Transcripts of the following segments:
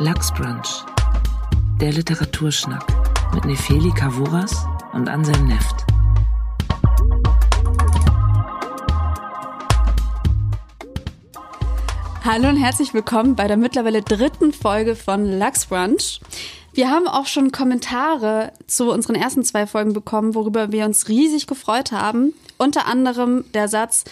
Lachsbrunch. Der Literaturschnack mit Nefeli Kavuras und Anselm Neft. Hallo und herzlich willkommen bei der mittlerweile dritten Folge von Lachsbrunch. Wir haben auch schon Kommentare zu unseren ersten zwei Folgen bekommen, worüber wir uns riesig gefreut haben. Unter anderem der Satz,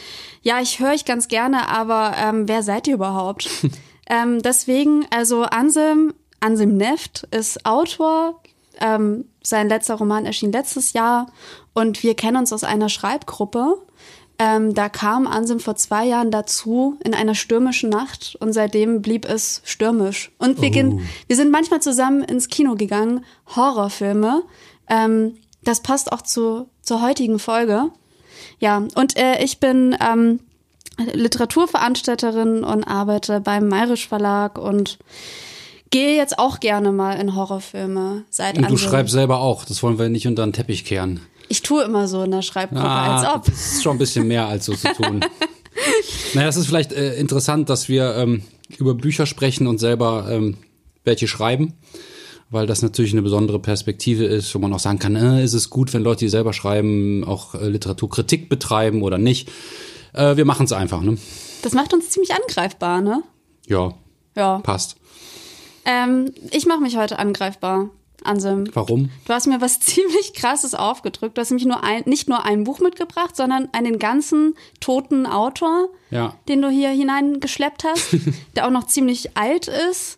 ja, ich höre euch ganz gerne, aber ähm, wer seid ihr überhaupt? ähm, deswegen, also Anselm, Anselm Neft ist Autor. Ähm, sein letzter Roman erschien letztes Jahr und wir kennen uns aus einer Schreibgruppe. Ähm, da kam Ansim vor zwei Jahren dazu in einer stürmischen Nacht und seitdem blieb es stürmisch. Und wir, Oh. gehen, wir sind manchmal zusammen ins Kino gegangen, Horrorfilme. Ähm, das passt auch zu, zur heutigen Folge. Ja, und äh, ich bin ähm, Literaturveranstalterin und arbeite beim Mayrisch Verlag und gehe jetzt auch gerne mal in Horrorfilme seit Und du Anselm. schreibst selber auch. Das wollen wir nicht unter den Teppich kehren. Ich tue immer so in der Schreibgruppe, als ob. Ah, das ist schon ein bisschen mehr als so zu tun. naja, es ist vielleicht äh, interessant, dass wir ähm, über Bücher sprechen und selber ähm, welche schreiben, weil das natürlich eine besondere Perspektive ist, wo man auch sagen kann, äh, ist es gut, wenn Leute, die selber schreiben, auch äh, Literaturkritik betreiben oder nicht. Äh, wir machen es einfach, ne? Das macht uns ziemlich angreifbar, ne? Ja, Ja. passt. Ähm, ich mache mich heute angreifbar, Anselm. Warum? Du hast mir was ziemlich krasses aufgedrückt. Du hast nämlich nur ein, nicht nur ein Buch mitgebracht, sondern einen ganzen toten Autor, Ja. den du hier hineingeschleppt hast, der auch noch ziemlich alt ist,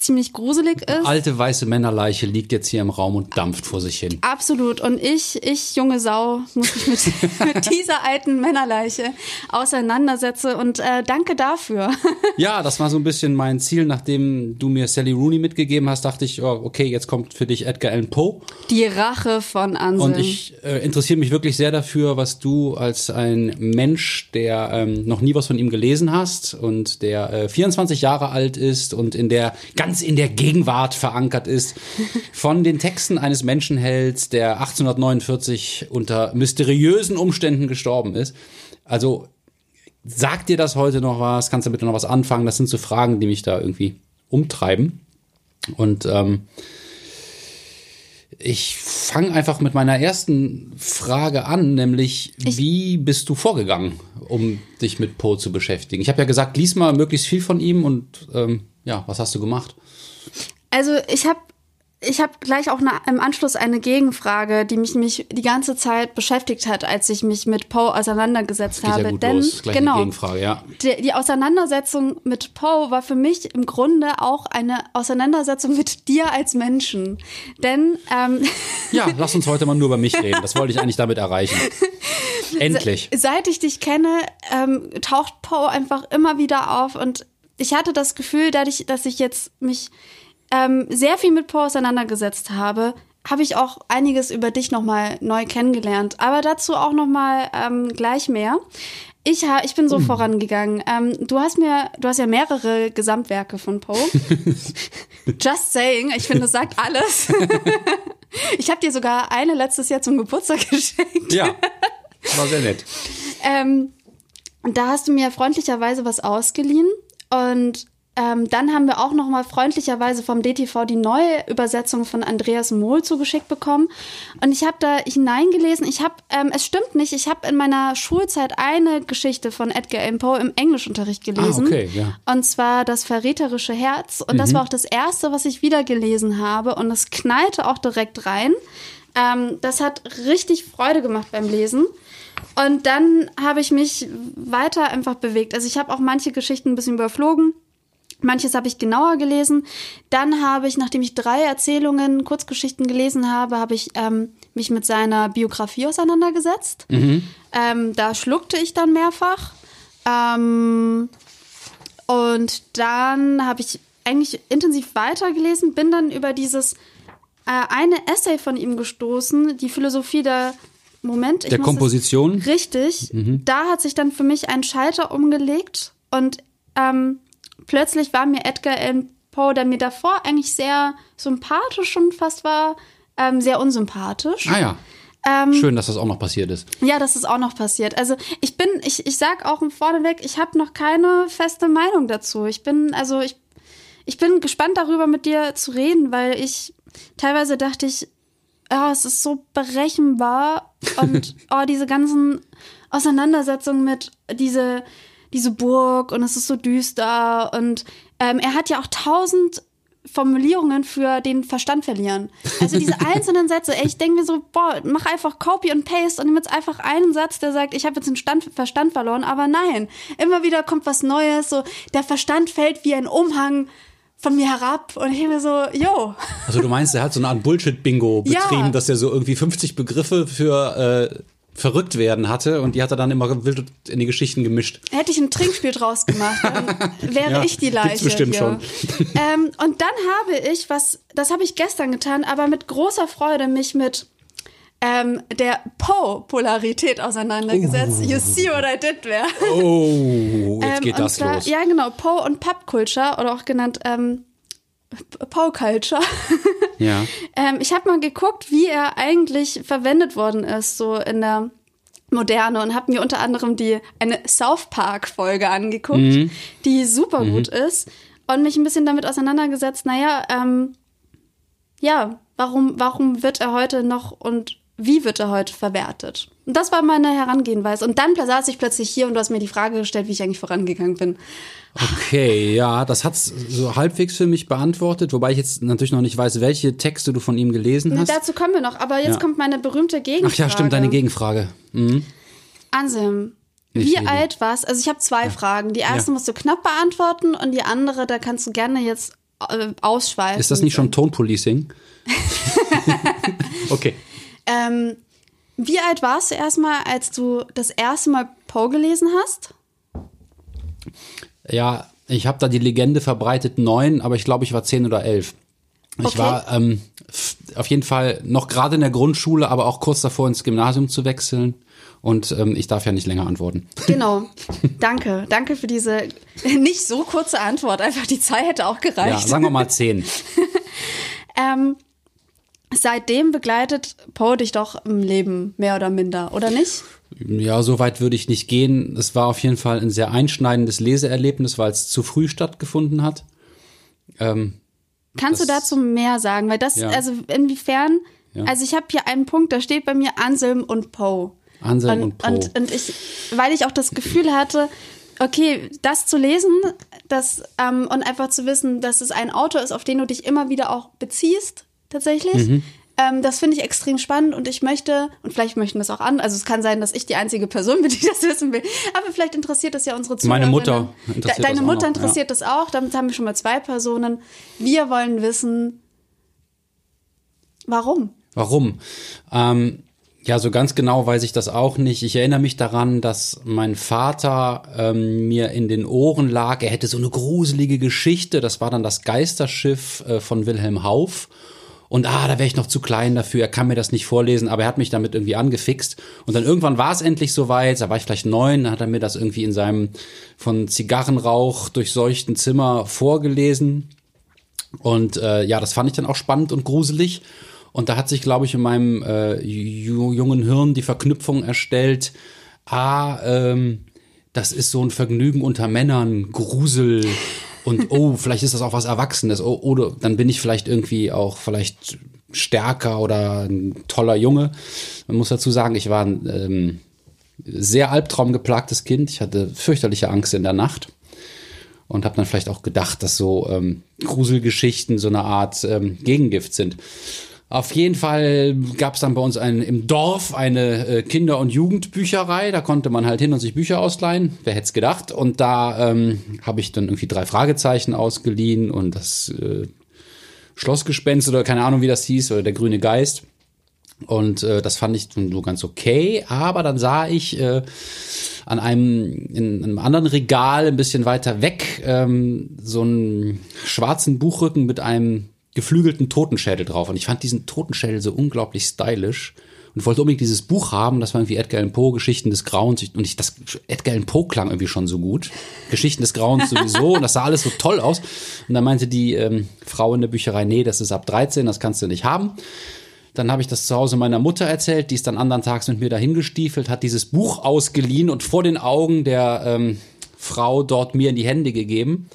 ziemlich gruselig ist. Alte weiße Männerleiche liegt jetzt hier im Raum und dampft vor sich hin. Absolut. Und ich, ich, junge Sau, muss mich mit, mit dieser alten Männerleiche auseinandersetzen. Und äh, danke dafür. Ja, das war so ein bisschen mein Ziel, nachdem du mir Sally Rooney mitgegeben hast, dachte ich, oh, okay, jetzt kommt für dich Edgar Allan Poe. Die Rache von Anselm. Und ich äh, interessiere mich wirklich sehr dafür, was du als ein Mensch, der ähm, noch nie was von ihm gelesen hast und der äh, 24 Jahre alt ist und in der ganz in der Gegenwart verankert ist, von den Texten eines Menschen hältst, der 1849 unter mysteriösen Umständen gestorben ist. Also sagt dir das heute noch was? Kannst du damit noch was anfangen? Das sind so Fragen, die mich da irgendwie umtreiben. Und ähm, ich fange einfach mit meiner ersten Frage an, nämlich wie bist du vorgegangen, um dich mit Poe zu beschäftigen? Ich habe ja gesagt, lies mal möglichst viel von ihm und ähm, ja, was hast du gemacht? Also ich habe ich hab gleich auch eine, im Anschluss eine Gegenfrage, die mich, mich die ganze Zeit beschäftigt hat, als ich mich mit Poe auseinandergesetzt habe. ja Denn genau, eine Gegenfrage, ja. die, die Auseinandersetzung mit Poe war für mich im Grunde auch eine Auseinandersetzung mit dir als Menschen. Denn ähm, Ja, lass uns heute mal nur über mich reden. Das wollte ich eigentlich damit erreichen. Endlich. seit ich dich kenne, ähm, taucht Poe einfach immer wieder auf und ich hatte das Gefühl, dadurch, dass ich jetzt mich ähm, sehr viel mit Poe auseinandergesetzt habe, habe ich auch einiges über dich nochmal neu kennengelernt. Aber dazu auch nochmal ähm, gleich mehr. Ich, ha, ich bin so vorangegangen. Ähm, du hast mir, du hast ja mehrere Gesamtwerke von Poe. Just saying, ich finde, das sagt alles. ich habe dir sogar eine letztes Jahr zum Geburtstag geschenkt. Ja, war sehr nett. Ähm, und da hast du mir freundlicherweise was ausgeliehen und ähm, dann haben wir auch noch mal freundlicherweise vom DTV die neue Übersetzung von Andreas Mohl zugeschickt bekommen. Und ich habe da hineingelesen. Ich habe, ähm, es stimmt nicht, ich habe in meiner Schulzeit eine Geschichte von Edgar Allan Poe im Englischunterricht gelesen. Ah, okay, ja. Und zwar das verräterische Herz. Und das war auch das erste, was ich wieder gelesen habe. Und das knallte auch direkt rein. Ähm, das hat richtig Freude gemacht beim Lesen. Und dann habe ich mich weiter einfach bewegt. Also ich habe auch manche Geschichten ein bisschen überflogen. Manches habe ich genauer gelesen. Dann habe ich, nachdem ich drei Erzählungen, Kurzgeschichten gelesen habe, habe ich ähm, mich mit seiner Biografie auseinandergesetzt. Ähm, da schluckte ich dann mehrfach. Ähm, und dann habe ich eigentlich intensiv weitergelesen, bin dann über dieses äh, eine Essay von ihm gestoßen, die Philosophie der Moment. ich Der das- Komposition? Richtig. Da hat sich dann für mich ein Schalter umgelegt und ähm, plötzlich war mir Edgar Allan Poe, der mir davor eigentlich sehr sympathisch schon fast war, ähm, sehr unsympathisch. Ah ja. Ähm, Schön, dass das auch noch passiert ist. Ja, das ist auch noch passiert. Also ich bin, ich, ich sag auch vorneweg, ich habe noch keine feste Meinung dazu. Ich bin, also ich, ich bin gespannt darüber mit dir zu reden, weil ich teilweise dachte ich, oh, es ist so berechenbar und oh, diese ganzen Auseinandersetzungen mit diese, diese Burg und es ist so düster und ähm, er hat ja auch tausend Formulierungen für den Verstand verlieren. Also diese einzelnen Sätze, ey, ich denke mir so, boah, mach einfach Copy und Paste und nimm jetzt einfach einen Satz, der sagt, ich habe jetzt den Stand, Verstand verloren, aber nein, immer wieder kommt was Neues, so der Verstand fällt wie ein Umhang von mir herab und ich mir so, yo. Also du meinst, er hat so eine Art Bullshit-Bingo betrieben, ja. dass er so irgendwie 50 Begriffe für äh, verrückt werden hatte und die hat er dann immer wild in die Geschichten gemischt. Hätte ich ein Trinkspiel draus gemacht, dann wäre ja, ich die Leiche. Gibt's bestimmt hier. schon. Ähm, und dann habe ich, was, das habe ich gestern getan, aber mit großer Freude mich mit ähm, der Poe-Polarität auseinandergesetzt. Oh. You see what I did there. Oh, jetzt ähm, geht das zwar, los. Ja, genau, Poe und Pop Culture oder auch genannt ähm, Poe Culture. Ja. ähm, ich habe mal geguckt, wie er eigentlich verwendet worden ist, so in der Moderne und habe mir unter anderem die eine South Park Folge angeguckt, mhm. die super mhm. gut ist und mich ein bisschen damit auseinandergesetzt. Naja, ähm, ja, warum warum wird er heute noch und wie wird er heute verwertet? Und das war meine Herangehenweise. Und dann saß ich plötzlich hier und du hast mir die Frage gestellt, wie ich eigentlich vorangegangen bin. Okay, ja, das hat's so halbwegs für mich beantwortet, wobei ich jetzt natürlich noch nicht weiß, welche Texte du von ihm gelesen hast. Na, dazu kommen wir noch, aber jetzt ja. kommt meine berühmte Gegenfrage. Ach ja, stimmt, deine Gegenfrage. Mhm. Anselm, wie alt warst Also ich habe zwei ja. Fragen. Die erste ja. musst du knapp beantworten und die andere, da kannst du gerne jetzt äh, ausschweifen. Ist das nicht schon Tonpolicing? okay. Ähm, wie alt warst du erstmal, als du das erste Mal Poe gelesen hast? Ja, ich habe da die Legende verbreitet neun, aber ich glaube, ich war zehn oder elf. Ich okay. war ähm, auf jeden Fall noch gerade in der Grundschule, aber auch kurz davor ins Gymnasium zu wechseln. Und ähm, ich darf ja nicht länger antworten. Genau. Danke. Danke für diese nicht so kurze Antwort. Einfach die Zeit hätte auch gereicht. Ja, sagen wir mal zehn. ähm, seitdem begleitet Poe dich doch im Leben mehr oder minder, oder nicht? Ja, so weit würde ich nicht gehen. Es war auf jeden Fall ein sehr einschneidendes Leseerlebnis, weil es zu früh stattgefunden hat. Ähm, Kannst du dazu mehr sagen? Weil das, ja. also inwiefern, ja. also ich habe hier einen Punkt, da steht bei mir Anselm und Poe. Anselm und, und Poe. Und, und ich, weil ich auch das Gefühl hatte, okay, das zu lesen, das ähm, und einfach zu wissen, dass es ein Autor ist, auf den du dich immer wieder auch beziehst, tatsächlich. Mhm. Ähm, das finde ich extrem spannend und ich möchte, und vielleicht möchten das auch an, also es kann sein, dass ich die einzige Person bin, die das wissen will, aber vielleicht interessiert das ja unsere Zuhörer. Meine Mutter interessiert De Deine das Mutter interessiert ja. das auch, damit haben wir schon mal zwei Personen. Wir wollen wissen, warum? Warum? Ähm, ja, so ganz genau weiß ich das auch nicht. Ich erinnere mich daran, dass mein Vater ähm, mir in den Ohren lag, er hätte so eine gruselige Geschichte. Das war dann das Geisterschiff äh, von Wilhelm Hauff. Und ah, da wäre ich noch zu klein dafür, er kann mir das nicht vorlesen, aber er hat mich damit irgendwie angefixt. Und dann irgendwann war es endlich soweit, da war ich vielleicht neun, dann hat er mir das irgendwie in seinem von Zigarrenrauch durchseuchten Zimmer vorgelesen. Und äh, ja, das fand ich dann auch spannend und gruselig. Und da hat sich, glaube ich, in meinem äh, jungen Hirn die Verknüpfung erstellt, ah, ähm, das ist so ein Vergnügen unter Männern, Grusel und oh, vielleicht ist das auch was Erwachsenes. Oh, oder dann bin ich vielleicht irgendwie auch vielleicht stärker oder ein toller Junge. Man muss dazu sagen, ich war ein ähm, sehr albtraumgeplagtes Kind. Ich hatte fürchterliche Angst in der Nacht und habe dann vielleicht auch gedacht, dass so ähm, Gruselgeschichten so eine Art ähm, Gegengift sind. Auf jeden Fall gab es dann bei uns ein, im Dorf eine äh, Kinder- und Jugendbücherei. Da konnte man halt hin und sich Bücher ausleihen. Wer hätte es gedacht? Und da ähm, habe ich dann irgendwie drei Fragezeichen ausgeliehen und das äh, Schlossgespenst oder keine Ahnung, wie das hieß, oder der grüne Geist. Und äh, das fand ich so ganz okay. Aber dann sah ich äh, an einem, in einem anderen Regal ein bisschen weiter weg ähm, so einen schwarzen Buchrücken mit einem geflügelten Totenschädel drauf. Und ich fand diesen Totenschädel so unglaublich stylisch und wollte unbedingt dieses Buch haben. Das war irgendwie Edgar Allan Poe, Geschichten des Grauens. Und ich, das Edgar Allan Poe klang irgendwie schon so gut. Geschichten des Grauens sowieso. und das sah alles so toll aus. Und dann meinte die ähm, Frau in der Bücherei, nee, das ist ab 13, das kannst du nicht haben. Dann habe ich das zu Hause meiner Mutter erzählt, die ist dann andern Tags mit mir dahin gestiefelt, hat dieses Buch ausgeliehen und vor den Augen der ähm, Frau dort mir in die Hände gegeben.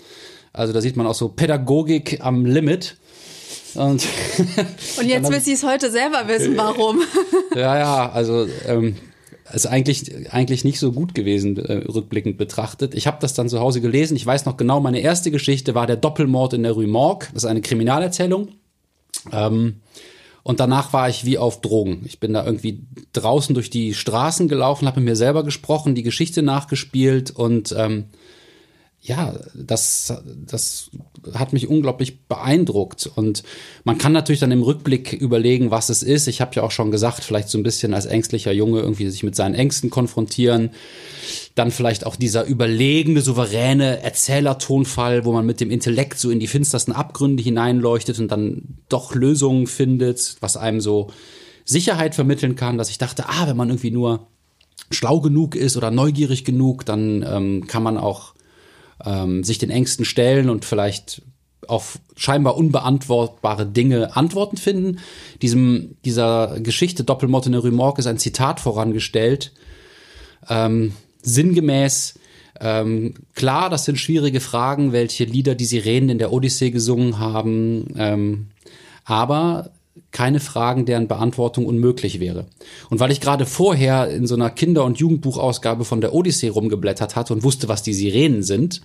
Also da sieht man auch so Pädagogik am Limit. Und, und jetzt will sie es heute selber wissen, warum. ja, ja, also ähm, ist eigentlich, eigentlich nicht so gut gewesen, äh, rückblickend betrachtet. Ich habe das dann zu Hause gelesen. Ich weiß noch genau, meine erste Geschichte war der Doppelmord in der Rue Morgue. Das ist eine Kriminalerzählung. Ähm, und danach war ich wie auf Drogen. Ich bin da irgendwie draußen durch die Straßen gelaufen, habe mit mir selber gesprochen, die Geschichte nachgespielt und ähm, ja, das, das hat mich unglaublich beeindruckt. Und man kann natürlich dann im Rückblick überlegen, was es ist. Ich habe ja auch schon gesagt, vielleicht so ein bisschen als ängstlicher Junge irgendwie sich mit seinen Ängsten konfrontieren. Dann vielleicht auch dieser überlegene, souveräne Erzählertonfall, wo man mit dem Intellekt so in die finstersten Abgründe hineinleuchtet und dann doch Lösungen findet, was einem so Sicherheit vermitteln kann, dass ich dachte, ah, wenn man irgendwie nur schlau genug ist oder neugierig genug, dann ähm, kann man auch ähm, sich den Ängsten stellen und vielleicht auf scheinbar unbeantwortbare Dinge Antworten finden. Diesem, dieser Geschichte Doppelmord in der Rue Morgue ist ein Zitat vorangestellt. Ähm, sinngemäß, ähm, klar, das sind schwierige Fragen, welche Lieder die Sirenen in der Odyssee gesungen haben. Ähm, aber keine Fragen, deren Beantwortung unmöglich wäre. Und weil ich gerade vorher in so einer Kinder- und Jugendbuchausgabe von der Odyssee rumgeblättert hatte und wusste, was die Sirenen sind,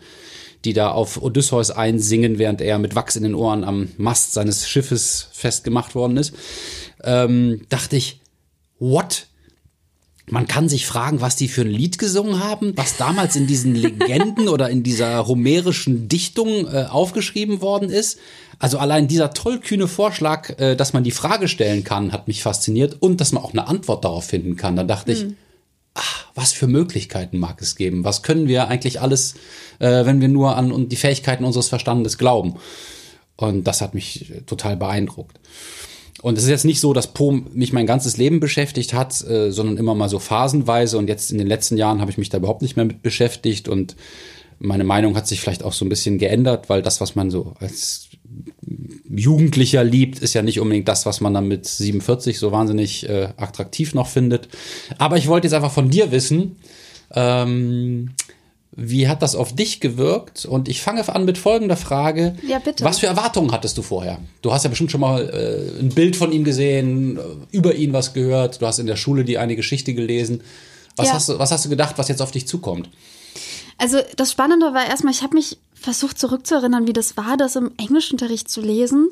die da auf Odysseus einsingen, während er mit Wachs in den Ohren am Mast seines Schiffes festgemacht worden ist, ähm, dachte ich, what? Man kann sich fragen, was die für ein Lied gesungen haben, was damals in diesen Legenden oder in dieser homerischen Dichtung äh, aufgeschrieben worden ist. Also allein dieser tollkühne Vorschlag, äh, dass man die Frage stellen kann, hat mich fasziniert und dass man auch eine Antwort darauf finden kann. Da dachte mhm. ich, ach, was für Möglichkeiten mag es geben? Was können wir eigentlich alles, äh, wenn wir nur an die Fähigkeiten unseres Verstandes glauben? Und das hat mich total beeindruckt. Und es ist jetzt nicht so, dass Po mich mein ganzes Leben beschäftigt hat, äh, sondern immer mal so phasenweise. Und jetzt in den letzten Jahren habe ich mich da überhaupt nicht mehr mit beschäftigt. Und meine Meinung hat sich vielleicht auch so ein bisschen geändert, weil das, was man so als Jugendlicher liebt, ist ja nicht unbedingt das, was man dann mit 47 so wahnsinnig äh, attraktiv noch findet. Aber ich wollte jetzt einfach von dir wissen, ähm, wie hat das auf dich gewirkt? Und ich fange an mit folgender Frage. Ja, bitte. Was für Erwartungen hattest du vorher? Du hast ja bestimmt schon mal äh, ein Bild von ihm gesehen, äh, über ihn was gehört. Du hast in der Schule die eine Geschichte gelesen. Was, ja. hast, du, was hast du gedacht, was jetzt auf dich zukommt? Also das Spannende war erstmal, ich habe mich versucht zurückzuerinnern, wie das war, das im Englischunterricht zu lesen.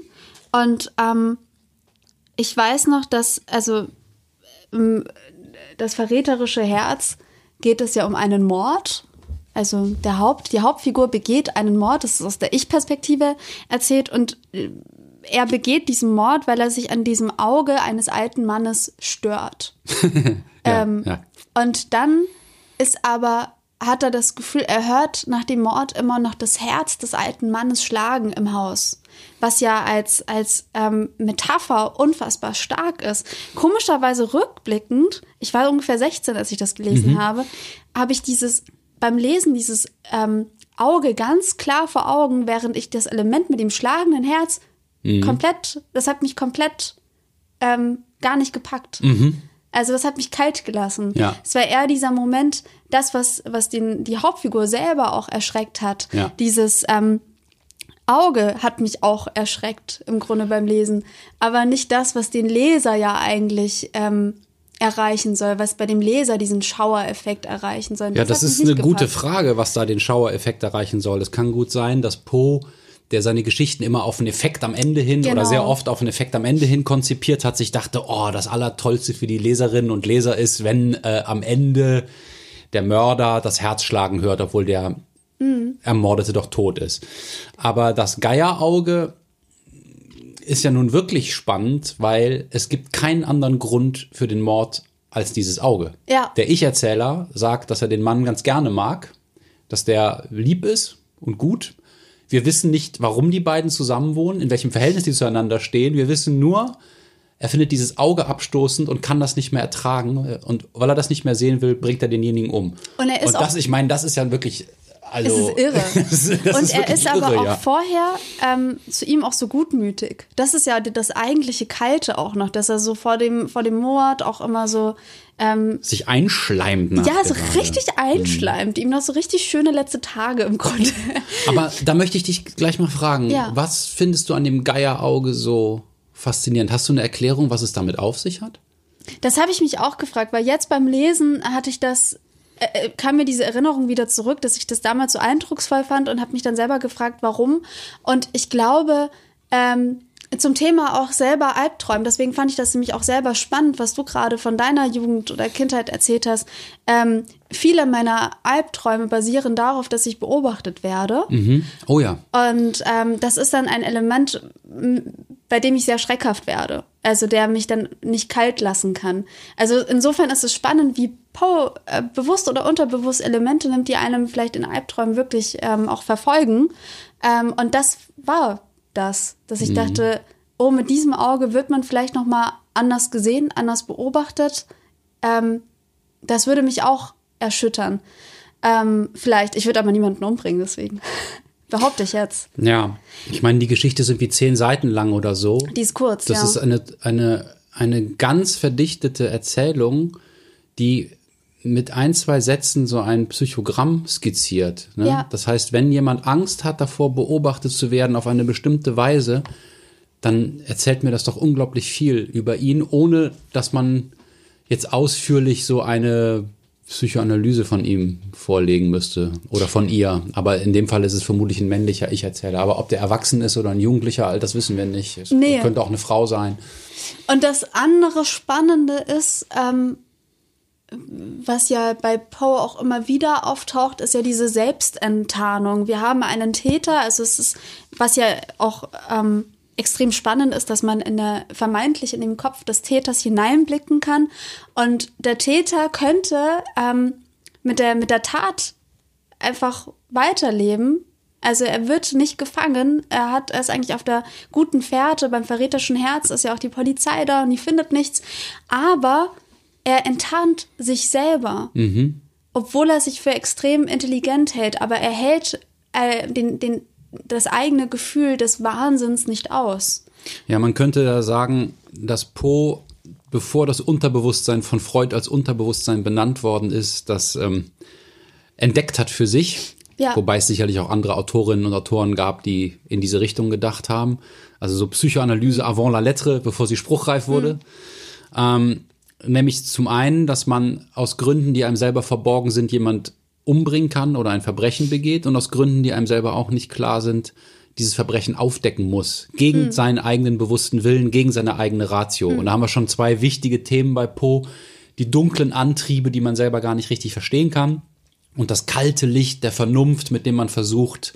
Und ähm, ich weiß noch, dass, also ähm, das verräterische Herz geht es ja um einen Mord also der Haupt, die Hauptfigur begeht einen Mord, das ist aus der Ich-Perspektive erzählt und äh, er begeht diesen Mord, weil er sich an diesem Auge eines alten Mannes stört. ja, ähm, ja. Und dann ist aber, hat er das Gefühl, er hört nach dem Mord immer noch das Herz des alten Mannes schlagen im Haus. Was ja als, als ähm, Metapher unfassbar stark ist. Komischerweise rückblickend, ich war ungefähr 16, als ich das gelesen mhm. habe, habe ich dieses beim Lesen dieses ähm, Auge ganz klar vor Augen, während ich das Element mit dem schlagenden Herz mhm. komplett, das hat mich komplett ähm, gar nicht gepackt. Mhm. Also das hat mich kalt gelassen. Ja. Es war eher dieser Moment, das, was, was den, die Hauptfigur selber auch erschreckt hat. Ja. Dieses ähm, Auge hat mich auch erschreckt im Grunde beim Lesen. Aber nicht das, was den Leser ja eigentlich ähm, erreichen soll, was bei dem Leser diesen Schauereffekt erreichen soll. Ja, das, das ist eine gepasst. gute Frage, was da den Schauereffekt erreichen soll. Es kann gut sein, dass Poe der seine Geschichten immer auf einen Effekt am Ende hin genau. oder sehr oft auf einen Effekt am Ende hin konzipiert hat, sich dachte, oh, das Allertollste für die Leserinnen und Leser ist, wenn äh, am Ende der Mörder das Herz schlagen hört, obwohl der mhm. Ermordete doch tot ist. Aber das Geierauge ist ja nun wirklich spannend, weil es gibt keinen anderen Grund für den Mord als dieses Auge. Ja. Der Ich-Erzähler sagt, dass er den Mann ganz gerne mag, dass der lieb ist und gut. Wir wissen nicht, warum die beiden zusammenwohnen, in welchem Verhältnis die zueinander stehen. Wir wissen nur, er findet dieses Auge abstoßend und kann das nicht mehr ertragen. Und weil er das nicht mehr sehen will, bringt er denjenigen um. Und, er ist und das, ich meine, das ist ja wirklich Also, es ist irre. das das und ist er ist aber irre, auch ja. vorher ähm, zu ihm auch so gutmütig. Das ist ja das eigentliche Kalte auch noch, dass er so vor dem, vor dem Mord auch immer so, ähm, sich einschleimt. nach ja, so Wahl. richtig einschleimt. Ihm noch so richtig schöne letzte Tage im Grunde. Aber da möchte ich dich gleich mal fragen, Ja. was findest du an dem Geierauge so faszinierend? Hast du eine Erklärung, was es damit auf sich hat? Das habe ich mich auch gefragt, weil jetzt beim Lesen hatte ich das, äh, äh, kam mir diese Erinnerung wieder zurück, dass ich das damals so eindrucksvoll fand und habe mich dann selber gefragt, warum. Und ich glaube, ähm, zum Thema auch selber Albträumen, deswegen fand ich das nämlich auch selber spannend, was du gerade von deiner Jugend oder Kindheit erzählt hast. Ähm, viele meiner Albträume basieren darauf, dass ich beobachtet werde. Oh ja. Und ähm, das ist dann ein Element, bei dem ich sehr schreckhaft werde. Also der mich dann nicht kalt lassen kann. Also insofern ist es spannend, wie Poe äh, bewusst oder unterbewusst Elemente nimmt, die einem vielleicht in Albträumen wirklich ähm, auch verfolgen. Ähm, und das war das, dass ich dachte, oh, mit diesem Auge wird man vielleicht noch mal anders gesehen, anders beobachtet. Ähm, das würde mich auch erschüttern. Ähm, vielleicht, ich würde aber niemanden umbringen, deswegen. Behaupte ich jetzt. Ja. Ich meine, die Geschichte sind wie zehn Seiten lang oder so. Die ist kurz, Das ja. ist eine, eine, eine ganz verdichtete Erzählung, die mit ein, zwei Sätzen so ein Psychogramm skizziert. Ne? Ja. Das heißt, wenn jemand Angst hat, davor beobachtet zu werden auf eine bestimmte Weise, dann erzählt mir das doch unglaublich viel über ihn, ohne dass man jetzt ausführlich so eine Psychoanalyse von ihm vorlegen müsste oder von ihr. Aber in dem Fall ist es vermutlich ein männlicher Ich-Erzähler. Aber ob der erwachsen ist oder ein Jugendlicher, all das wissen wir nicht. Es Nee. könnte auch eine Frau sein. Und das andere Spannende ist, ähm, was ja bei Poe auch immer wieder auftaucht, ist ja diese Selbstenttarnung. Wir haben einen Täter, also es ist, was ja auch ähm, extrem spannend ist, dass man in der vermeintlich in den Kopf des Täters hineinblicken kann. Und der Täter könnte ähm, mit, der, mit der Tat einfach weiterleben. Also er wird nicht gefangen. Er hat er ist eigentlich auf der guten Fährte. Beim verräterischen Herz ist ja auch die Polizei da und die findet nichts. Aber er enttarnt sich selber, obwohl er sich für extrem intelligent hält. Aber er hält äh, den, den, das eigene Gefühl des Wahnsinns nicht aus. Ja, man könnte da sagen, dass Poe, bevor das Unterbewusstsein von Freud als Unterbewusstsein benannt worden ist, das ähm, entdeckt hat für sich. Ja. Wobei es sicherlich auch andere Autorinnen und Autoren gab, die in diese Richtung gedacht haben. Also so Psychoanalyse avant la lettre, bevor sie spruchreif wurde. Ähm, nämlich zum einen, dass man aus Gründen, die einem selber verborgen sind, jemand umbringen kann oder ein Verbrechen begeht und aus Gründen, die einem selber auch nicht klar sind, dieses Verbrechen aufdecken muss. Gegen seinen eigenen bewussten Willen, gegen seine eigene Ratio. Und da haben wir schon zwei wichtige Themen bei Poe. Die dunklen Antriebe, die man selber gar nicht richtig verstehen kann. Und das kalte Licht der Vernunft, mit dem man versucht,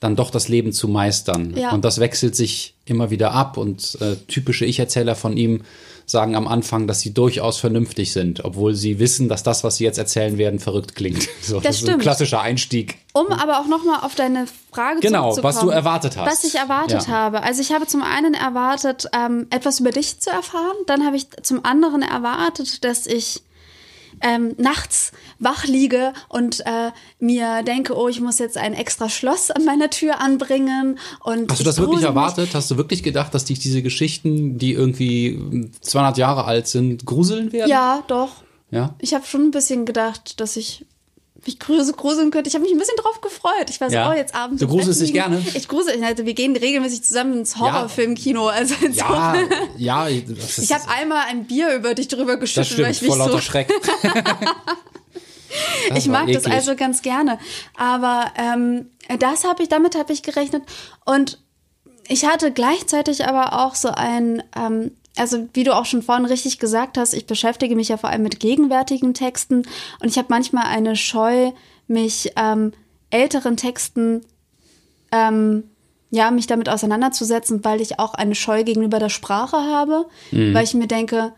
dann doch das Leben zu meistern. Ja. Und das wechselt sich immer wieder ab. Und äh, typische Ich-Erzähler von ihm sagen am Anfang, dass sie durchaus vernünftig sind, obwohl sie wissen, dass das, was sie jetzt erzählen werden, verrückt klingt. So, das, ist ein stimmt. klassischer Einstieg. Um aber auch nochmal auf deine Frage Genau, zurückzukommen. was du erwartet hast. Was ich erwartet Ja. habe. Also ich habe zum einen erwartet, ähm, etwas über dich zu erfahren. Dann habe ich zum anderen erwartet, dass ich ähm, nachts wach liege und äh, mir denke, oh, ich muss jetzt ein extra Schloss an meiner Tür anbringen. Und Hast du das wirklich mich. erwartet? Hast du wirklich gedacht, dass dich diese Geschichten, die irgendwie 200 Jahre alt sind, gruseln werden? Ja, doch. Ja? Ich habe schon ein bisschen gedacht, dass ich mich grusel, gruseln könnte. Ich habe mich ein bisschen drauf gefreut. Ich war so, Ja. oh, jetzt abends. Du gruselst dich gerne? Ich grusel. Also wir gehen regelmäßig zusammen ins Horrorfilmkino. Also Ja, ja. Das Ich habe einmal ein Bier über dich drüber das geschüttet, weil ich mich vor lauter so. Schreck. Das ich mag das eklig. also ganz gerne. Aber ähm, das habe ich, damit habe ich gerechnet. Und ich hatte gleichzeitig aber auch so ein, ähm, also wie du auch schon vorhin richtig gesagt hast, ich beschäftige mich ja vor allem mit gegenwärtigen Texten und ich habe manchmal eine Scheu, mich ähm, älteren Texten ähm, ja, mich damit auseinanderzusetzen, weil ich auch eine Scheu gegenüber der Sprache habe, weil ich mir denke,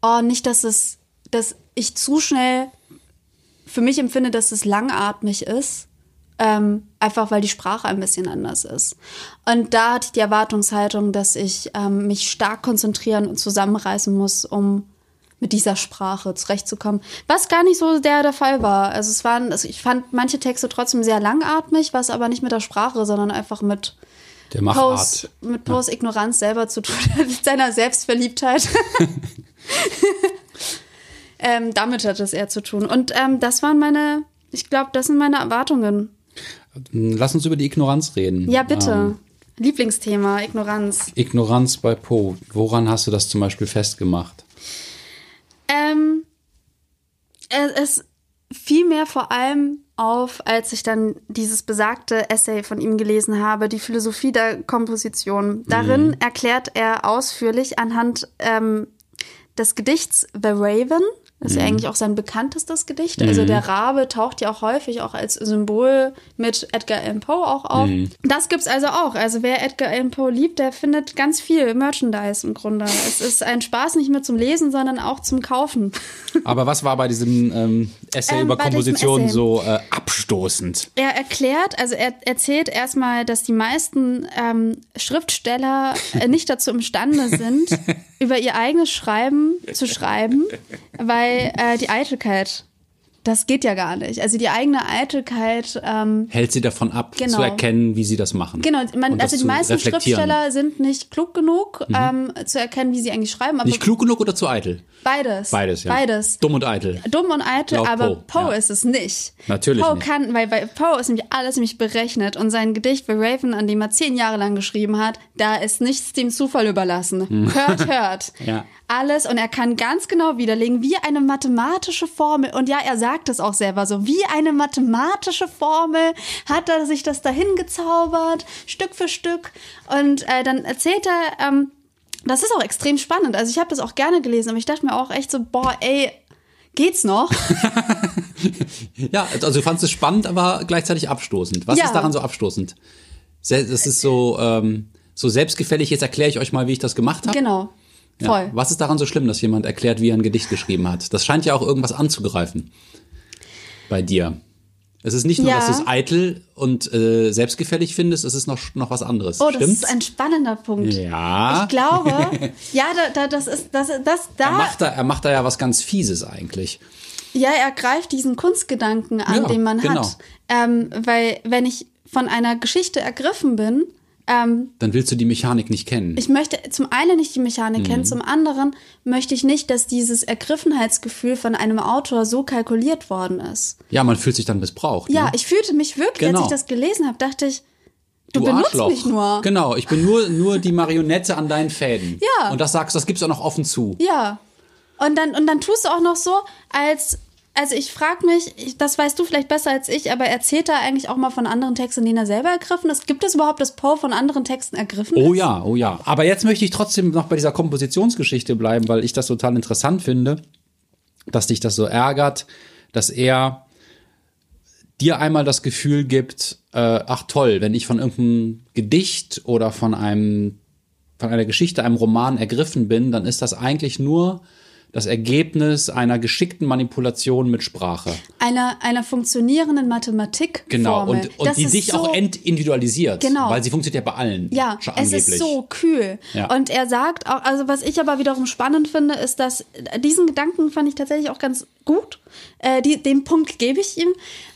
oh, nicht, dass es, dass ich zu schnell für mich empfinde, dass es langatmig ist, ähm, einfach weil die Sprache ein bisschen anders ist. Und da hatte ich die Erwartungshaltung, dass ich ähm, mich stark konzentrieren und zusammenreißen muss, um mit dieser Sprache zurechtzukommen. Was gar nicht so der, der Fall war. Also es waren, also ich fand manche Texte trotzdem sehr langatmig, was aber nicht mit der Sprache, sondern einfach mit Der Machart. Poes, mit Poes Ignoranz selber zu tun hat, mit seiner Selbstverliebtheit. ähm, damit hat es eher zu tun. Und ähm, das waren meine, ich glaube, das sind meine Erwartungen. Lass uns über die Ignoranz reden. Ja, bitte. Ähm, Lieblingsthema, Ignoranz. Ignoranz bei Poe. Woran hast du das zum Beispiel festgemacht? Ähm, es, fiel mir vor allem auf, als ich dann dieses besagte Essay von ihm gelesen habe, die Philosophie der Komposition. Darin Mhm. erklärt er ausführlich anhand ähm, des Gedichts The Raven. Das ist Mhm. ja eigentlich auch sein bekanntestes Gedicht. Also der Rabe taucht ja auch häufig auch als Symbol mit Edgar Allan Poe auch auf. Mhm. Das gibt's also auch. Also wer Edgar Allan Poe liebt, der findet ganz viel Merchandise im Grunde. Es ist ein Spaß nicht nur zum Lesen, sondern auch zum Kaufen. Aber was war bei diesem ähm, Essay Ähm, über Komposition Essay. so äh, abstoßend? Er erklärt, also er erzählt erstmal, dass die meisten ähm, Schriftsteller äh, nicht dazu imstande sind, über ihr eigenes Schreiben zu schreiben, weil äh, die Eitelkeit, das geht ja gar nicht. Also die eigene Eitelkeit, ähm, Hält sie davon ab, Genau. zu erkennen, wie sie das machen? genau, man, also die meisten. Mhm. Schriftsteller sind nicht klug genug, ähm, zu erkennen, wie sie eigentlich schreiben, aber Nicht klug genug oder zu eitel? beides. Beides, ja. Beides. Dumm und eitel. dumm und eitel, Laut aber Poe, Poe ja. ist es nicht. Natürlich Poe kann, weil bei Poe ist nämlich alles nämlich berechnet und sein Gedicht The Raven, an dem er zehn Jahre lang geschrieben hat, da ist nichts dem Zufall überlassen. Hört, hört. Hm. Ja. Alles und er kann ganz genau widerlegen, wie eine mathematische Formel. Und ja, er sagt es auch selber so, wie eine mathematische Formel hat er sich das dahin gezaubert, Stück für Stück. Und äh, dann erzählt er, ähm, das ist auch extrem spannend. Also ich habe das auch gerne gelesen, aber ich dachte mir auch echt so, boah, ey, geht's noch? Ja, also du fandest es spannend, aber gleichzeitig abstoßend. Was Ja. ist daran so abstoßend? Das ist so, ähm, so selbstgefällig, jetzt erkläre ich euch mal, wie ich das gemacht habe. Genau. Ja. Voll. Was ist daran so schlimm, dass jemand erklärt, wie er ein Gedicht geschrieben hat? Das scheint ja auch irgendwas anzugreifen bei dir. Es ist nicht nur, Ja. dass du es eitel und äh, selbstgefällig findest, es ist noch, noch was anderes. Oh, das Stimmt's? ist ein spannender Punkt. ja. Ich glaube, ja, da, da, das ist, das, das, er, da, macht da, er macht da ja was ganz Fieses eigentlich. ja, er greift diesen Kunstgedanken an, Ja, den man genau. hat. Ähm, weil, wenn ich von einer Geschichte ergriffen bin, ähm, Dann willst du die Mechanik nicht kennen. ich möchte zum einen nicht die Mechanik Mhm. kennen, zum anderen möchte ich nicht, dass dieses Ergriffenheitsgefühl von einem Autor so kalkuliert worden ist. ja, man fühlt sich dann missbraucht. Ja, ne? ich fühlte mich wirklich, als Genau. ich das gelesen habe, dachte ich, du, benutzt Arschloch. mich nur. Genau, ich bin nur, nur die Marionette an deinen Fäden. Ja. Und das sagst, das gibst du auch noch offen zu. Ja. Und dann, und dann tust du auch noch so, als, also ich frage mich, ich, das weißt du vielleicht besser als ich, aber erzählt er eigentlich auch mal von anderen Texten, den er selber ergriffen ist? Gibt es überhaupt, dass Poe von anderen Texten ergriffen Oh ist? ja, oh ja. Aber jetzt möchte ich trotzdem noch bei dieser Kompositionsgeschichte bleiben, weil ich das total interessant finde, dass dich das so ärgert, dass er dir einmal das Gefühl gibt, äh, ach toll, wenn ich von irgendeinem Gedicht oder von einem von einer Geschichte, einem Roman ergriffen bin, dann ist das eigentlich nur das Ergebnis einer geschickten Manipulation mit Sprache. Einer, einer funktionierenden Mathematik. Genau, und, und das die ist dich so, auch entindividualisiert. Genau. Weil sie funktioniert ja bei allen. Ja, schon es angeblich. ist so kühl. Ja. Und er sagt auch, also was ich aber wiederum spannend finde, ist, dass diesen Gedanken fand ich tatsächlich auch ganz gut. Äh, die, den Punkt gebe ich ihm,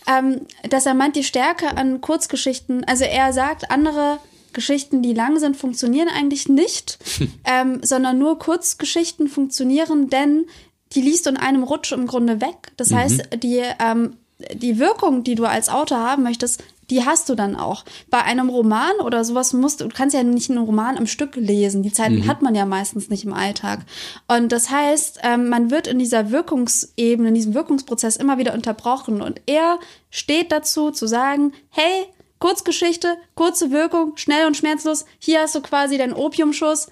ähm, dass er meint, die Stärke an Kurzgeschichten, also er sagt, andere Geschichten, die lang sind, funktionieren eigentlich nicht, ähm, sondern nur Kurzgeschichten funktionieren, denn die liest du in einem Rutsch im Grunde weg. Das heißt, die, ähm, die Wirkung, die du als Autor haben möchtest, die hast du dann auch. Bei einem Roman oder sowas musst du, du kannst ja nicht einen Roman am Stück lesen. Die Zeiten hat man ja meistens nicht im Alltag. Und das heißt, ähm, man wird in dieser Wirkungsebene, in diesem Wirkungsprozess immer wieder unterbrochen. Und er steht dazu zu sagen, hey, Kurzgeschichte, kurze Wirkung, schnell und schmerzlos. Hier hast du quasi deinen Opiumschuss.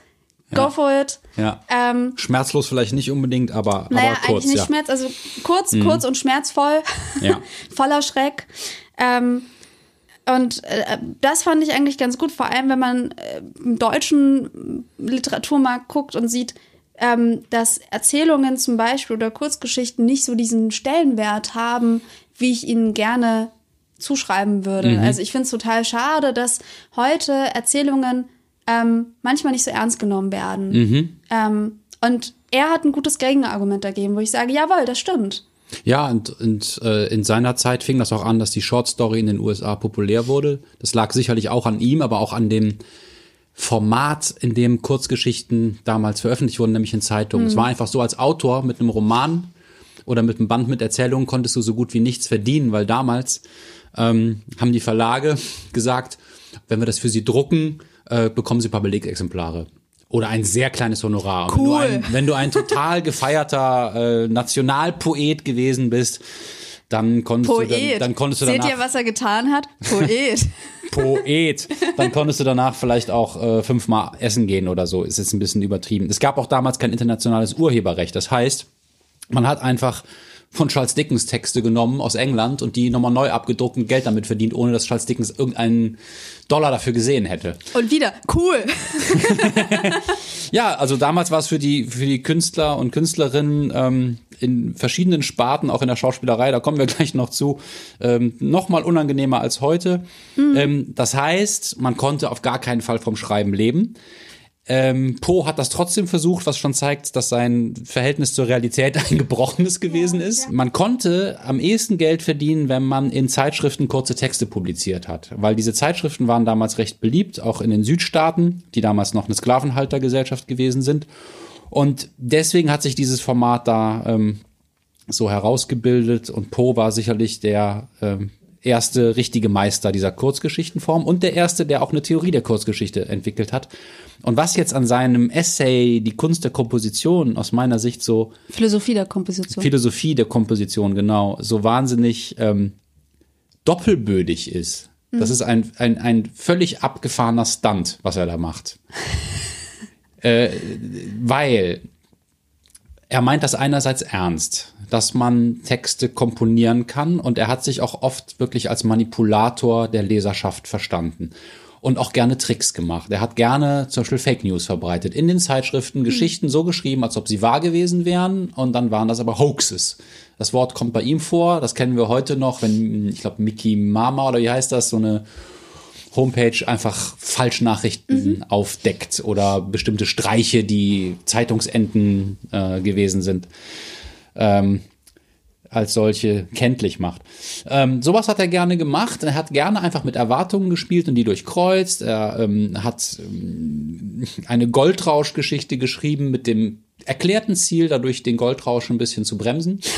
Go Ja. for it. Ja. Ähm, Schmerzlos vielleicht nicht unbedingt, aber, naja, aber kurz, eigentlich nicht ja. Mhm. Schmerz, also kurz, kurz und schmerzvoll. Ja. Voller Schreck. Ähm, und äh, das fand ich eigentlich ganz gut, vor allem wenn man äh, im deutschen Literaturmarkt guckt und sieht, ähm, dass Erzählungen zum Beispiel oder Kurzgeschichten nicht so diesen Stellenwert haben, wie ich ihnen gerne zuschreiben würde. Mhm. Also ich finde es total schade, dass heute Erzählungen ähm, manchmal nicht so ernst genommen werden. Mhm. Ähm, und er hat ein gutes Gegenargument dagegen, wo ich sage, jawohl, das stimmt. Ja, und, und äh, in seiner Zeit fing das auch an, dass die Short Story in den USA populär wurde. Das lag sicherlich auch an ihm, aber auch an dem Format, in dem Kurzgeschichten damals veröffentlicht wurden, nämlich in Zeitungen. Mhm. Es war einfach so, als Autor mit einem Roman oder mit einem Band mit Erzählungen konntest du so gut wie nichts verdienen, weil damals ähm, haben die Verlage gesagt, wenn wir das für sie drucken, äh, bekommen sie ein paar Belegexemplare. Oder ein sehr kleines Honorar. Cool. Wenn, du ein, wenn du ein total gefeierter äh, Nationalpoet gewesen bist, dann konntest Poet. du dann, dann konntest du Seht danach ihr, was er getan hat? Poet. Poet. Dann konntest du danach vielleicht auch äh, fünfmal essen gehen oder so. Ist jetzt ein bisschen übertrieben. Es gab auch damals kein internationales Urheberrecht. Das heißt, man hat einfach von Charles Dickens Texte genommen aus England und die nochmal neu abgedruckt und Geld damit verdient, ohne dass Charles Dickens irgendeinen Dollar dafür gesehen hätte. Und wieder, cool. Ja, also damals war es für die, für die Künstler und Künstlerinnen ähm, in verschiedenen Sparten, auch in der Schauspielerei, da kommen wir gleich noch zu, ähm, noch mal unangenehmer als heute. Ähm, das heißt, man konnte auf gar keinen Fall vom Schreiben leben. Ähm, Poe hat das trotzdem versucht, was schon zeigt, dass sein Verhältnis zur Realität ein gebrochenes gewesen ist. Man konnte am ehesten Geld verdienen, wenn man in Zeitschriften kurze Texte publiziert hat, weil diese Zeitschriften waren damals recht beliebt, auch in den Südstaaten, die damals noch eine Sklavenhaltergesellschaft gewesen sind. Und deswegen hat sich dieses Format da ähm, so herausgebildet und Poe war sicherlich der ähm, erste richtige Meister dieser Kurzgeschichtenform und der erste, der auch eine Theorie der Kurzgeschichte entwickelt hat. Und was jetzt an seinem Essay Die Kunst der Komposition aus meiner Sicht so Philosophie der Komposition. Philosophie der Komposition genau so wahnsinnig ähm, doppelbödig ist. Das ist ein, ein, ein völlig abgefahrener Stunt, was er da macht. äh, weil er meint das einerseits ernst, dass man Texte komponieren kann und er hat sich auch oft wirklich als Manipulator der Leserschaft verstanden und auch gerne Tricks gemacht. Er hat gerne zum Beispiel Fake News verbreitet. In den Zeitschriften Geschichten so geschrieben, als ob sie wahr gewesen wären und dann waren das aber Hoaxes. Das Wort kommt bei ihm vor, das kennen wir heute noch, wenn, ich glaube, Mickey Mama oder wie heißt das, so eine Homepage einfach Falschnachrichten aufdeckt oder bestimmte Streiche, die Zeitungsenden äh, gewesen sind, ähm, als solche kenntlich macht. Ähm, sowas hat er gerne gemacht. Er hat gerne einfach mit Erwartungen gespielt und die durchkreuzt. Er ähm, hat ähm, eine Goldrauschgeschichte geschrieben mit dem erklärten Ziel, dadurch den Goldrausch ein bisschen zu bremsen.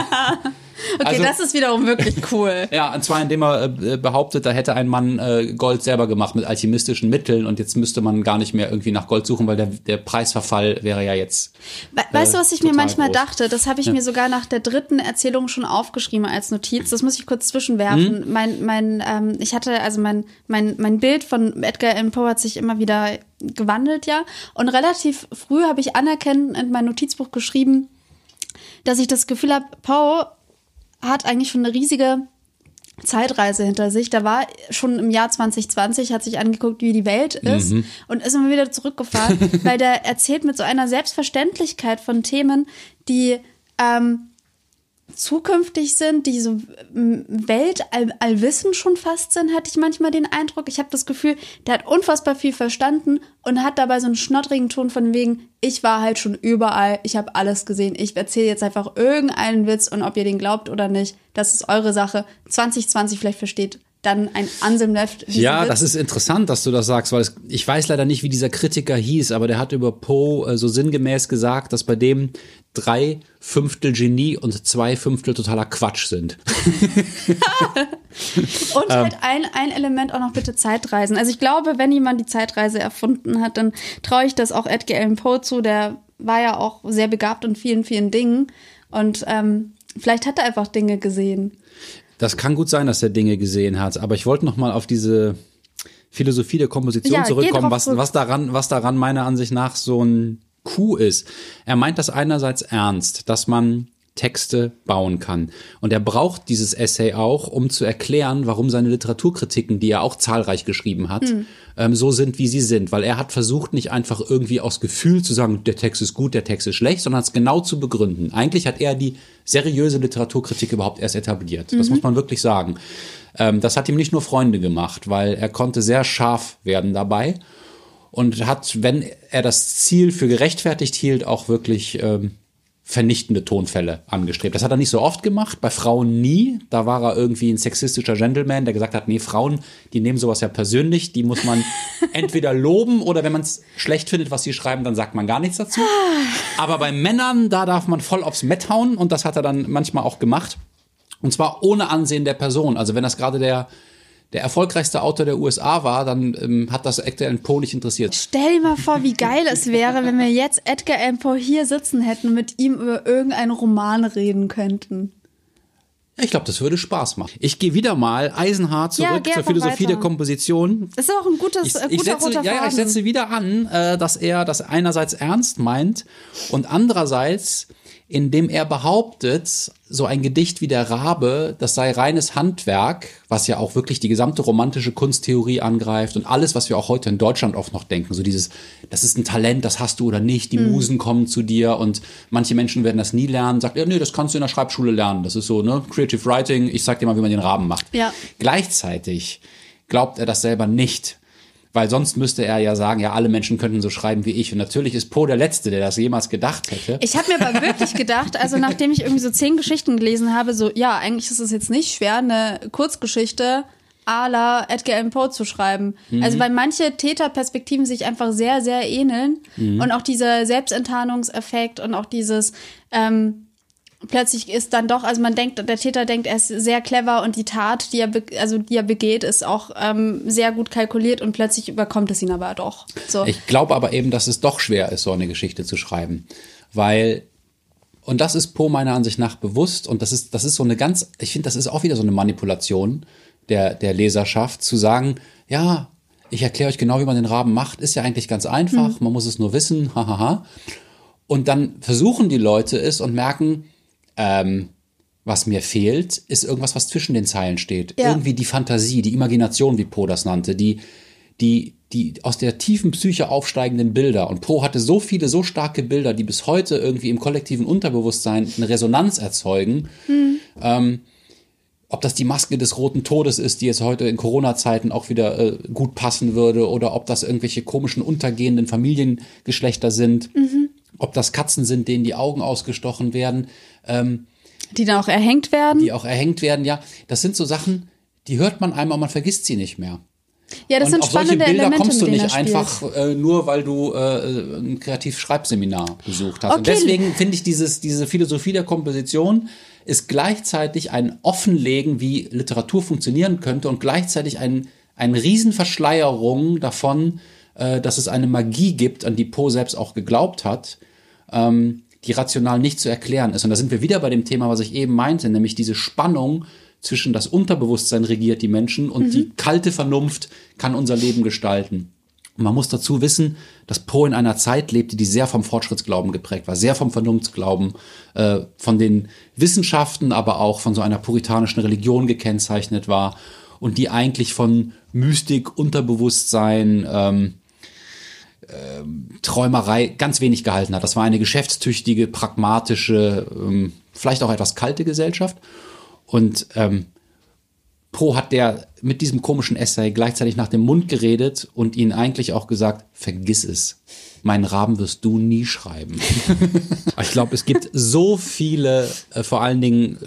Okay, Also- das ist wiederum wirklich cool. Ja, und zwar indem er äh, behauptet, da hätte ein Mann äh, Gold selber gemacht mit alchemistischen Mitteln und jetzt müsste man gar nicht mehr irgendwie nach Gold suchen, weil der, der Preisverfall wäre ja jetzt. We weißt du, was ich mir manchmal groß. dachte? Das habe ich mir sogar nach der dritten Erzählung schon aufgeschrieben als Notiz. Das muss ich kurz zwischenwerfen. Mhm. Mein, mein, ähm, ich hatte, also mein, mein, mein Bild von Edgar Allan Poe hat sich immer wieder gewandelt, ja. Und relativ früh habe ich anerkennend in mein Notizbuch geschrieben, dass ich das Gefühl habe, Poe hat eigentlich schon eine riesige Zeitreise hinter sich. Da war schon im Jahr 2020, hat sich angeguckt, wie die Welt ist und ist immer wieder zurückgefahren, weil der erzählt mit so einer Selbstverständlichkeit von Themen, die ähm, zukünftig sind, die so Weltallwissen schon fast sind, hatte ich manchmal den Eindruck. Ich habe das Gefühl, der hat unfassbar viel verstanden und hat dabei so einen schnottrigen Ton von wegen, ich war halt schon überall, ich habe alles gesehen, ich erzähle jetzt einfach irgendeinen Witz und ob ihr den glaubt oder nicht, das ist eure Sache. 2020 vielleicht versteht dann ein Anselm Left Ja, das ist interessant, dass du das sagst, weil es, ich weiß leider nicht, wie dieser Kritiker hieß, aber der hat über Poe äh, so sinngemäß gesagt, dass bei dem drei Fünftel Genie und zwei Fünftel totaler Quatsch sind. Und Ähm. halt ein, ein Element auch noch bitte Zeitreisen. Also ich glaube, wenn jemand die Zeitreise erfunden hat, dann traue ich das auch Edgar Allan Poe zu. Der war ja auch sehr begabt in vielen, vielen Dingen. Und ähm, vielleicht hat er einfach Dinge gesehen. Das kann gut sein, dass er Dinge gesehen hat, aber ich wollte noch mal auf diese Philosophie der Komposition Ja, zurückkommen, was, was daran, was daran meiner Ansicht nach so ein Coup ist. Er meint das einerseits ernst, dass man Texte bauen kann. Und er braucht dieses Essay auch, um zu erklären, warum seine Literaturkritiken, die er auch zahlreich geschrieben hat, Hm. ähm, so sind, wie sie sind. Weil er hat versucht, nicht einfach irgendwie aus Gefühl zu sagen, der Text ist gut, der Text ist schlecht, sondern es genau zu begründen. Eigentlich hat er die seriöse Literaturkritik überhaupt erst etabliert. Das muss man wirklich sagen. Ähm, das hat ihm nicht nur Freunde gemacht, weil er konnte sehr scharf werden dabei. und hat, wenn er das Ziel für gerechtfertigt hielt, auch wirklich ähm, vernichtende Tonfälle angestrebt. Das hat er nicht so oft gemacht, bei Frauen nie. Da war er irgendwie ein sexistischer Gentleman, der gesagt hat, nee, Frauen, die nehmen sowas ja persönlich, die muss man entweder loben oder wenn man es schlecht findet, was sie schreiben, dann sagt man gar nichts dazu. Aber bei Männern, da darf man voll aufs Mett hauen und das hat er dann manchmal auch gemacht. Und zwar ohne Ansehen der Person. Also wenn das gerade der der erfolgreichste Autor der USA war, dann ähm, hat das Edgar Allan Poe nicht interessiert. Stell dir mal vor, wie geil es wäre, wenn wir jetzt Edgar Allan Poe hier sitzen hätten und mit ihm über irgendeinen Roman reden könnten. Ich glaube, das würde Spaß machen. Ich gehe wieder mal eisenhart zurück ja, zur Philosophie weiter. der Komposition. Das ist auch ein gutes, ich, äh, guter ich setze, ja, Faden. ich setze wieder an, äh, dass er das einerseits ernst meint und andererseits indem er behauptet, so ein Gedicht wie der Rabe, das sei reines Handwerk, was ja auch wirklich die gesamte romantische Kunsttheorie angreift und alles, was wir auch heute in Deutschland oft noch denken, so dieses, das ist ein Talent, das hast du oder nicht, die Mhm. Musen kommen zu dir und manche Menschen werden das nie lernen, sagt, ja, nee, das kannst du in der Schreibschule lernen, das ist so, ne, Creative Writing, ich sag dir mal, wie man den Raben macht. Ja. Gleichzeitig glaubt er das selber nicht. Weil sonst müsste er ja sagen, ja, alle Menschen könnten so schreiben wie ich. Und natürlich ist Poe der Letzte, der das jemals gedacht hätte. Ich habe mir aber wirklich gedacht, also nachdem ich irgendwie so zehn Geschichten gelesen habe, so, ja, eigentlich ist es jetzt nicht schwer, eine Kurzgeschichte à la Edgar Allan Poe zu schreiben. Mhm. Also weil manche Täterperspektiven sich einfach sehr, sehr ähneln Mhm. und auch dieser Selbstenttarnungseffekt und auch dieses ähm, plötzlich ist dann doch, also man denkt, der Täter denkt, er ist sehr clever und die Tat, die er, also die er begeht, ist auch ähm, sehr gut kalkuliert und plötzlich überkommt es ihn aber doch. So. Ich glaube aber eben, dass es doch schwer ist, so eine Geschichte zu schreiben. Weil, und das ist Poe meiner Ansicht nach bewusst, und das ist, das ist so eine ganz, ich finde, das ist auch wieder so eine Manipulation der, der Leserschaft, zu sagen, ja, ich erkläre euch genau, wie man den Raben macht, ist ja eigentlich ganz einfach, man muss es nur wissen, hahaha. Und dann versuchen die Leute es und merken, ähm, was mir fehlt, ist irgendwas, was zwischen den Zeilen steht. Ja. Irgendwie die Fantasie, die Imagination, wie Poe das nannte, die, die, die aus der tiefen Psyche aufsteigenden Bilder. Und Poe hatte so viele, so starke Bilder, die bis heute irgendwie im kollektiven Unterbewusstsein eine Resonanz erzeugen. Ähm, ob das die Maske des roten Todes ist, die jetzt heute in Corona-Zeiten auch wieder äh, gut passen würde, oder ob das irgendwelche komischen untergehenden Familiengeschlechter sind, ob das Katzen sind, denen die Augen ausgestochen werden, ähm, die dann auch erhängt werden. die auch erhängt werden. Ja, das sind so Sachen, die hört man einmal, man vergisst sie nicht mehr. ja, das und sind auf solche spannende Bilder Elemente, kommst du nicht einfach äh, nur, weil du äh, ein Kreativ-Schreibseminar besucht hast. Und Okay. deswegen finde ich dieses, diese Philosophie der Komposition ist gleichzeitig ein Offenlegen, wie Literatur funktionieren könnte und gleichzeitig ein, ein Riesenverschleierung davon, äh, dass es eine Magie gibt, an die Poe selbst auch geglaubt hat, ähm, die rational nicht zu erklären ist. Und da sind wir wieder bei dem Thema, was ich eben meinte, nämlich diese Spannung zwischen das Unterbewusstsein regiert die Menschen und die kalte Vernunft kann unser Leben gestalten. Und man muss dazu wissen, dass Poe in einer Zeit lebte, die sehr vom Fortschrittsglauben geprägt war, sehr vom Vernunftsglauben, äh, von den Wissenschaften, aber auch von so einer puritanischen Religion gekennzeichnet war und die eigentlich von Mystik, Unterbewusstsein, ähm, Träumerei ganz wenig gehalten hat. Das war eine geschäftstüchtige, pragmatische, ähm, vielleicht auch etwas kalte Gesellschaft. Und ähm, Poe hat der mit diesem komischen Essay gleichzeitig nach dem Mund geredet und ihnen eigentlich auch gesagt, vergiss es. Meinen Raben wirst du nie schreiben. ich glaube, es gibt so viele, äh, vor allen Dingen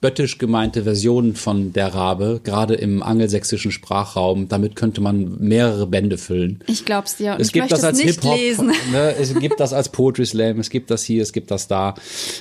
spöttisch gemeinte Versionen von der Rabe, gerade im angelsächsischen Sprachraum. Damit könnte man mehrere Bände füllen. Ich glaub's dir. Und Es ich gibt das als Hip-Hop, ne? es gibt das als Poetry Slam, es gibt das hier, es gibt das da.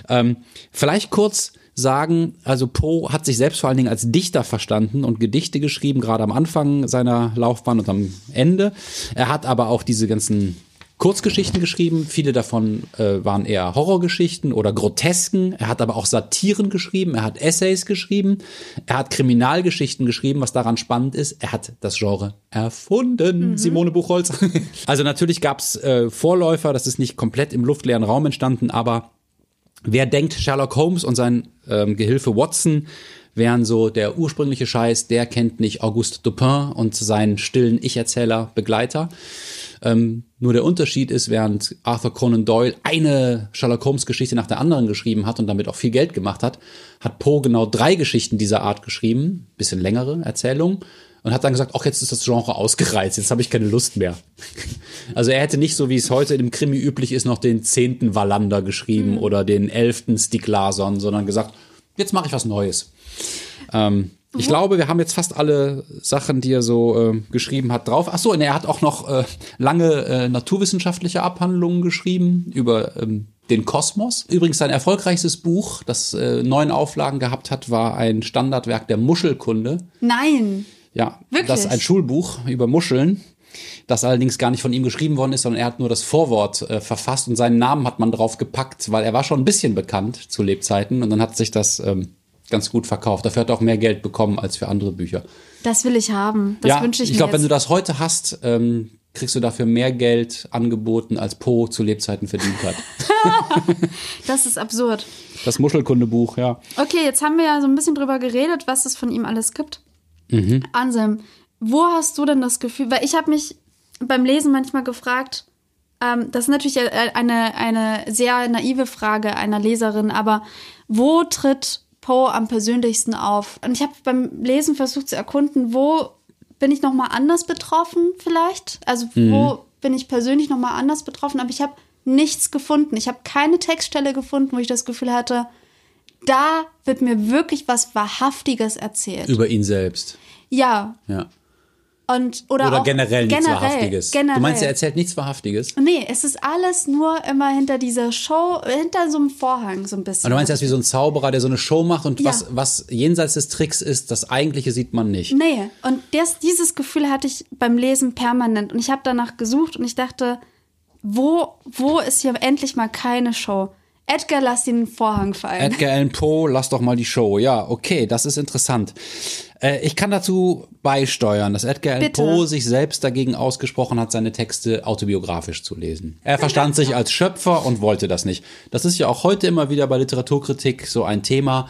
Ähm, vielleicht kurz sagen, also Poe hat sich selbst vor allen Dingen als Dichter verstanden und Gedichte geschrieben, gerade am Anfang seiner Laufbahn und am Ende. Er hat aber auch diese ganzen Kurzgeschichten geschrieben. Viele davon äh, waren eher Horrorgeschichten oder Grotesken. Er hat aber auch Satiren geschrieben. Er hat Essays geschrieben. Er hat Kriminalgeschichten geschrieben, was daran spannend ist. Er hat das Genre erfunden. Simone Buchholz. also natürlich gab es äh, Vorläufer. Das ist nicht komplett im luftleeren Raum entstanden, aber Wer denkt, Sherlock Holmes und sein ähm, Gehilfe Watson wären so der ursprüngliche Scheiß, der kennt nicht Auguste Dupin und seinen stillen Ich-Erzähler Begleiter. Ähm, nur der Unterschied ist, während Arthur Conan Doyle eine Sherlock Holmes Geschichte nach der anderen geschrieben hat und damit auch viel Geld gemacht hat, hat Poe genau drei Geschichten dieser Art geschrieben, bisschen längere Erzählungen, und hat dann gesagt, ach, jetzt ist das Genre ausgereizt, jetzt habe ich keine Lust mehr. Also er hätte nicht so, wie es heute dem Krimi üblich ist, noch den zehnten Wallander geschrieben mhm. oder den elften Stieg Larsson, sondern gesagt, jetzt mache ich was Neues. Ähm, ich glaube, wir haben jetzt fast alle Sachen, die er so äh, geschrieben hat, drauf. Ach so, und er hat auch noch äh, lange äh, naturwissenschaftliche Abhandlungen geschrieben über ähm, den Kosmos. Übrigens sein erfolgreichstes Buch, das äh, neun Auflagen gehabt hat, war ein Standardwerk der Muschelkunde. Nein. Ja, Wirklich? das ist ein Schulbuch über Muscheln, das allerdings gar nicht von ihm geschrieben worden ist, sondern er hat nur das Vorwort äh, verfasst und seinen Namen hat man drauf gepackt, weil er war schon ein bisschen bekannt zu Lebzeiten und dann hat sich das ähm, ganz gut verkauft. Dafür hat er auch mehr Geld bekommen als für andere Bücher. Das will ich haben. Das ja, wünsche ich, ich mir. Ich glaube, wenn du das heute hast, ähm, kriegst du dafür mehr Geld angeboten, als Po zu Lebzeiten verdient hat. das ist absurd. Das Muschelkundebuch, ja. Okay, jetzt haben wir ja so ein bisschen drüber geredet, was es von ihm alles gibt. Mhm. Anselm, wo hast du denn das Gefühl, weil ich habe mich beim Lesen manchmal gefragt, ähm, das ist natürlich eine, eine sehr naive Frage einer Leserin, aber wo tritt Poe am persönlichsten auf? Und ich habe beim Lesen versucht zu erkunden, wo bin ich noch mal anders betroffen vielleicht? Also mhm. wo bin ich persönlich noch mal anders betroffen? Aber ich habe nichts gefunden. Ich habe keine Textstelle gefunden, wo ich das Gefühl hatte, da wird mir wirklich was Wahrhaftiges erzählt. Über ihn selbst. Ja. Ja. Und, oder, oder generell nichts generell, Wahrhaftiges. Generell. Du meinst, er erzählt nichts Wahrhaftiges? Nee, es ist alles nur immer hinter dieser Show, hinter so einem Vorhang so ein bisschen. Und du meinst, er ist wie so ein Zauberer, der so eine Show macht und ja. was, was jenseits des Tricks ist, das Eigentliche sieht man nicht. Nee, und das, dieses Gefühl hatte ich beim Lesen permanent. Und ich habe danach gesucht und ich dachte, wo, wo ist hier endlich mal keine Show? Edgar, lass den Vorhang fallen. Edgar Allan Poe, lass doch mal die Show. Ja, okay, das ist interessant. Äh, ich kann dazu beisteuern, dass Edgar Allan Poe sich selbst dagegen ausgesprochen hat, seine Texte autobiografisch zu lesen. Er verstand sich als Schöpfer und wollte das nicht. Das ist ja auch heute immer wieder bei Literaturkritik so ein Thema.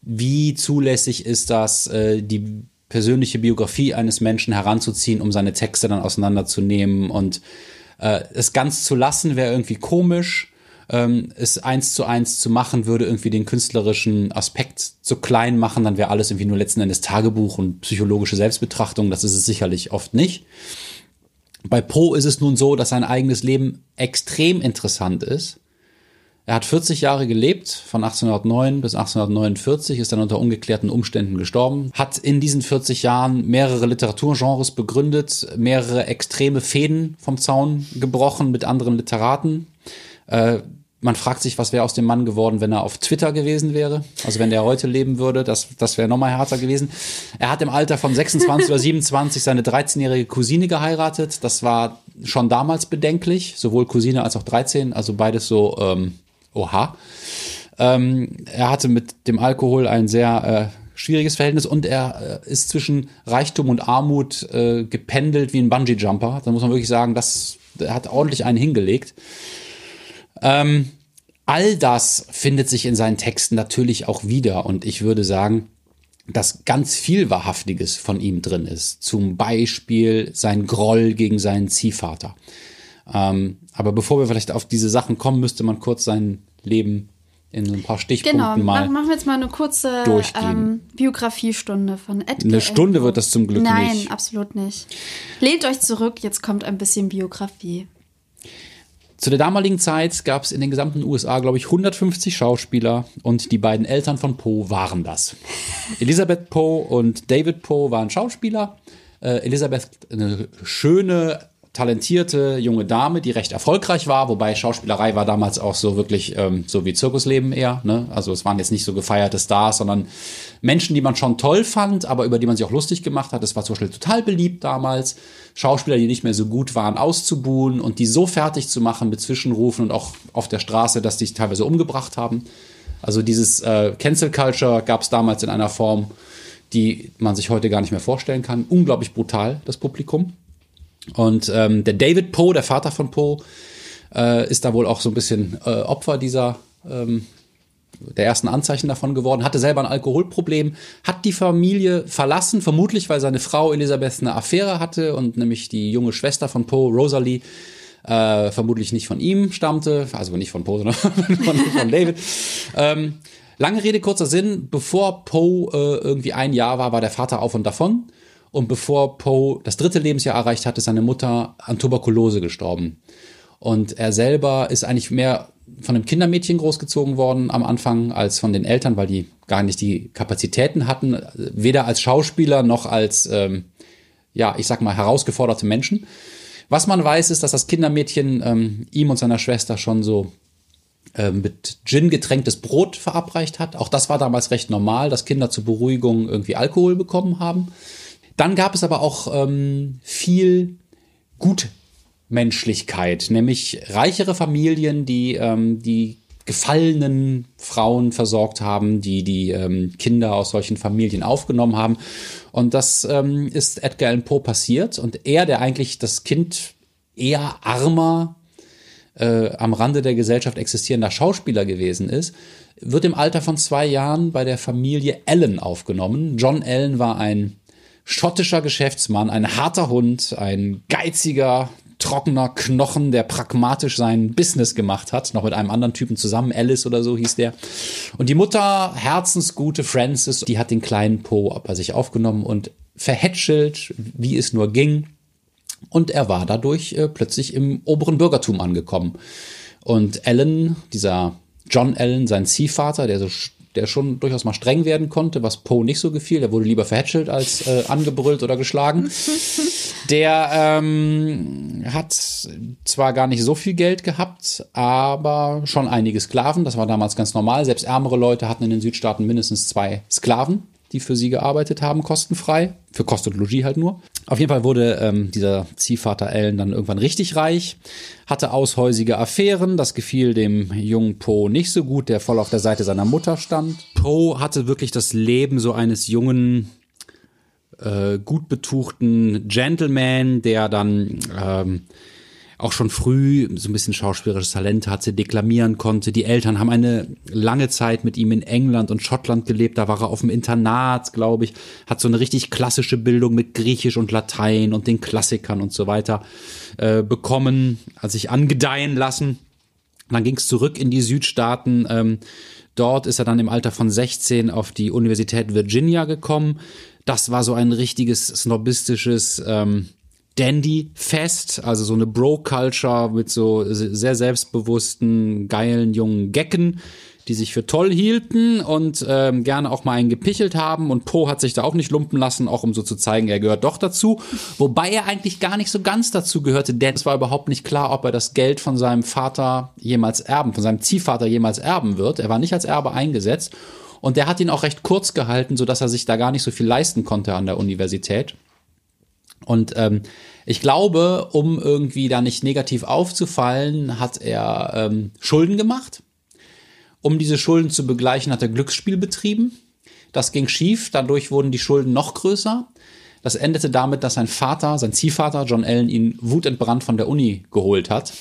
Wie zulässig ist das, äh, die persönliche Biografie eines Menschen heranzuziehen, um seine Texte dann auseinanderzunehmen und äh, es ganz zu lassen, wäre irgendwie komisch ähm, es eins zu eins zu machen, würde irgendwie den künstlerischen Aspekt zu klein machen, dann wäre alles irgendwie nur letzten Endes Tagebuch und psychologische Selbstbetrachtung. Das ist es sicherlich oft nicht. Bei Poe ist es nun so, dass sein eigenes Leben extrem interessant ist. Er hat 40 Jahre gelebt, von 1809 bis 1849, ist dann unter ungeklärten Umständen gestorben, hat in diesen 40 Jahren mehrere Literaturgenres begründet, mehrere extreme Fäden vom Zaun gebrochen mit anderen Literaten. Äh, man fragt sich, was wäre aus dem Mann geworden, wenn er auf Twitter gewesen wäre. Also wenn der heute leben würde, das, das wäre nochmal härter gewesen. Er hat im Alter von 26 oder 27 seine 13-jährige Cousine geheiratet. Das war schon damals bedenklich, sowohl Cousine als auch 13, also beides so, ähm, oha. Ähm, er hatte mit dem Alkohol ein sehr äh, schwieriges Verhältnis und er äh, ist zwischen Reichtum und Armut äh, gependelt wie ein Bungee-Jumper. Da muss man wirklich sagen, das, er hat ordentlich einen hingelegt. Ähm, all das findet sich in seinen Texten natürlich auch wieder und ich würde sagen, dass ganz viel Wahrhaftiges von ihm drin ist. Zum Beispiel sein Groll gegen seinen Ziehvater. Ähm, aber bevor wir vielleicht auf diese Sachen kommen, müsste man kurz sein Leben in ein paar Stichpunkten genau, mal machen wir jetzt mal eine kurze ähm, Biografiestunde von Edgar. Eine Stunde wird das zum Glück Nein, nicht. Nein, absolut nicht. Lehnt euch zurück, jetzt kommt ein bisschen Biografie. Zu der damaligen Zeit gab es in den gesamten USA, glaube ich, 150 Schauspieler und die beiden Eltern von Poe waren das. Elisabeth Poe und David Poe waren Schauspieler. Äh, Elisabeth eine schöne, talentierte junge Dame, die recht erfolgreich war, wobei Schauspielerei war damals auch so wirklich ähm, so wie Zirkusleben eher. Ne? Also es waren jetzt nicht so gefeierte Stars, sondern Menschen, die man schon toll fand, aber über die man sich auch lustig gemacht hat. Es war zum Beispiel total beliebt damals, Schauspieler, die nicht mehr so gut waren, auszubuhen und die so fertig zu machen mit Zwischenrufen und auch auf der Straße, dass die sich teilweise umgebracht haben. Also dieses äh, Cancel Culture gab es damals in einer Form, die man sich heute gar nicht mehr vorstellen kann. Unglaublich brutal, das Publikum. Und ähm, der David Poe, der Vater von Poe, äh, ist da wohl auch so ein bisschen äh, Opfer dieser ähm, der ersten Anzeichen davon geworden, hatte selber ein Alkoholproblem, hat die Familie verlassen, vermutlich weil seine Frau Elisabeth eine Affäre hatte und nämlich die junge Schwester von Poe, Rosalie, äh, vermutlich nicht von ihm stammte, also nicht von Poe, sondern von, von David. Ähm, lange Rede, kurzer Sinn, bevor Poe äh, irgendwie ein Jahr war, war der Vater auf und davon Und bevor Poe das dritte Lebensjahr erreicht hat, ist seine Mutter an Tuberkulose gestorben. Und er selber ist eigentlich mehr von einem Kindermädchen großgezogen worden am Anfang als von den Eltern, weil die gar nicht die Kapazitäten hatten, weder als Schauspieler noch als, ähm, ja, ich sag mal, herausgeforderte Menschen. Was man weiß, ist, dass das Kindermädchen ähm, ihm und seiner Schwester schon so äh, mit Gin getränktes Brot verabreicht hat. Auch das war damals recht normal, dass Kinder zur Beruhigung irgendwie Alkohol bekommen haben. Dann gab es aber auch ähm, viel Gutmenschlichkeit, nämlich reichere Familien, die ähm, die gefallenen Frauen versorgt haben, die die ähm, Kinder aus solchen Familien aufgenommen haben. Und das ähm, ist Edgar Allan Poe passiert. Und er, der eigentlich das Kind eher armer, äh, am Rande der Gesellschaft existierender Schauspieler gewesen ist, wird im Alter von zwei Jahren bei der Familie Allen aufgenommen. John Allen war ein schottischer Geschäftsmann, ein harter Hund, ein geiziger, trockener Knochen, der pragmatisch sein Business gemacht hat, noch mit einem anderen Typen zusammen, Alice oder so hieß der. Und die Mutter, herzensgute Frances, die hat den kleinen Poe bei sich aufgenommen und verhätschelt, wie es nur ging. Und er war dadurch äh, plötzlich im oberen Bürgertum angekommen. Und Alan, dieser John Allen, sein Ziehvater, der so der schon durchaus mal streng werden konnte, was Poe nicht so gefiel. Der wurde lieber verhätschelt als äh, angebrüllt oder geschlagen. Der ähm, hat zwar gar nicht so viel Geld gehabt, aber schon einige Sklaven. Das war damals ganz normal. Selbst ärmere Leute hatten in den Südstaaten mindestens zwei Sklaven die für sie gearbeitet haben, kostenfrei. Für Kost und Logis halt nur. Auf jeden Fall wurde ähm, dieser Ziehvater Ellen dann irgendwann richtig reich, hatte aushäusige Affären. Das gefiel dem jungen Poe nicht so gut, der voll auf der Seite seiner Mutter stand. Poe hatte wirklich das Leben so eines jungen, äh, gut betuchten Gentleman, der dann ähm, auch schon früh so ein bisschen schauspielerisches Talent hatte, deklamieren konnte. Die Eltern haben eine lange Zeit mit ihm in England und Schottland gelebt. Da war er auf dem Internat, glaube ich, hat so eine richtig klassische Bildung mit Griechisch und Latein und den Klassikern und so weiter äh, bekommen, hat sich angedeihen lassen. Dann ging es zurück in die Südstaaten. Ähm, dort ist er dann im Alter von 16 auf die Universität Virginia gekommen. Das war so ein richtiges snobistisches ähm, Dandy-Fest, also so eine Bro-Culture mit so sehr selbstbewussten, geilen jungen Gecken, die sich für toll hielten und ähm, gerne auch mal einen gepichelt haben. Und Poe hat sich da auch nicht lumpen lassen, auch um so zu zeigen, er gehört doch dazu. Wobei er eigentlich gar nicht so ganz dazu gehörte, denn es war überhaupt nicht klar, ob er das Geld von seinem Vater jemals erben, von seinem Ziehvater jemals erben wird. Er war nicht als Erbe eingesetzt. Und der hat ihn auch recht kurz gehalten, so dass er sich da gar nicht so viel leisten konnte an der Universität. Und ähm, ich glaube, um irgendwie da nicht negativ aufzufallen, hat er ähm, Schulden gemacht. Um diese Schulden zu begleichen, hat er Glücksspiel betrieben. Das ging schief, dadurch wurden die Schulden noch größer. Das endete damit, dass sein Vater, sein Ziehvater John Allen, ihn wutentbrannt von der Uni geholt hat.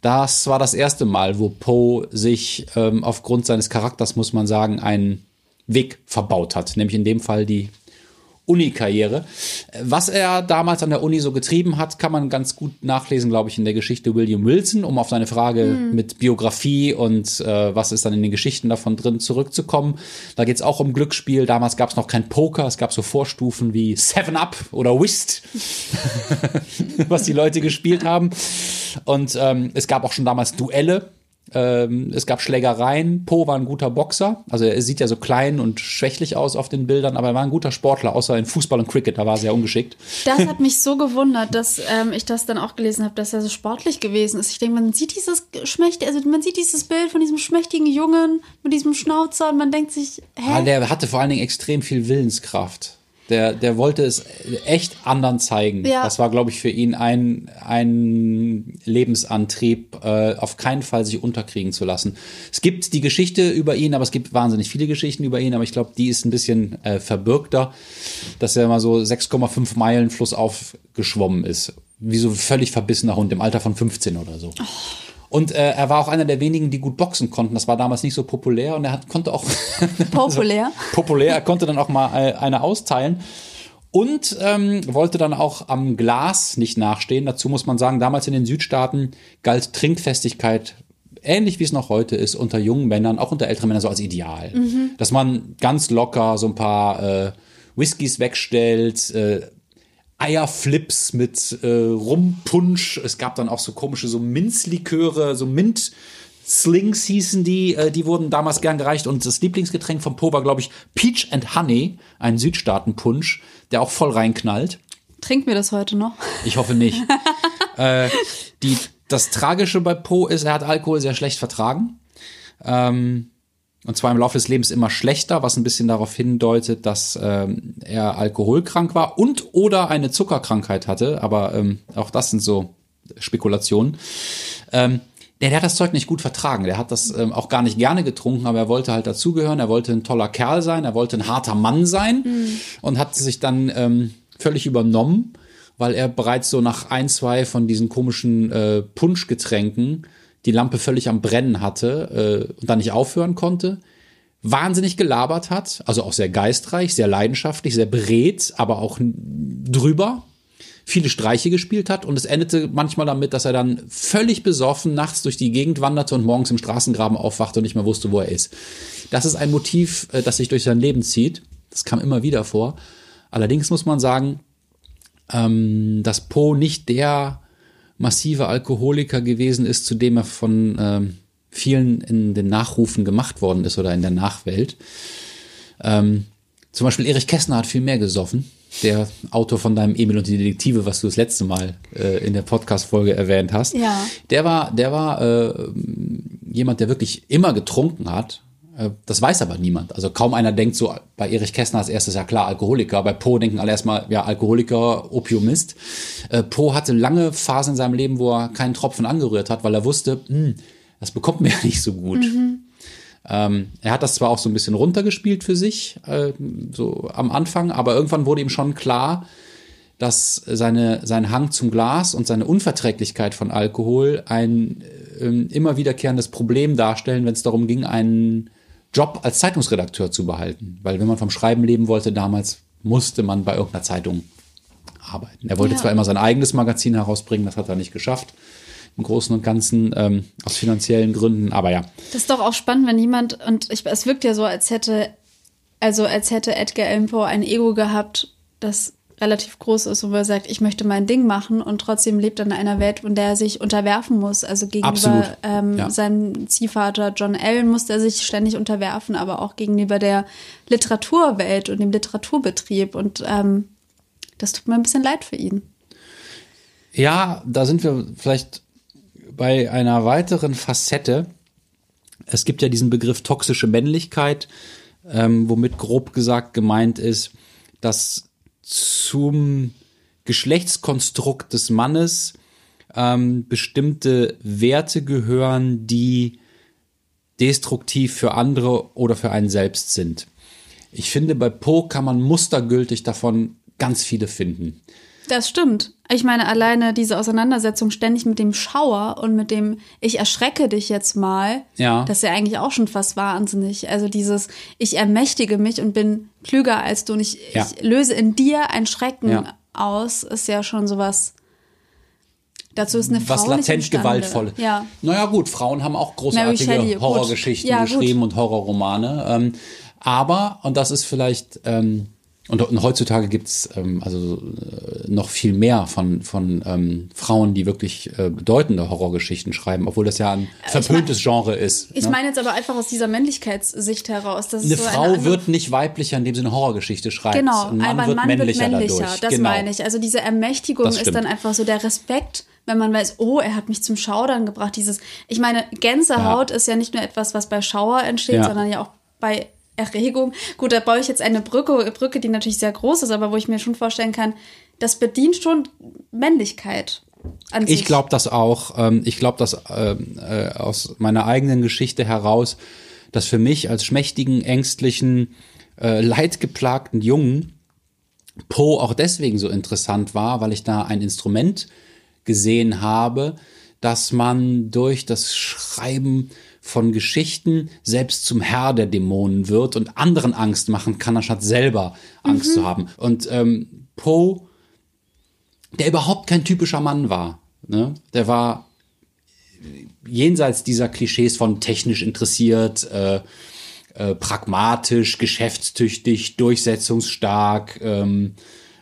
Das war das erste Mal, wo Poe sich ähm, aufgrund seines Charakters, muss man sagen, einen Weg verbaut hat, nämlich in dem Fall die Uni-Karriere. Was er damals an der Uni so getrieben hat, kann man ganz gut nachlesen, glaube ich, in der Geschichte William Wilson, um auf seine Frage mhm. mit Biografie und äh, was ist dann in den Geschichten davon drin zurückzukommen. Da geht es auch um Glücksspiel. Damals gab es noch kein Poker, es gab so Vorstufen wie Seven Up oder Whist, was die Leute gespielt haben. Und ähm, es gab auch schon damals Duelle ähm, es gab Schlägereien. Po war ein guter Boxer. Also er sieht ja so klein und schwächlich aus auf den Bildern, aber er war ein guter Sportler, außer in Fußball und Cricket, da war er sehr ungeschickt. Das hat mich so gewundert, dass ähm, ich das dann auch gelesen habe, dass er so sportlich gewesen ist. Ich denke, man sieht dieses Schmächt, also man sieht dieses Bild von diesem schmächtigen Jungen mit diesem Schnauzer und man denkt sich, hä? Ja, der hatte vor allen Dingen extrem viel Willenskraft. Der, der wollte es echt anderen zeigen. Ja. Das war, glaube ich, für ihn ein, ein Lebensantrieb, äh, auf keinen Fall sich unterkriegen zu lassen. Es gibt die Geschichte über ihn, aber es gibt wahnsinnig viele Geschichten über ihn, aber ich glaube, die ist ein bisschen äh, verbürgter, dass er mal so 6,5 Meilen flussauf geschwommen ist. Wie so völlig verbissener Hund im Alter von 15 oder so. Oh. Und äh, er war auch einer der wenigen, die gut boxen konnten. Das war damals nicht so populär und er hat, konnte auch. Populär? also, populär. Er konnte dann auch mal äh, eine austeilen. Und ähm, wollte dann auch am Glas nicht nachstehen. Dazu muss man sagen, damals in den Südstaaten galt Trinkfestigkeit ähnlich wie es noch heute ist, unter jungen Männern, auch unter älteren Männern so als Ideal. Mhm. Dass man ganz locker so ein paar äh, Whiskys wegstellt, äh, Eierflips mit äh, Rumpunsch. Es gab dann auch so komische so Minzliköre, so Mint. Slings hießen die, äh, die wurden damals gern gereicht und das Lieblingsgetränk von Po war, glaube ich, Peach and Honey, ein Südstaatenpunsch, der auch voll reinknallt. Trinken wir das heute noch? Ich hoffe nicht. äh, die, das Tragische bei Po ist, er hat Alkohol sehr schlecht vertragen. Ähm, und zwar im Laufe des Lebens immer schlechter, was ein bisschen darauf hindeutet, dass ähm, er alkoholkrank war und oder eine Zuckerkrankheit hatte. Aber ähm, auch das sind so Spekulationen. Ähm, der, der hat das Zeug nicht gut vertragen. Der hat das ähm, auch gar nicht gerne getrunken, aber er wollte halt dazugehören. Er wollte ein toller Kerl sein. Er wollte ein harter Mann sein mhm. und hat sich dann ähm, völlig übernommen, weil er bereits so nach ein, zwei von diesen komischen äh, Punschgetränken die Lampe völlig am Brennen hatte äh, und dann nicht aufhören konnte. Wahnsinnig gelabert hat, also auch sehr geistreich, sehr leidenschaftlich, sehr beredt, aber auch drüber viele Streiche gespielt hat und es endete manchmal damit, dass er dann völlig besoffen nachts durch die Gegend wanderte und morgens im Straßengraben aufwachte und nicht mehr wusste, wo er ist. Das ist ein Motiv, äh, das sich durch sein Leben zieht. Das kam immer wieder vor. Allerdings muss man sagen, ähm, dass Poe nicht der massive Alkoholiker gewesen ist, zu dem er von ähm, vielen in den Nachrufen gemacht worden ist oder in der Nachwelt. Ähm, zum Beispiel Erich Kästner hat viel mehr gesoffen der Autor von deinem Emil und die Detektive, was du das letzte Mal äh, in der Podcast-Folge erwähnt hast. Ja. Der war, der war äh, jemand, der wirklich immer getrunken hat. Äh, das weiß aber niemand. Also kaum einer denkt so bei Erich Kästner als erstes, ja klar, Alkoholiker. Bei Poe denken alle erstmal, ja, Alkoholiker, Opiumist. Äh, Poe hatte lange Phasen in seinem Leben, wo er keinen Tropfen angerührt hat, weil er wusste, hm, das bekommt mir ja nicht so gut. Mhm. Ähm, er hat das zwar auch so ein bisschen runtergespielt für sich, äh, so am Anfang, aber irgendwann wurde ihm schon klar, dass seine, sein Hang zum Glas und seine Unverträglichkeit von Alkohol ein äh, immer wiederkehrendes Problem darstellen, wenn es darum ging, einen Job als Zeitungsredakteur zu behalten. Weil wenn man vom Schreiben leben wollte damals, musste man bei irgendeiner Zeitung arbeiten. Er wollte ja. zwar immer sein eigenes Magazin herausbringen, das hat er nicht geschafft im Großen und Ganzen ähm, aus finanziellen Gründen. Aber ja. Das ist doch auch spannend, wenn jemand, und ich, es wirkt ja so, als hätte, also als hätte Edgar Allan Poe ein Ego gehabt, das relativ groß ist und wo er sagt, ich möchte mein Ding machen und trotzdem lebt er in einer Welt, in der er sich unterwerfen muss. Also gegenüber ähm, ja. seinem Ziehvater John Allen musste er sich ständig unterwerfen, aber auch gegenüber der Literaturwelt und dem Literaturbetrieb. Und ähm, das tut mir ein bisschen leid für ihn. Ja, da sind wir vielleicht bei einer weiteren Facette. Es gibt ja diesen Begriff toxische Männlichkeit, ähm, womit grob gesagt gemeint ist, dass zum Geschlechtskonstrukt des Mannes ähm, bestimmte Werte gehören, die destruktiv für andere oder für einen selbst sind. Ich finde, bei Poe kann man mustergültig davon ganz viele finden. Das stimmt. Ich meine, alleine diese Auseinandersetzung ständig mit dem Schauer und mit dem Ich erschrecke dich jetzt mal, ja. das ist ja eigentlich auch schon fast wahnsinnig. Also dieses Ich ermächtige mich und bin klüger als du und ich, ja. ich löse in dir ein Schrecken ja. aus, ist ja schon sowas. Dazu ist eine Frau Was latent gewaltvoll. Ja. Naja, gut, Frauen haben auch großartige Horrorgeschichten ja, geschrieben und Horrorromane. Ähm, aber, und das ist vielleicht. Ähm, und, und heutzutage gibt's ähm, also äh, noch viel mehr von, von ähm, Frauen, die wirklich äh, bedeutende Horrorgeschichten schreiben, obwohl das ja ein verpöntes ich mein, Genre ist. Ich ne? meine jetzt aber einfach aus dieser Männlichkeitssicht heraus. Dass eine so Frau eine wird nicht weiblicher, indem sie eine Horrorgeschichte schreibt. Genau, ein Mann, wird, Mann männlicher wird männlicher dadurch. Das genau. meine ich. Also diese Ermächtigung ist dann einfach so der Respekt wenn man weiß, oh, er hat mich zum Schaudern gebracht. Dieses, ich meine, Gänsehaut ja. ist ja nicht nur etwas, was bei Schauer entsteht, ja. sondern ja auch bei Erregung. Gut, da baue ich jetzt eine Brücke, Brücke, die natürlich sehr groß ist, aber wo ich mir schon vorstellen kann, das bedient schon Männlichkeit. An sich. Ich glaube das auch. Ähm, ich glaube das ähm, äh, aus meiner eigenen Geschichte heraus, dass für mich als schmächtigen, ängstlichen, äh, leidgeplagten Jungen Poe auch deswegen so interessant war, weil ich da ein Instrument gesehen habe, dass man durch das Schreiben von Geschichten selbst zum Herr der Dämonen wird und anderen Angst machen kann, anstatt selber Angst mhm. zu haben. Und ähm, Poe, der überhaupt kein typischer Mann war, ne? der war jenseits dieser Klischees von technisch interessiert, äh, äh, pragmatisch, geschäftstüchtig, durchsetzungsstark, ähm,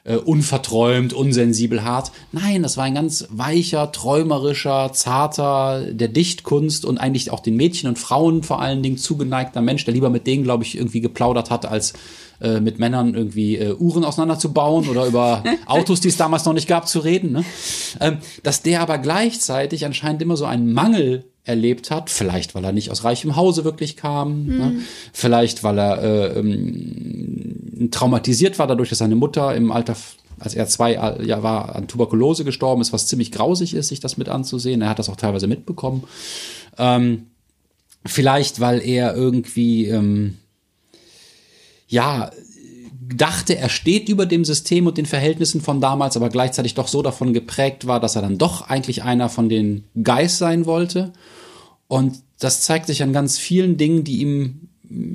äh, unverträumt, unsensibel, hart. Nein, das war ein ganz weicher, träumerischer, zarter, der Dichtkunst und eigentlich auch den Mädchen und Frauen vor allen Dingen zugeneigter Mensch, der lieber mit denen, glaube ich, irgendwie geplaudert hat, als äh, mit Männern irgendwie äh, Uhren auseinanderzubauen oder über Autos, die es damals noch nicht gab, zu reden. Ne? Ähm, dass der aber gleichzeitig anscheinend immer so einen Mangel erlebt hat, vielleicht weil er nicht aus reichem Hause wirklich kam, mhm. ne? vielleicht weil er äh, ähm, traumatisiert war dadurch, dass seine Mutter im Alter als er zwei Jahre war, an Tuberkulose gestorben ist, was ziemlich grausig ist, sich das mit anzusehen. Er hat das auch teilweise mitbekommen. Ähm, vielleicht, weil er irgendwie ähm, ja, dachte, er steht über dem System und den Verhältnissen von damals, aber gleichzeitig doch so davon geprägt war, dass er dann doch eigentlich einer von den Guys sein wollte. Und das zeigt sich an ganz vielen Dingen, die ihm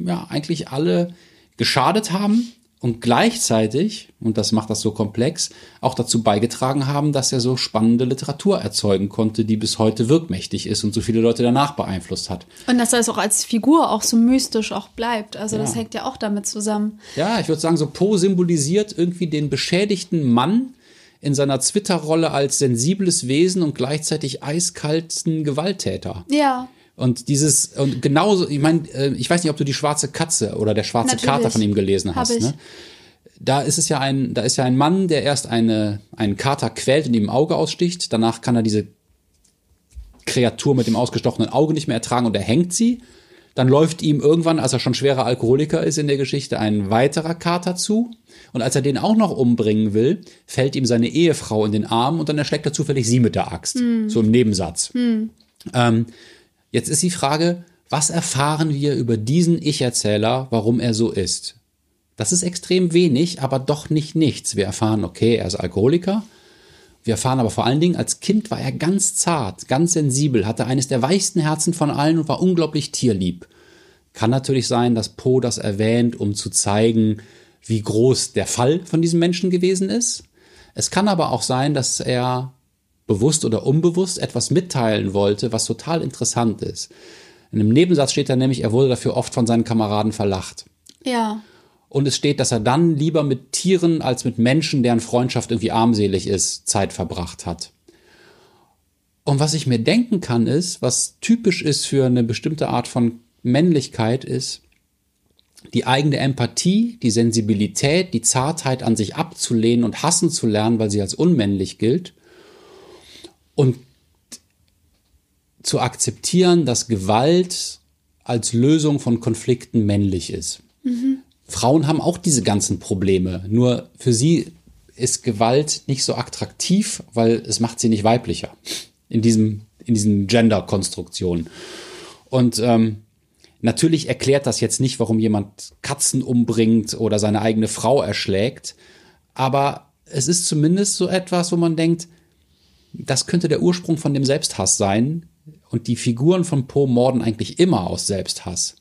ja eigentlich alle geschadet haben, und gleichzeitig, und das macht das so komplex, auch dazu beigetragen haben, dass er so spannende Literatur erzeugen konnte, die bis heute wirkmächtig ist und so viele Leute danach beeinflusst hat. Und dass er es auch als Figur auch so mystisch auch bleibt. Also ja. das hängt ja auch damit zusammen. Ja, ich würde sagen, so Poe symbolisiert irgendwie den beschädigten Mann in seiner Twitter-Rolle als sensibles Wesen und gleichzeitig eiskalten Gewalttäter. Ja. Und dieses, und genauso, ich meine, äh, ich weiß nicht, ob du die schwarze Katze oder der schwarze Natürlich. Kater von ihm gelesen hast. Ne? Da ist es ja ein, da ist ja ein Mann, der erst eine, einen Kater quält und ihm im Auge aussticht. Danach kann er diese Kreatur mit dem ausgestochenen Auge nicht mehr ertragen und er hängt sie. Dann läuft ihm irgendwann, als er schon schwerer Alkoholiker ist in der Geschichte, ein weiterer Kater zu. Und als er den auch noch umbringen will, fällt ihm seine Ehefrau in den Arm und dann erschlägt er zufällig sie mit der Axt. Hm. So im Nebensatz. Hm. Ähm, Jetzt ist die Frage, was erfahren wir über diesen Ich-Erzähler, warum er so ist? Das ist extrem wenig, aber doch nicht nichts. Wir erfahren, okay, er ist Alkoholiker. Wir erfahren aber vor allen Dingen, als Kind war er ganz zart, ganz sensibel, hatte eines der weichsten Herzen von allen und war unglaublich tierlieb. Kann natürlich sein, dass Poe das erwähnt, um zu zeigen, wie groß der Fall von diesem Menschen gewesen ist. Es kann aber auch sein, dass er bewusst oder unbewusst etwas mitteilen wollte, was total interessant ist. In einem Nebensatz steht da nämlich, er wurde dafür oft von seinen Kameraden verlacht. Ja. Und es steht, dass er dann lieber mit Tieren als mit Menschen, deren Freundschaft irgendwie armselig ist, Zeit verbracht hat. Und was ich mir denken kann, ist, was typisch ist für eine bestimmte Art von Männlichkeit, ist, die eigene Empathie, die Sensibilität, die Zartheit an sich abzulehnen und hassen zu lernen, weil sie als unmännlich gilt und zu akzeptieren, dass Gewalt als Lösung von Konflikten männlich ist. Mhm. Frauen haben auch diese ganzen Probleme, nur für sie ist Gewalt nicht so attraktiv, weil es macht sie nicht weiblicher in diesem in diesen Gender-Konstruktionen. Und ähm, natürlich erklärt das jetzt nicht, warum jemand Katzen umbringt oder seine eigene Frau erschlägt, aber es ist zumindest so etwas, wo man denkt, das könnte der Ursprung von dem Selbsthass sein. Und die Figuren von Poe morden eigentlich immer aus Selbsthass.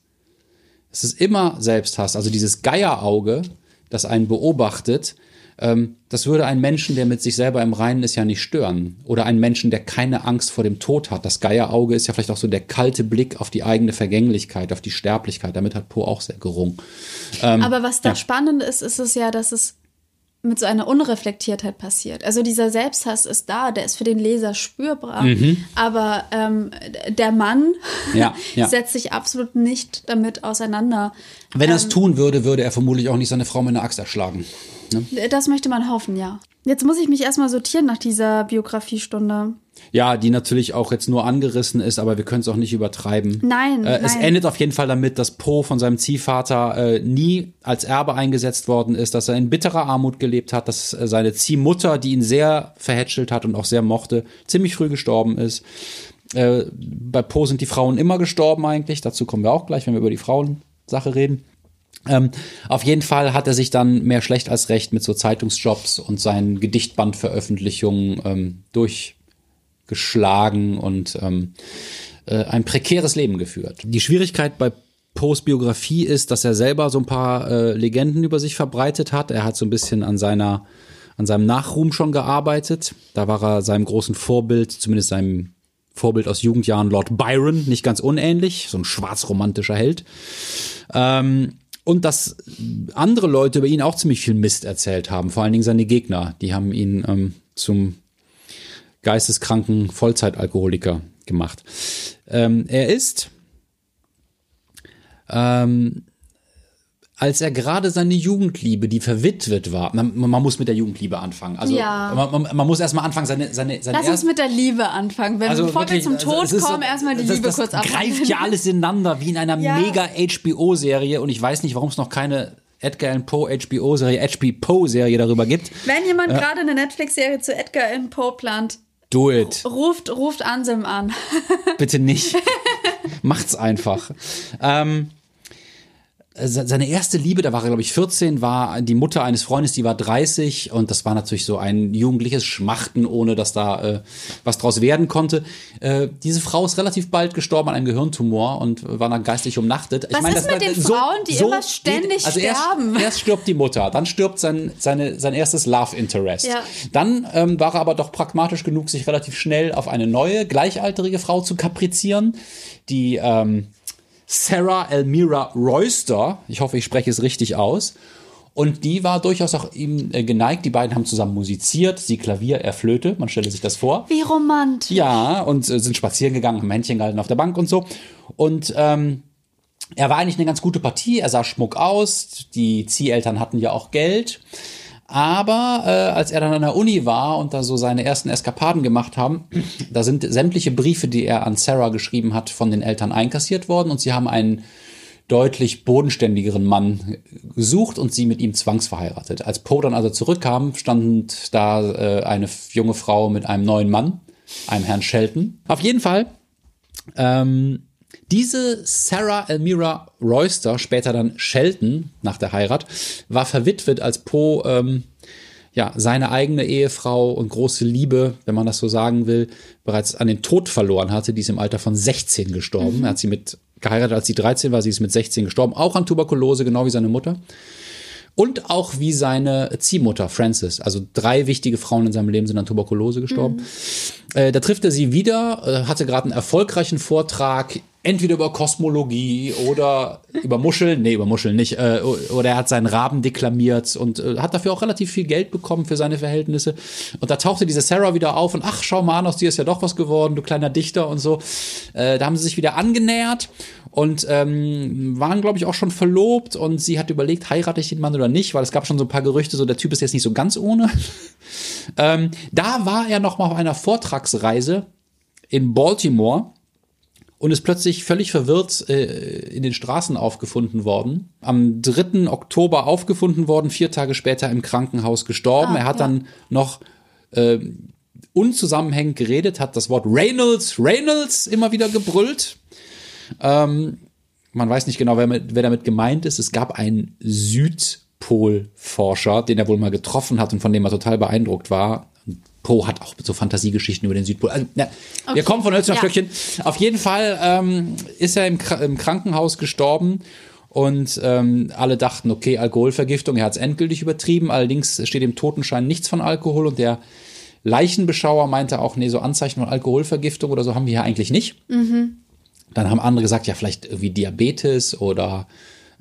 Es ist immer Selbsthass. Also dieses Geierauge, das einen beobachtet, ähm, das würde einen Menschen, der mit sich selber im Reinen ist, ja nicht stören. Oder einen Menschen, der keine Angst vor dem Tod hat. Das Geierauge ist ja vielleicht auch so der kalte Blick auf die eigene Vergänglichkeit, auf die Sterblichkeit. Damit hat Poe auch sehr gerungen. Ähm, Aber was da ja. spannend ist, ist es ja, dass es mit so einer Unreflektiertheit passiert. Also dieser Selbsthass ist da, der ist für den Leser spürbar, mhm. aber ähm, der Mann ja, ja. setzt sich absolut nicht damit auseinander. Wenn er es ähm, tun würde, würde er vermutlich auch nicht seine Frau mit einer Axt erschlagen. Ne? Das möchte man hoffen, ja. Jetzt muss ich mich erstmal sortieren nach dieser Biografiestunde. Ja, die natürlich auch jetzt nur angerissen ist, aber wir können es auch nicht übertreiben. Nein, äh, nein. Es endet auf jeden Fall damit, dass Poe von seinem Ziehvater äh, nie als Erbe eingesetzt worden ist, dass er in bitterer Armut gelebt hat, dass äh, seine Ziehmutter, die ihn sehr verhätschelt hat und auch sehr mochte, ziemlich früh gestorben ist. Äh, bei Poe sind die Frauen immer gestorben eigentlich. Dazu kommen wir auch gleich, wenn wir über die Frauensache reden. Ähm, auf jeden Fall hat er sich dann mehr schlecht als recht mit so Zeitungsjobs und seinen Gedichtbandveröffentlichungen ähm, durchgeschlagen und ähm, äh, ein prekäres Leben geführt. Die Schwierigkeit bei Poes Biografie ist, dass er selber so ein paar äh, Legenden über sich verbreitet hat. Er hat so ein bisschen an seiner an seinem Nachruhm schon gearbeitet. Da war er seinem großen Vorbild, zumindest seinem Vorbild aus Jugendjahren, Lord Byron, nicht ganz unähnlich, so ein schwarzromantischer Held. Ähm, und dass andere Leute über ihn auch ziemlich viel Mist erzählt haben, vor allen Dingen seine Gegner. Die haben ihn ähm, zum geisteskranken Vollzeitalkoholiker gemacht. Ähm, er ist ähm, als er gerade seine Jugendliebe, die verwitwet war, man, man muss mit der Jugendliebe anfangen. Also Ja. man, man, man muss erstmal anfangen, seine, seine, seine Lass uns mit der Liebe anfangen. Wenn, bevor wir wirklich, zum also Tod ist so- kommen, erstmal die das, Liebe das kurz ab. greift ja alles ineinander, wie in einer Ja. mega HBO-Serie. Und ich weiß nicht, warum es noch keine Edgar Allan Poe HBO-Serie, HP Poe-Serie darüber gibt. Wenn jemand gerade eine Netflix-Serie zu Edgar Allan Poe plant, Do it. ruft, ruft Anselm an. Bitte nicht. Macht's einfach. Ähm, seine erste Liebe, da war er, glaube ich, 14, war die Mutter eines Freundes, die war 30 und das war natürlich so ein jugendliches Schmachten, ohne dass da äh, was draus werden konnte. Äh, diese Frau ist relativ bald gestorben an einem Gehirntumor und war dann geistig umnachtet. Was ist mit den Frauen, die immer ständig also sterben? Erst, erst stirbt die Mutter, dann stirbt sein, seine, sein erstes Love Interest. Ja. Dann ähm, war er aber doch pragmatisch genug, sich relativ schnell auf eine neue, gleichaltrige Frau zu kaprizieren, die ähm, Sarah Elmira Royster, ich hoffe, ich spreche es richtig aus. Und die war durchaus auch ihm äh, geneigt. Die beiden haben zusammen musiziert, sie Klavier, er Flöte, man stelle sich das vor. Wie romantisch. Ja, und äh, sind spazieren gegangen, haben Händchen gehalten auf der Bank und so. Und ähm, er war eigentlich eine ganz gute Partie, er sah schmuck aus, die Zieheltern hatten ja auch Geld. Aber äh, als er dann an der Uni war und da so seine ersten Eskapaden gemacht haben, da sind sämtliche Briefe, die er an Sarah geschrieben hat, von den Eltern einkassiert worden und sie haben einen deutlich bodenständigeren Mann gesucht und sie mit ihm zwangsverheiratet. Als Poe dann also zurückkam, stand da äh, eine junge Frau mit einem neuen Mann, einem Herrn Shelton. Auf jeden Fall ähm, diese Sarah Elmira Royster, später dann Shelton nach der Heirat, war verwitwet, als Poe ähm, ja, seine eigene Ehefrau und große Liebe, wenn man das so sagen will, bereits an den Tod verloren hatte. Die ist im Alter von 16 gestorben. Er hat sie mit geheiratet, als sie 13 war. Sie ist mit 16 gestorben. Auch an Tuberkulose, genau wie seine Mutter. Und auch wie seine Ziehmutter, Frances. Also drei wichtige Frauen in seinem Leben sind an Tuberkulose gestorben. Äh, da trifft er sie wieder, äh, hatte gerade einen erfolgreichen Vortrag, entweder über Kosmologie oder über Muscheln, nee, über Muscheln nicht, äh, oder er hat seinen Raben deklamiert und äh, hat dafür auch relativ viel Geld bekommen für seine Verhältnisse. Und da tauchte diese Sarah wieder auf und ach, schau mal an, aus dir ist ja doch was geworden, du kleiner Dichter und so. Äh, da haben sie sich wieder angenähert und ähm, waren, glaube ich, auch schon verlobt und sie hat überlegt, heirate ich den Mann oder nicht, weil es gab schon so ein paar Gerüchte, so der Typ ist jetzt nicht so ganz ohne. ähm, da war er noch mal auf einer Vortragsreise in Baltimore und ist plötzlich völlig verwirrt äh, in den Straßen aufgefunden worden. Am 3. Oktober aufgefunden worden, vier Tage später im Krankenhaus gestorben. Ah, er hat ja. dann noch äh, unzusammenhängend geredet, hat das Wort Reynolds, Reynolds immer wieder gebrüllt. Ähm, man weiß nicht genau, wer, mit, wer damit gemeint ist. Es gab einen Südpol-Forscher, den er wohl mal getroffen hat und von dem er total beeindruckt war. Poe hat auch so Fantasiegeschichten über den Südpol. Also, ja, Wir Okay. kommen von Hölzchen auf Ja. Stöckchen. Auf jeden Fall ähm, ist er im, im Krankenhaus gestorben. Und ähm, alle dachten, okay, Alkoholvergiftung, er hat es endgültig übertrieben. Allerdings steht im Totenschein nichts von Alkohol und der Leichenbeschauer meinte auch, nee, so Anzeichen von Alkoholvergiftung oder so haben wir hier eigentlich nicht. Dann haben andere gesagt, ja, vielleicht irgendwie Diabetes oder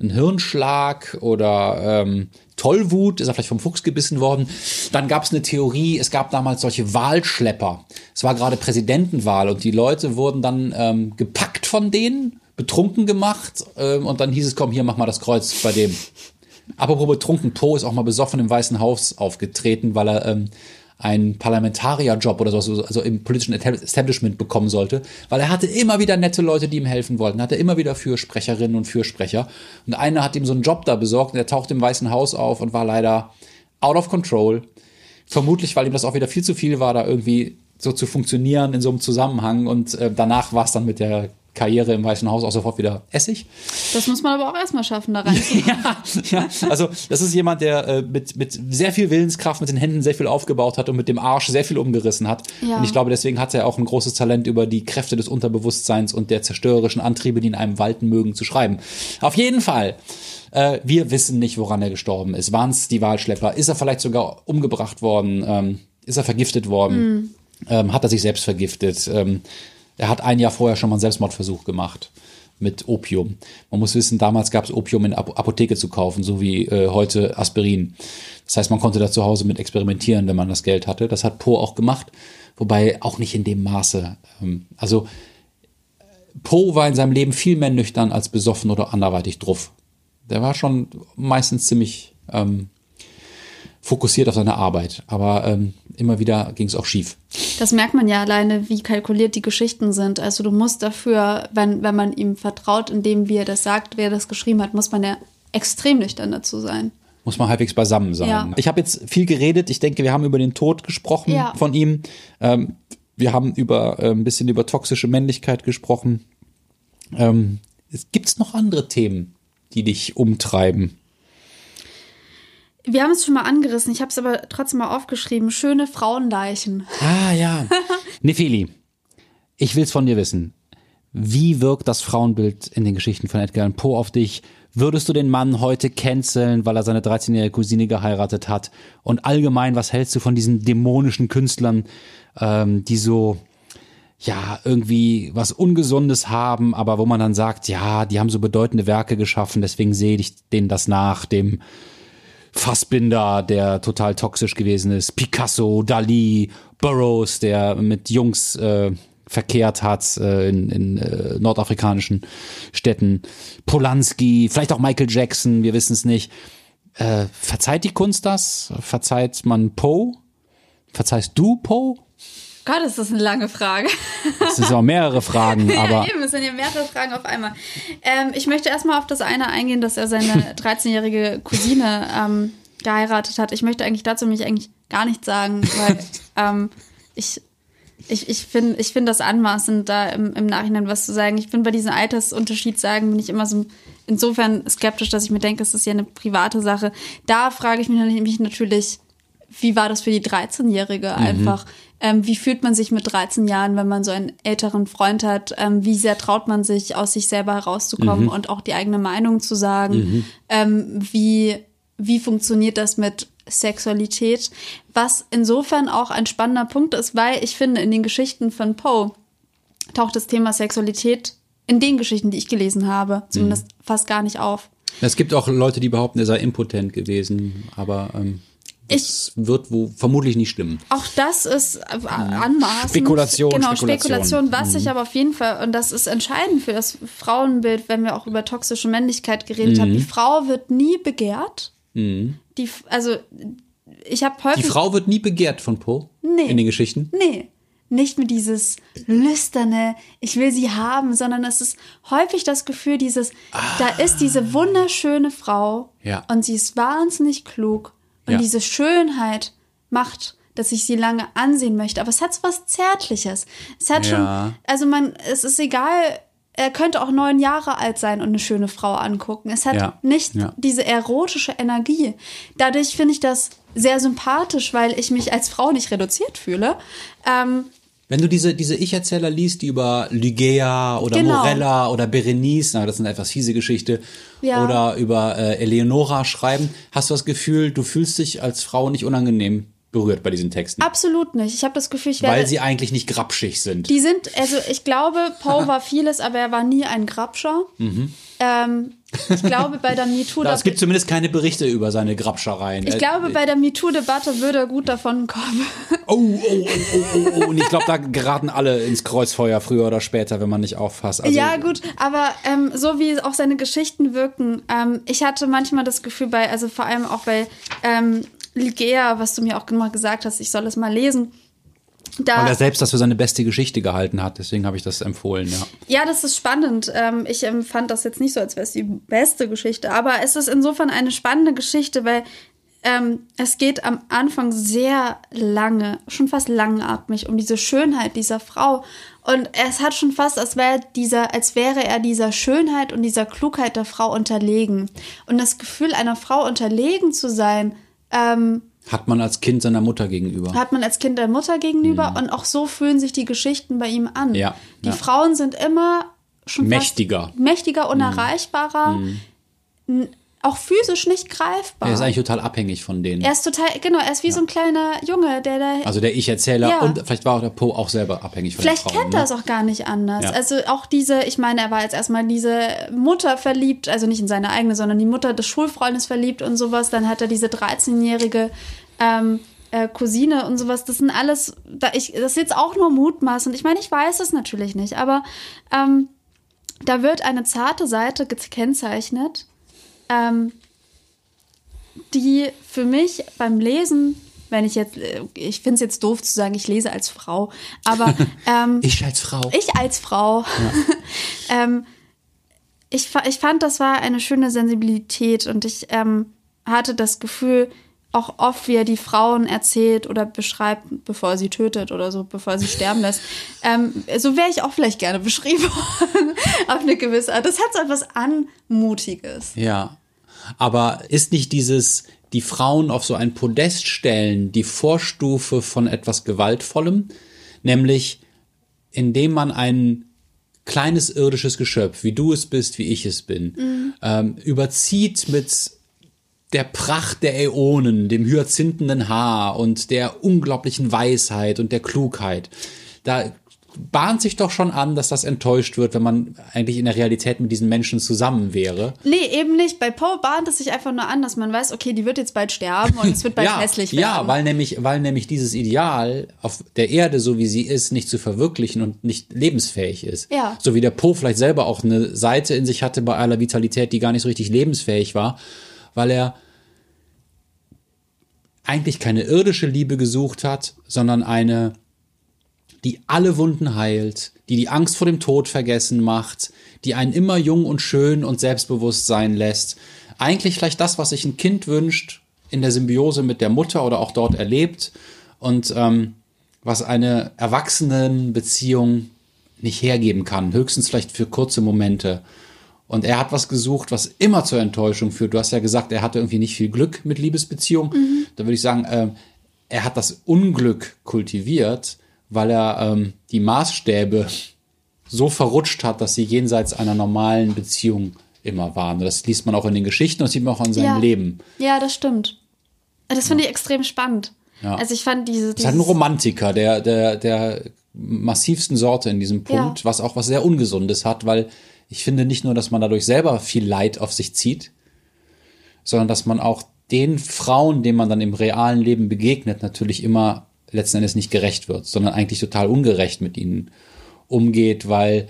ein Hirnschlag oder ähm, Tollwut, ist er vielleicht vom Fuchs gebissen worden. Dann gab es eine Theorie, es gab damals solche Wahlschlepper. Es war gerade Präsidentenwahl und die Leute wurden dann ähm, gepackt von denen, betrunken gemacht ähm, und dann hieß es, komm, hier, mach mal das Kreuz bei dem. Apropos betrunken, Poe ist auch mal besoffen im Weißen Haus aufgetreten, weil er ähm, einen Parlamentarierjob oder so, also im politischen Establishment bekommen sollte, weil er hatte immer wieder nette Leute, die ihm helfen wollten, hatte immer wieder Fürsprecherinnen und Fürsprecher. Und einer hat ihm so einen Job da besorgt und er tauchte im Weißen Haus auf und war leider out of control. Vermutlich, weil ihm das auch wieder viel zu viel war, da irgendwie so zu funktionieren in so einem Zusammenhang. Und äh, danach war es dann mit der Karriere im Weißen Haus auch sofort wieder Essig. Das muss man aber auch erstmal schaffen, da rein. ja, ja, also das ist jemand, der äh, mit, mit sehr viel Willenskraft, mit den Händen sehr viel aufgebaut hat und mit dem Arsch sehr viel umgerissen hat. Ja. Und ich glaube, deswegen hat er auch ein großes Talent über die Kräfte des Unterbewusstseins und der zerstörerischen Antriebe, die in einem walten mögen, zu schreiben. Auf jeden Fall. Äh, wir wissen nicht, woran er gestorben ist. Waren es die Wahlschlepper? Ist er vielleicht sogar umgebracht worden? Ähm, ist er vergiftet worden? Ähm, hat er sich selbst vergiftet? Ähm, er hat ein Jahr vorher schon mal einen Selbstmordversuch gemacht. mit Opium. Man muss wissen, damals gab es Opium in Ap Apotheke zu kaufen, so wie äh, heute Aspirin. Das heißt, man konnte da zu Hause mit experimentieren, wenn man das Geld hatte. Das hat Poe auch gemacht, wobei auch nicht in dem Maße. Ähm, also Poe war in seinem Leben viel mehr nüchtern als besoffen oder anderweitig druff. Der war schon meistens ziemlich ähm, fokussiert auf seine Arbeit, aber ähm, immer wieder ging es auch schief. Das merkt man ja alleine, wie kalkuliert die Geschichten sind. Also du musst dafür, wenn, wenn man ihm vertraut, indem wie er das sagt, wer das geschrieben hat, muss man ja extrem nüchtern dazu sein. Muss man halbwegs beisammen sein. Ja. Ich habe jetzt viel geredet. Ich denke, wir haben über den Tod gesprochen Ja. von ihm. Ähm, wir haben über äh, ein bisschen über toxische Männlichkeit gesprochen. Ähm, Gibt es noch andere Themen, die dich umtreiben? Wir haben es schon mal angerissen, ich habe es aber trotzdem mal aufgeschrieben. Schöne Frauenleichen. Ah ja. Nefeli, ich will's von dir wissen. Wie wirkt das Frauenbild in den Geschichten von Edgar Allan Poe auf dich? Würdest du den Mann heute canceln, weil er seine 13-jährige Cousine geheiratet hat? Und allgemein, was hältst du von diesen dämonischen Künstlern, ähm, die so, ja, irgendwie was Ungesundes haben, aber wo man dann sagt, ja, die haben so bedeutende Werke geschaffen, deswegen sehe ich denen das nach, dem Fassbinder, der total toxisch gewesen ist, Picasso, Dali, Burroughs, der mit Jungs äh, verkehrt hat äh, in, in äh, nordafrikanischen Städten, Polanski, vielleicht auch Michael Jackson, wir wissen es nicht. Äh, verzeiht die Kunst das? Verzeiht man Poe? Verzeihst du Poe? Gott, ist das eine lange Frage. Das sind auch mehrere Fragen, aber ja, eben, es sind ja mehrere Fragen auf einmal. Ähm, ich möchte erstmal auf das eine eingehen, dass er seine 13-jährige Cousine ähm, geheiratet hat. Ich möchte eigentlich dazu mich eigentlich gar nichts sagen, weil ähm, ich ich, ich finde ich find das anmaßend, da im, im Nachhinein was zu sagen. Ich bin bei diesem Altersunterschied sagen, bin ich immer so insofern skeptisch, dass ich mir denke, es ist ja eine private Sache. Da frage ich mich natürlich, wie war das für die 13-Jährige einfach? Ähm, wie fühlt man sich mit 13 Jahren, wenn man so einen älteren Freund hat? Ähm, wie sehr traut man sich, aus sich selber herauszukommen und auch die eigene Meinung zu sagen? Ähm, wie, wie funktioniert das mit Sexualität? Was insofern auch ein spannender Punkt ist, weil ich finde, in den Geschichten von Poe taucht das Thema Sexualität in den Geschichten, die ich gelesen habe, zumindest fast gar nicht auf. es gibt auch Leute, die behaupten, er sei impotent gewesen, aber ähm, das wird wo vermutlich nicht stimmen. Auch das ist äh, anmaßend. Spekulation, Genau, Spekulation. Spekulation. Was ich aber auf jeden Fall, und das ist entscheidend für das Frauenbild, wenn wir auch über toxische Männlichkeit geredet haben, die Frau wird nie begehrt. Die, also, ich habe Die häufig. Frau wird nie begehrt von Poe Nee. in den Geschichten. Nee. Nicht mit dieses lüsterne, ich will sie haben, sondern es ist häufig das Gefühl, dieses, da ist diese wunderschöne Frau Ja. und sie ist wahnsinnig klug und Ja. diese Schönheit macht, dass ich sie lange ansehen möchte. Aber es hat so was Zärtliches. Es hat Ja. schon, also man, es ist egal, er könnte auch neun Jahre alt sein und eine schöne Frau angucken. Es hat Ja. nicht diese erotische Energie. Dadurch finde ich das sehr sympathisch, weil ich mich als Frau nicht reduziert fühle. Ähm, Wenn du diese, diese Ich-Erzähler liest, die über Lygea oder Genau. Morella oder Berenice, na, das ist eine etwas fiese Geschichte, Ja. oder über äh, Eleonora schreiben, hast du das Gefühl, du fühlst dich als Frau nicht unangenehm berührt bei diesen Texten, absolut nicht. Ich habe das Gefühl, ich werde. weil sie eigentlich nicht grapschig sind. die sind, also ich glaube, Poe war vieles, aber er war nie ein Grabscher. Ähm, ich glaube, bei der MeToo. Ja, es gibt zumindest keine Berichte über seine Grabschereien. ich Äh, glaube, bei der MeToo-Debatte würde er gut davon kommen. Oh, oh, oh, oh, oh, oh. Und ich glaube, da geraten alle ins Kreuzfeuer früher oder später, wenn man nicht aufpasst. Also, ja, gut, aber ähm, so wie auch seine Geschichten wirken, ähm, ich hatte manchmal das Gefühl bei, also vor allem auch bei ähm, Ligea, was du mir auch immer gesagt hast, ich soll es mal lesen. Da, Weil er selbst das für seine beste Geschichte gehalten hat. Deswegen habe ich das empfohlen, ja. Ja, das ist spannend. Ähm, ich empfand das jetzt nicht so, als wäre es die beste Geschichte, aber es ist insofern eine spannende Geschichte, weil ähm, es geht am Anfang sehr lange, schon fast langatmig um diese Schönheit dieser Frau. Und es hat schon fast, als wäre dieser, als wäre er dieser Schönheit und dieser Klugheit der Frau unterlegen. Und das Gefühl, einer Frau unterlegen zu sein, ähm, Hat man als Kind seiner Mutter gegenüber. hat man als Kind der Mutter gegenüber und auch so fühlen sich die Geschichten bei ihm an. Mhm. Ja, die ja. Frauen sind immer schon Mächtiger. mächtiger, unerreichbarer. N- auch physisch nicht greifbar. Er ist eigentlich total abhängig von denen. Er ist total, genau, er ist wie so ein kleiner Junge, der da. Also der Ich-Erzähler Ja. und vielleicht war auch der Poe auch selber abhängig von Vielleicht Frauen. kennt ne? er es auch gar nicht anders. Ja. Also auch diese, ich meine, er war jetzt erstmal diese Mutter verliebt, also nicht in seine eigene, sondern die Mutter des Schulfreundes verliebt und sowas. Dann hat er diese 13-jährige ähm, äh, Cousine und sowas. Das sind alles, da ich, das ist jetzt auch nur Mutmaß. Und ich meine, ich weiß es natürlich nicht, aber ähm, da wird eine zarte Seite gekennzeichnet, ähm, die für mich beim Lesen, wenn ich jetzt, äh, ich finde es jetzt doof zu sagen, ich lese als Frau, aber ähm, Ich als Frau. ich als Frau, ähm, ich, ich fand, das war eine schöne Sensibilität und ich ähm, hatte das Gefühl, auch oft, wie er die Frauen erzählt oder beschreibt, bevor er sie tötet oder so, bevor er sie sterben lässt. Ähm, so wäre ich auch vielleicht gerne beschrieben worden, auf eine gewisse Art. Das hat so etwas Anmutiges. Ja. Aber ist nicht dieses, die Frauen auf so ein Podest stellen, die Vorstufe von etwas Gewaltvollem? Nämlich, indem man ein kleines irdisches Geschöpf, wie du es bist, wie ich es bin, ähm, überzieht mit der Pracht der Äonen, dem hyazinthenen Haar und der unglaublichen Weisheit und der Klugheit. Da bahnt sich doch schon an, dass das enttäuscht wird, wenn man eigentlich in der Realität mit diesen Menschen zusammen wäre. Nee, eben nicht. Bei Poe bahnt es sich einfach nur an, dass man weiß, okay, die wird jetzt bald sterben und es wird bald ja, hässlich werden. ja, weil nämlich, weil nämlich dieses Ideal auf der Erde, so wie sie ist, nicht zu verwirklichen und nicht lebensfähig ist. Ja. So wie der Po vielleicht selber auch eine Seite in sich hatte bei aller Vitalität, die gar nicht so richtig lebensfähig war, weil er eigentlich keine irdische Liebe gesucht hat, sondern eine, die alle Wunden heilt, die die Angst vor dem Tod vergessen macht, die einen immer jung und schön und selbstbewusst sein lässt. Eigentlich vielleicht das, was sich ein Kind wünscht, in der Symbiose mit der Mutter oder auch dort erlebt und ähm, was eine Erwachsenenbeziehung nicht hergeben kann, höchstens vielleicht für kurze Momente. Und er hat was gesucht, was immer zur Enttäuschung führt. Du hast ja gesagt, er hatte irgendwie nicht viel Glück mit Liebesbeziehungen. Da würde ich sagen, ähm, er hat das Unglück kultiviert, weil er ähm, die Maßstäbe so verrutscht hat, dass sie jenseits einer normalen Beziehung immer waren. Das liest man auch in den Geschichten und das sieht man auch in seinem Ja. Leben. Ja, das stimmt. Das finde ich extrem spannend. Ja. Also ich fand diese, Er ist halt ein Romantiker, der, der, der massivsten Sorte in diesem Punkt, Ja. was auch was sehr Ungesundes hat, weil ich finde nicht nur, dass man dadurch selber viel Leid auf sich zieht, sondern dass man auch den Frauen, denen man dann im realen Leben begegnet, natürlich immer letzten Endes nicht gerecht wird, sondern eigentlich total ungerecht mit ihnen umgeht, weil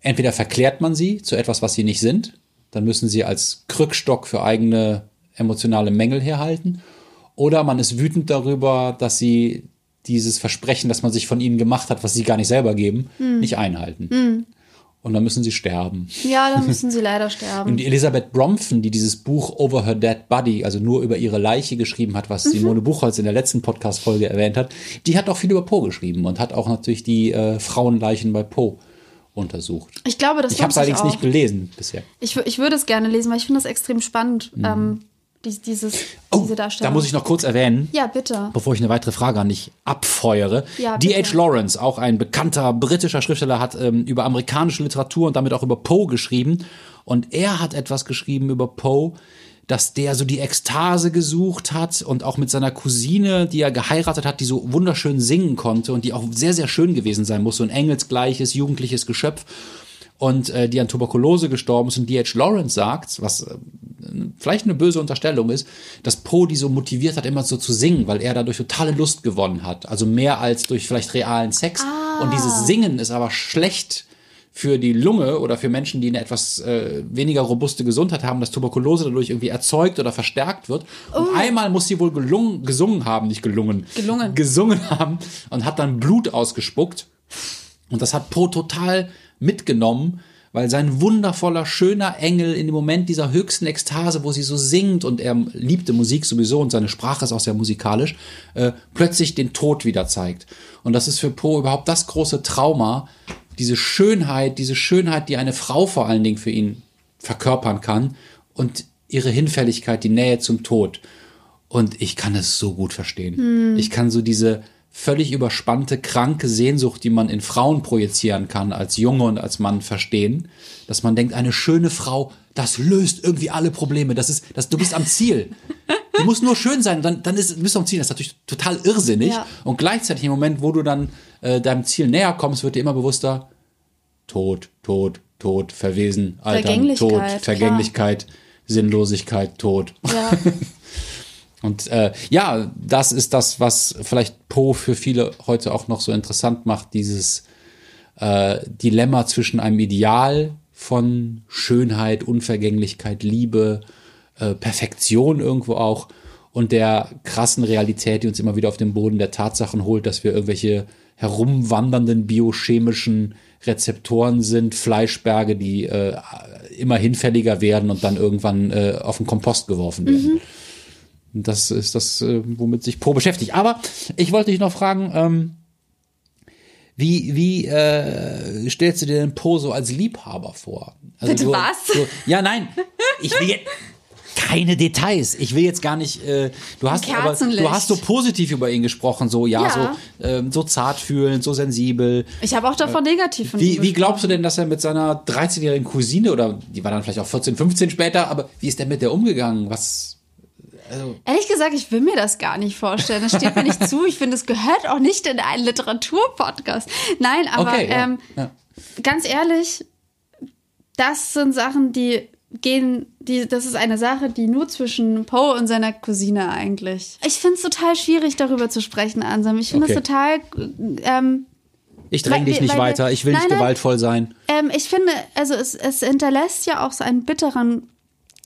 entweder verklärt man sie zu etwas, was sie nicht sind, dann müssen sie als Krückstock für eigene emotionale Mängel herhalten, oder man ist wütend darüber, dass sie dieses Versprechen, das man sich von ihnen gemacht hat, was sie gar nicht selber geben, nicht einhalten. Und dann müssen sie sterben. ja, da müssen sie leider sterben. Und Elisabeth Bromphon, die dieses Buch Over Her Dead Body, also nur über ihre Leiche geschrieben hat, was Simone Buchholz in der letzten Podcast-Folge erwähnt hat, die hat auch viel über Poe geschrieben und hat auch natürlich die äh, Frauenleichen bei Poe untersucht. Ich glaube, das Ich habe es allerdings auch. nicht gelesen bisher. Ich, ich würde es gerne lesen, weil ich finde das extrem spannend, ähm, dies, dieses, Oh, diese da Darstellung. muss ich noch kurz erwähnen, ja, bitte. bevor ich eine weitere Frage an dich abfeuere. Ja, D.H. Lawrence, auch ein bekannter britischer Schriftsteller, hat ähm, über amerikanische Literatur und damit auch über Poe geschrieben. Und er hat etwas geschrieben über Poe, dass der so die Ekstase gesucht hat und auch mit seiner Cousine, die er geheiratet hat, die so wunderschön singen konnte und die auch sehr, sehr schön gewesen sein muss, so ein engelsgleiches, jugendliches Geschöpf und äh, die an Tuberkulose gestorben ist. Und D.H. Lawrence sagt, was äh, vielleicht eine böse Unterstellung ist, dass Poe die so motiviert hat, immer so zu singen, weil er dadurch totale Lust gewonnen hat. Also mehr als durch vielleicht realen Sex. Und dieses Singen ist aber schlecht für die Lunge oder für Menschen, die eine etwas äh, weniger robuste Gesundheit haben, dass Tuberkulose dadurch irgendwie erzeugt oder verstärkt wird. Und einmal muss sie wohl gelungen, gesungen haben, nicht gelungen, Gelungen. gesungen haben und hat dann Blut ausgespuckt. Und das hat Poe total mitgenommen, weil sein wundervoller, schöner Engel in dem Moment dieser höchsten Ekstase, wo sie so singt und er liebte Musik sowieso und seine Sprache ist auch sehr musikalisch, äh, plötzlich den Tod wieder zeigt. Und das ist für Poe überhaupt das große Trauma, diese Schönheit, diese Schönheit, die eine Frau vor allen Dingen für ihn verkörpern kann und ihre Hinfälligkeit, die Nähe zum Tod. Und ich kann es so gut verstehen. Ich kann so diese völlig überspannte, kranke Sehnsucht, die man in Frauen projizieren kann, als Junge und als Mann verstehen, dass man denkt, eine schöne Frau, das löst irgendwie alle Probleme. Das ist, das, du bist am Ziel. Du musst nur schön sein, dann, dann ist, bist du am Ziel. Das ist natürlich total irrsinnig. Ja. Und gleichzeitig im Moment, wo du dann äh, deinem Ziel näher kommst, wird dir immer bewusster, Tod, Tod, Tod, Verwesen, Altern, Tod, Vergänglichkeit, Vergänglichkeit, Sinnlosigkeit, Tod. Ja. Und äh, ja, das ist das, was vielleicht Poe für viele heute auch noch so interessant macht, dieses äh, Dilemma zwischen einem Ideal von Schönheit, Unvergänglichkeit, Liebe, äh, Perfektion irgendwo auch und der krassen Realität, die uns immer wieder auf den Boden der Tatsachen holt, dass wir irgendwelche herumwandernden biochemischen Rezeptoren sind, Fleischberge, die äh, immer hinfälliger werden und dann irgendwann äh, auf den Kompost geworfen werden. Und Das ist das, äh, womit sich Poe beschäftigt. Aber ich wollte dich noch fragen, ähm, wie, wie äh, stellst du dir den Poe so als Liebhaber vor? Also Bitte du, was? Du, ja, nein, ich will jetzt keine Details. Ich will jetzt gar nicht. Äh, du hast aber, du hast so positiv über ihn gesprochen, so ja, Ja. so ähm, so zartfühlend, so sensibel. Ich habe auch davon negativ von ihm Wie, wie glaubst du denn, dass er mit seiner 13-jährigen Cousine oder die war dann vielleicht auch 14, 15 später, aber wie ist der mit der umgegangen? Was? Ehrlich gesagt, ich will mir das gar nicht vorstellen. Das steht mir nicht zu. Ich finde, es gehört auch nicht in einen Literaturpodcast. Nein, aber Okay, ja. ähm, ja. ganz ehrlich, das sind Sachen, die gehen, die, das ist eine Sache, die nur zwischen Poe und seiner Cousine eigentlich. Ich finde es total schwierig, darüber zu sprechen, Ansam. Ich finde es Okay. total, ähm, Ich dräng Weil dich nicht weiter. Ich will Nein, nicht gewaltvoll sein. ähm, ich finde, also es, es hinterlässt ja auch so einen bitteren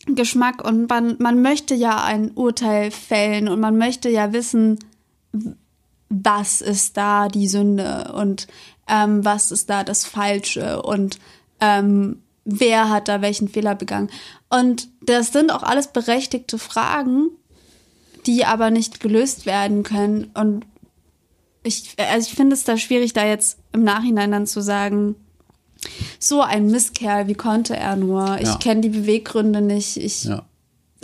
Geschmack und man, man möchte ja ein Urteil fällen und man möchte ja wissen, was ist da die Sünde und ähm, was ist da das Falsche und ähm, wer hat da welchen Fehler begangen. Und das sind auch alles berechtigte Fragen, die aber nicht gelöst werden können. Und ich, also ich finde es da schwierig, da jetzt im Nachhinein dann zu sagen, so ein Mistkerl, wie konnte er nur? Ich Ja. kenne die Beweggründe nicht. Ich, Ja.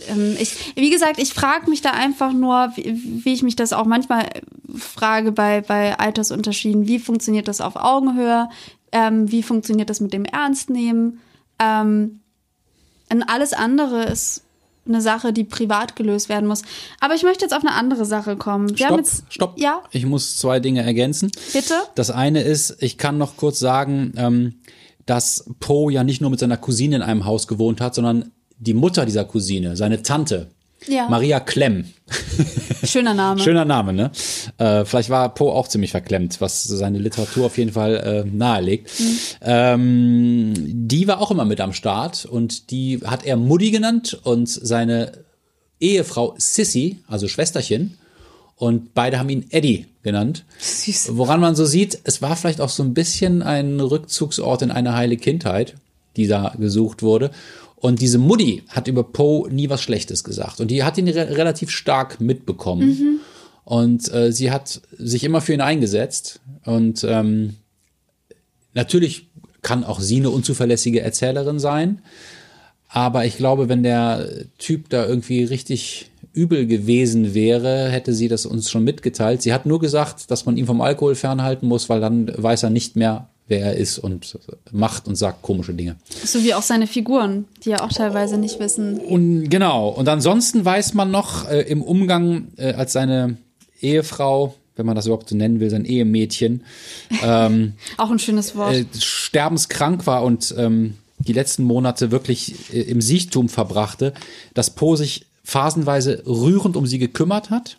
ähm, ich, wie gesagt, ich frage mich da einfach nur, wie, wie ich mich das auch manchmal frage bei, bei Altersunterschieden. Wie funktioniert das auf Augenhöhe? Ähm, wie funktioniert das mit dem Ernstnehmen? Ähm, und alles andere ist eine Sache, die privat gelöst werden muss. Aber ich möchte jetzt auf eine andere Sache kommen. Wir Stopp, jetzt, stopp. Ja, Ich muss zwei Dinge ergänzen. bitte? Das eine ist, ich kann noch kurz sagen, ähm, dass Poe ja nicht nur mit seiner Cousine in einem Haus gewohnt hat, sondern die Mutter dieser Cousine, seine Tante, Ja. Maria Klemm. Schöner Name. Schöner Name, ne? Äh, vielleicht war Poe auch ziemlich verklemmt, was seine Literatur auf jeden Fall äh, nahelegt. Ähm, die war auch immer mit am Start und die hat er Mutti genannt und seine Ehefrau Sissy, also Schwesterchen. Und beide haben ihn Eddie genannt. Süß. Woran man so sieht, es war vielleicht auch so ein bisschen ein Rückzugsort in eine heile Kindheit, die da gesucht wurde. Und diese Mutti hat über Poe nie was Schlechtes gesagt. Und die hat ihn re relativ stark mitbekommen. Und äh, sie hat sich immer für ihn eingesetzt. Und ähm, natürlich kann auch sie eine unzuverlässige Erzählerin sein. Aber ich glaube, wenn der Typ da irgendwie richtig übel gewesen wäre, hätte sie das uns schon mitgeteilt. Sie hat nur gesagt, dass man ihn vom Alkohol fernhalten muss, weil dann weiß er nicht mehr, wer er ist und macht und sagt komische Dinge. So wie auch seine Figuren, die ja auch teilweise nicht wissen. Und genau. Und ansonsten weiß man noch äh, im Umgang äh, als seine Ehefrau, wenn man das überhaupt so nennen will, sein Ehemädchen, Auch ein schönes Wort. äh, sterbenskrank war und ähm, die letzten Monate wirklich äh, im Siechtum verbrachte, dass Poe sich phasenweise rührend um sie gekümmert hat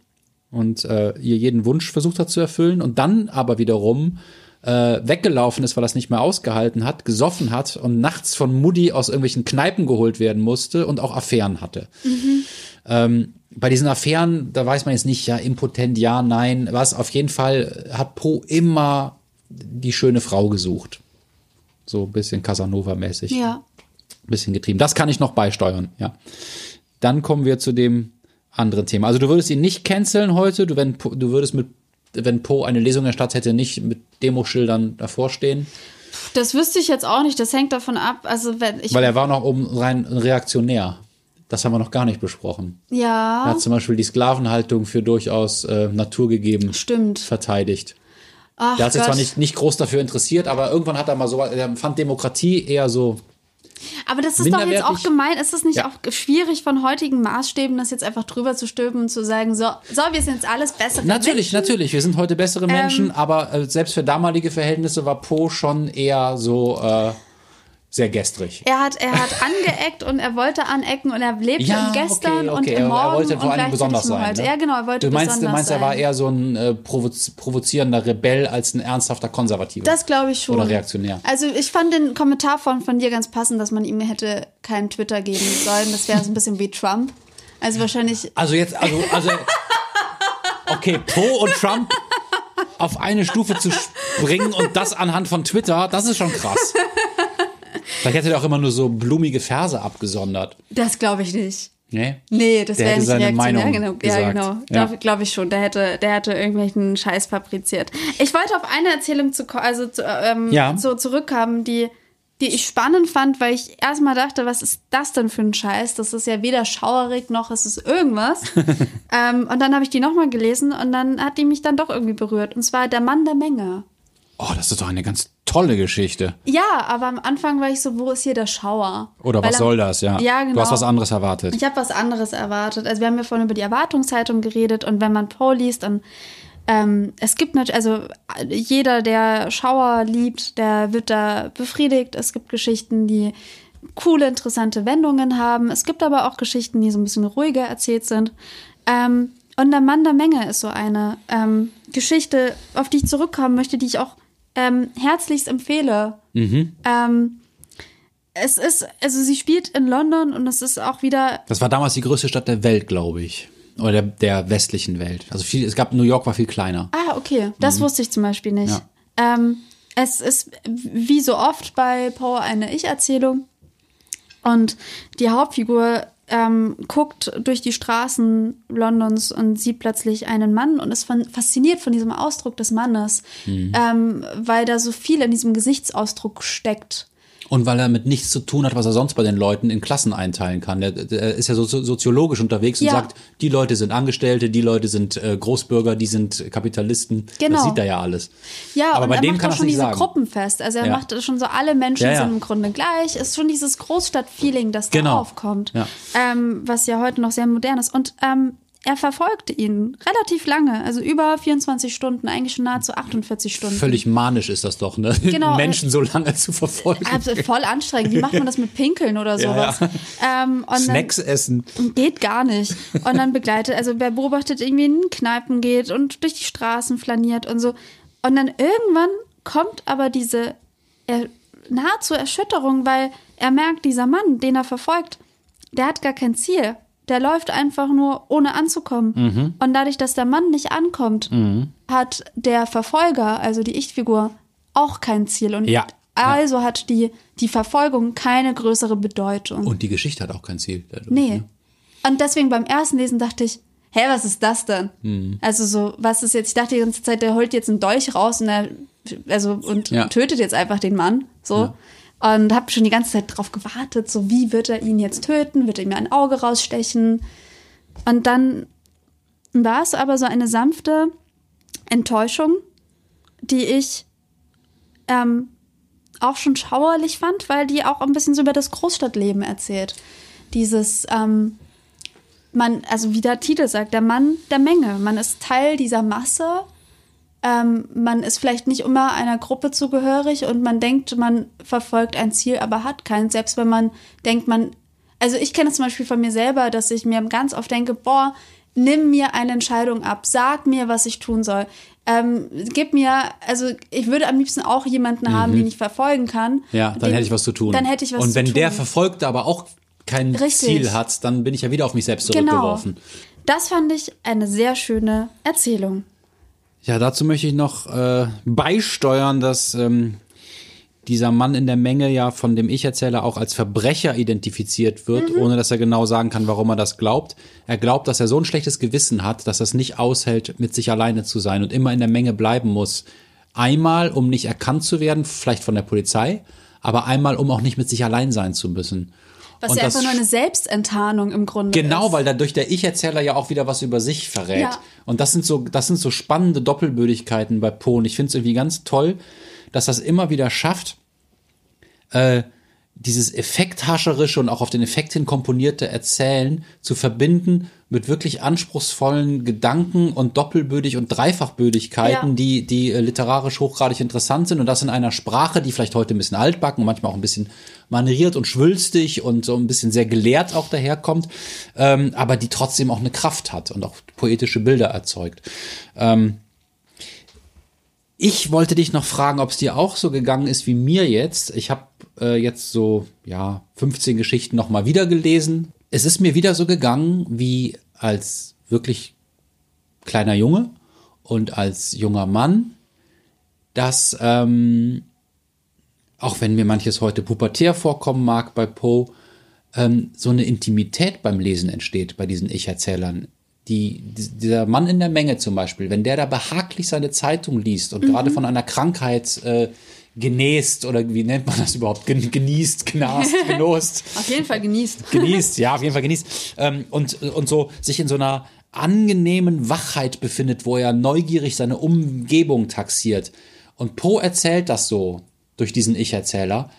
und äh, ihr jeden Wunsch versucht hat zu erfüllen und dann aber wiederum äh, weggelaufen ist, weil er es nicht mehr ausgehalten hat, gesoffen hat und nachts von Mutti aus irgendwelchen Kneipen geholt werden musste und auch Affären hatte. Ähm, bei diesen Affären, da weiß man jetzt nicht, ja, impotent, ja, nein, was, auf jeden Fall hat Poe immer die schöne Frau gesucht. So ein bisschen Casanova-mäßig. ja. Ein bisschen getrieben. Das kann ich noch beisteuern, ja. Dann kommen wir zu dem anderen Thema. Also du würdest ihn nicht canceln heute, du, wenn, Po- du würdest mit, wenn Poe eine Lesung erstattet hätte, nicht mit Demoschildern davor stehen, Das wüsste ich jetzt auch nicht. Das hängt davon ab. Also wenn ich weil er war noch oben rein reaktionär. Das haben wir noch gar nicht besprochen. Ja. Er hat zum Beispiel die Sklavenhaltung für durchaus äh, naturgegeben Stimmt. verteidigt. Ach Der hat sich Gott. zwar nicht, nicht groß dafür interessiert, aber irgendwann hat er mal so, er fand Demokratie eher so. Aber das ist doch jetzt auch gemein. Ist es nicht Ja. auch schwierig von heutigen Maßstäben, das jetzt einfach drüber zu stülpen und zu sagen, so, so wir sind jetzt alles bessere Natürlich, Menschen? natürlich, wir sind heute bessere Ähm. Menschen, aber äh, selbst für damalige Verhältnisse war Poe schon eher so äh, sehr gestrig. Er hat, er hat angeeckt und er wollte anecken und er lebte Ja, im Gestern okay, und okay. im Er- Morgen er wollte vor und gleichzeitig besonders im sein. Heute. Ne? Ja, genau, er wollte du meinst, besonders du meinst, er war eher so ein äh, provoz provozierender Rebell als ein ernsthafter Konservativer. Das glaube ich schon. Oder reaktionär. Also ich fand den Kommentar von, von dir ganz passend, dass man ihm hätte keinen Twitter geben sollen. Das wäre so ein bisschen wie Trump. Also wahrscheinlich, Also jetzt, also, also, okay, Poe und Trump auf eine Stufe zu springen und das anhand von Twitter, das ist schon krass. Vielleicht hätte er auch immer nur so blumige Verse abgesondert. das glaube ich nicht. Nee? Nee, das wäre nicht seine. Meinung genau. gesagt. Ja, genau. Ja. Glaube glaub ich schon. Der hätte, der hätte irgendwelchen Scheiß fabriziert. Ich wollte auf eine Erzählung zu, also zu, ähm, Ja. so zurückkommen, die, die ich spannend fand, weil ich erstmal dachte, was ist das denn für ein Scheiß? Das ist ja weder schauerig noch ist es irgendwas. ähm, und dann habe ich die nochmal gelesen und dann hat die mich dann doch irgendwie berührt. Und zwar Der Mann der Menge. Oh, das ist doch eine ganz tolle Geschichte. Ja, aber am Anfang war ich so, wo ist hier der Schauer? Oder Weil was am- soll das, ja? Ja, genau. Du hast was anderes erwartet. Ich habe was anderes erwartet. Also wir haben ja vorhin über die Erwartungshaltung geredet und wenn man Poe liest, dann ähm, es gibt natürlich, also jeder, der Schauer liebt, der wird da befriedigt. Es gibt Geschichten, die coole, interessante Wendungen haben. Es gibt aber auch Geschichten, die so ein bisschen ruhiger erzählt sind. Ähm, und der Mann der Menge ist so eine ähm, Geschichte, auf die ich zurückkommen möchte, die ich auch ähm, herzlichst empfehle. Ähm, es ist, also sie spielt in London und es ist auch wieder Das war damals die größte Stadt der Welt, glaube ich. Oder der, der westlichen Welt. Also viel, es gab, New York war viel kleiner. Ah, okay. Das wusste ich zum Beispiel nicht. Ähm, es ist wie so oft bei Poe eine Ich-Erzählung. Und die Hauptfigur ähm, guckt durch die Straßen Londons und sieht plötzlich einen Mann und ist von, fasziniert von diesem Ausdruck des Mannes, ähm, weil da so viel in diesem Gesichtsausdruck steckt. Und weil er mit nichts zu tun hat, was er sonst bei den Leuten in Klassen einteilen kann. Der, der ist ja so, so soziologisch unterwegs und Ja. sagt, die Leute sind Angestellte, die Leute sind äh, Großbürger, die sind Kapitalisten. Genau. Das sieht er ja alles. Ja, Aber und bei er dem macht kann er's schon diese sagen. Gruppen fest. Also er Ja. macht schon so, alle Menschen Ja, sind im Grunde gleich. Ist schon dieses Großstadt-Feeling, das da Genau. aufkommt. Ja. Ähm, was ja heute noch sehr modern ist. Und ähm, er verfolgte ihn relativ lange, also über 24 Stunden, eigentlich schon nahezu 48 Stunden. Völlig manisch ist das doch, ne? Genau. Menschen so lange zu verfolgen. Also voll anstrengend. Wie macht man das mit Pinkeln oder Ja, sowas? Ähm, Snacks essen. Geht gar nicht. Und dann begleitet, also wer beobachtet irgendwie in Kneipen geht und durch die Straßen flaniert und so. Und dann irgendwann kommt aber diese er, nahezu Erschütterung, weil er merkt, dieser Mann, den er verfolgt, der hat gar kein Ziel. Der läuft einfach nur, ohne anzukommen. Mhm. Und dadurch, dass der Mann nicht ankommt, hat der Verfolger, also die Ich-Figur, auch kein Ziel. Und Ja. also hat die, die Verfolgung keine größere Bedeutung. Und die Geschichte hat auch kein Ziel. dadurch, Nee. ne? Und deswegen beim ersten Lesen dachte ich, hä, was ist das denn? Mhm. Also so, was ist jetzt? Ich dachte die ganze Zeit, der holt jetzt einen Dolch raus und er, also und Ja. tötet jetzt einfach den Mann, so. Und habe schon die ganze Zeit drauf gewartet, so wie wird er ihn jetzt töten? Wird er ihm ein Auge rausstechen? Und dann war es aber so eine sanfte Enttäuschung, die ich ähm, auch schon schauerlich fand, weil die auch ein bisschen so über das Großstadtleben erzählt. Dieses, ähm, man, also wie der Titel sagt, der Mann der Menge. Man ist Teil dieser Masse. Ähm, man ist vielleicht nicht immer einer Gruppe zugehörig und man denkt, man verfolgt ein Ziel, aber hat keins. Selbst wenn man denkt, man. Also ich kenne es zum Beispiel von mir selber, dass ich mir ganz oft denke, boah, nimm mir eine Entscheidung ab, sag mir, was ich tun soll. Ähm, gib mir, also ich würde am liebsten auch jemanden haben, den ich verfolgen kann. Mhm. Ja, dann Den- hätte ich was zu tun. Dann hätte ich was Und wenn zu tun. der Verfolgte aber auch kein Richtig. Ziel hat, dann bin ich ja wieder auf mich selbst Genau. zurückgeworfen. Das fand ich eine sehr schöne Erzählung. Ja, dazu möchte ich noch äh, beisteuern, dass ähm, dieser Mann in der Menge ja von dem Ich-Erzähler auch als Verbrecher identifiziert wird, ohne dass er genau sagen kann, warum er das glaubt. Er glaubt, dass er so ein schlechtes Gewissen hat, dass er es nicht aushält, mit sich alleine zu sein und immer in der Menge bleiben muss. Einmal, um nicht erkannt zu werden, vielleicht von der Polizei, aber einmal, um auch nicht mit sich allein sein zu müssen. Was Und ja einfach nur eine Selbstenttarnung im Grunde Genau, ist. weil dadurch der Ich-Erzähler ja auch wieder was über sich verrät. Ja. Und das sind so, das sind so spannende Doppelbödigkeiten bei Poe. Und ich finde es irgendwie ganz toll, dass das immer wieder schafft, äh, dieses effekthascherische und auch auf den Effekt hin komponierte Erzählen zu verbinden mit wirklich anspruchsvollen Gedanken und Doppelbödig- und Dreifachbödigkeiten, Ja. die, die äh, literarisch hochgradig interessant sind und das in einer Sprache, die vielleicht heute ein bisschen altbacken und manchmal auch ein bisschen manieriert und schwülstig und so ein bisschen sehr gelehrt auch daherkommt, ähm, aber die trotzdem auch eine Kraft hat und auch poetische Bilder erzeugt. Ähm, ich wollte dich noch fragen, ob es dir auch so gegangen ist wie mir jetzt. Ich habe äh, jetzt so ja 15 Geschichten noch mal wieder gelesen. Es ist mir wieder so gegangen wie als wirklich kleiner Junge und als junger Mann, dass ähm, auch wenn mir manches heute pubertär vorkommen mag bei Poe, ähm, so eine Intimität beim Lesen entsteht bei diesen Ich-Erzählern. Die, die- dieser Mann in der Menge zum Beispiel, wenn der da behaglich seine Zeitung liest und gerade von einer Krankheit äh, genäst oder wie nennt man das überhaupt? Gen genießt, genast, genost Auf jeden Fall genießt. genießt, ja, auf jeden Fall genießt. Ähm, und, und so sich in so einer angenehmen Wachheit befindet, wo er neugierig seine Umgebung taxiert. Und Poe erzählt das so durch diesen Ich-Erzähler.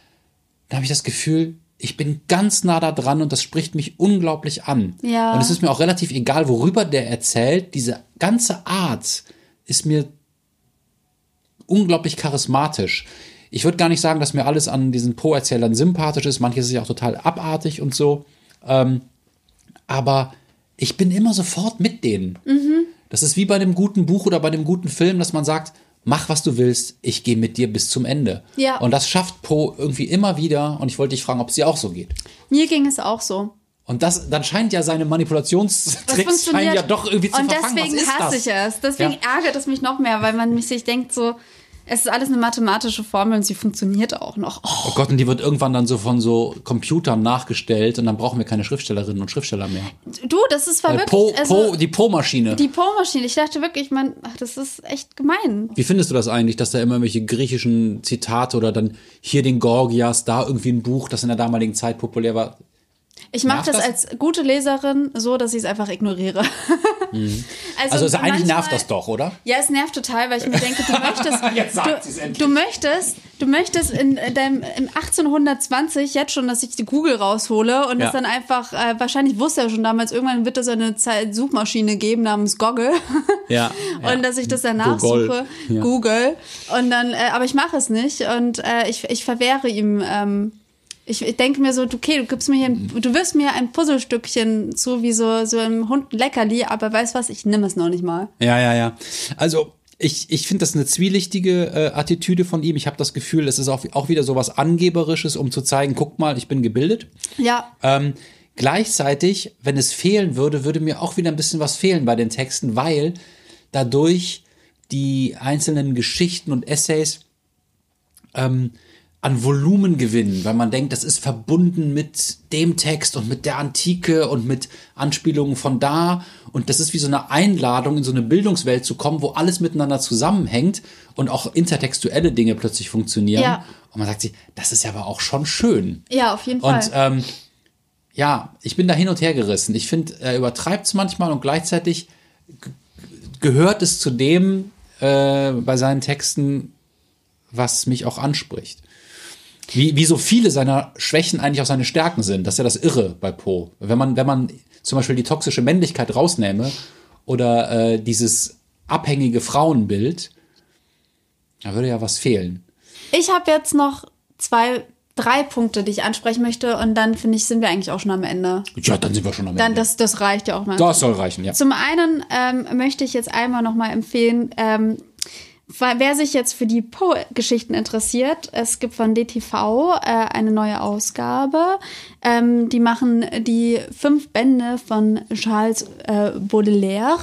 Da habe ich das Gefühl, ich bin ganz nah da dran und das spricht mich unglaublich an. Ja. Und es ist mir auch relativ egal, worüber der erzählt. Diese ganze Art ist mir unglaublich charismatisch. Ich würde gar nicht sagen, dass mir alles an diesen Poe-Erzählern sympathisch ist. Manches ist ja auch total abartig und so. Ähm, aber ich bin immer sofort mit denen. Das ist wie bei einem guten Buch oder bei einem guten Film, dass man sagt, mach was du willst, ich gehe mit dir bis zum Ende. Ja. Und das schafft Poe irgendwie immer wieder. Und ich wollte dich fragen, ob es dir auch so geht. Mir ging es auch so. Und das, dann scheint ja seine Manipulationstricks scheinen ja doch irgendwie zu Und verfangen. deswegen was ist hasse das? ich es. Deswegen Ja. ärgert es mich noch mehr, weil man sich denkt so, es ist alles eine mathematische Formel und sie funktioniert auch noch. Oh, Oh Gott, und die wird irgendwann dann so von so Computern nachgestellt und dann brauchen wir keine Schriftstellerinnen und Schriftsteller mehr. du, das ist war Weil wirklich, Po, also, po, die Po-Maschine. die Po-Maschine. Ich dachte wirklich, man, ach, das ist echt gemein. Wie findest du das eigentlich, dass da immer irgendwelche griechischen Zitate oder dann hier den Gorgias, da irgendwie ein Buch, das in der damaligen Zeit populär war? Ich mache das, als gute Leserin so, dass ich es einfach ignoriere. Also, also eigentlich manchmal- nervt das doch, oder? Ja, es nervt total, weil ich mir denke, du möchtest, Jetzt sagt du, endlich. du möchtest, du möchtest in deinem im 1820 jetzt schon, dass ich die Google raushole und Ja. das dann einfach, äh, wahrscheinlich wusste er schon damals, irgendwann wird es eine Zeit Suchmaschine geben namens Goggle Ja. und dass ich das dann nachsuche, Ja. Google und dann, äh, aber ich mache es nicht und äh, ich, ich verwehre ihm. Ähm, ich, ich denke mir so, du- okay, du gibst mir hier, ein, du wirfst mir ein Puzzlestückchen zu, wie so, so einem Hund Leckerli, aber weißt was, ich nehme es noch nicht mal. Ja, ja, ja. Also ich, ich finde das eine zwielichtige äh, Attitüde von ihm. Ich habe das Gefühl, es ist auch, auch wieder so was Angeberisches, um zu zeigen, guck mal, ich bin gebildet. Ja, Ähm, gleichzeitig, wenn es fehlen würde, würde mir auch wieder ein bisschen was fehlen bei den Texten, weil dadurch die einzelnen Geschichten und Essays ähm, an Volumen gewinnen, weil man denkt, das ist verbunden mit dem Text und mit der Antike und mit Anspielungen von da. Und das ist wie so eine Einladung, in so eine Bildungswelt zu kommen, wo alles miteinander zusammenhängt und auch intertextuelle Dinge plötzlich funktionieren. Ja. Und man sagt sich, das ist ja aber auch schon schön. ja, auf jeden Fall. Und ähm, ja, ich bin da hin und her gerissen. Ich finde, er übertreibt es manchmal und gleichzeitig gehört es zu dem äh, bei seinen Texten, was mich auch anspricht. Wie, wie so viele seiner Schwächen eigentlich auch seine Stärken sind. Das ist ja das Irre bei Poe. Wenn man, wenn man zum Beispiel die toxische Männlichkeit rausnähme oder äh, dieses abhängige Frauenbild, da würde ja was fehlen. Ich habe jetzt noch zwei, drei Punkte, die ich ansprechen möchte und dann finde ich, sind wir eigentlich auch schon am Ende. Ja, dann sind wir schon am Dann Ende. das, das reicht ja auch mal. das soll reichen, ja. Zum einen ähm, möchte ich jetzt einmal noch mal empfehlen, ähm, wer sich jetzt für die Poe-Geschichten interessiert, es gibt von DTV äh, eine neue Ausgabe. Ähm, die machen die fünf Bände von Charles äh, Baudelaire,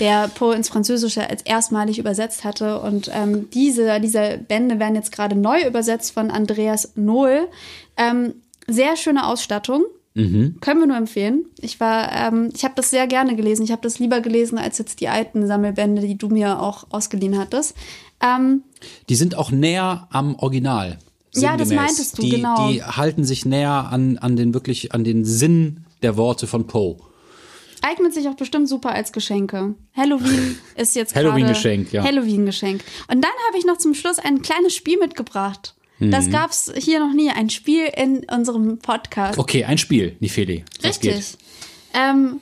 der Poe ins Französische als erstmalig übersetzt hatte. Und ähm, diese, diese Bände werden jetzt gerade neu übersetzt von Andreas Nohl. Ähm, sehr schöne Ausstattung. Können wir nur empfehlen. Ich war, ähm, ich habe das sehr gerne gelesen. Ich habe das lieber gelesen als jetzt die alten Sammelbände, die du mir auch ausgeliehen hattest. Ähm, Die sind auch näher am Original. Ja, das meintest du, die, genau. Die halten sich näher an, an den wirklich, an den Sinn der Worte von Poe. Eignet sich auch bestimmt super als Geschenke. Halloween ist jetzt gerade Halloween-Geschenk, ja. Halloween-Geschenk. Und dann habe ich noch zum Schluss ein kleines Spiel mitgebracht. Das Mhm. gab's hier noch nie. Ein Spiel in unserem Podcast. Okay, ein Spiel, Nifeli. Richtig. Ähm,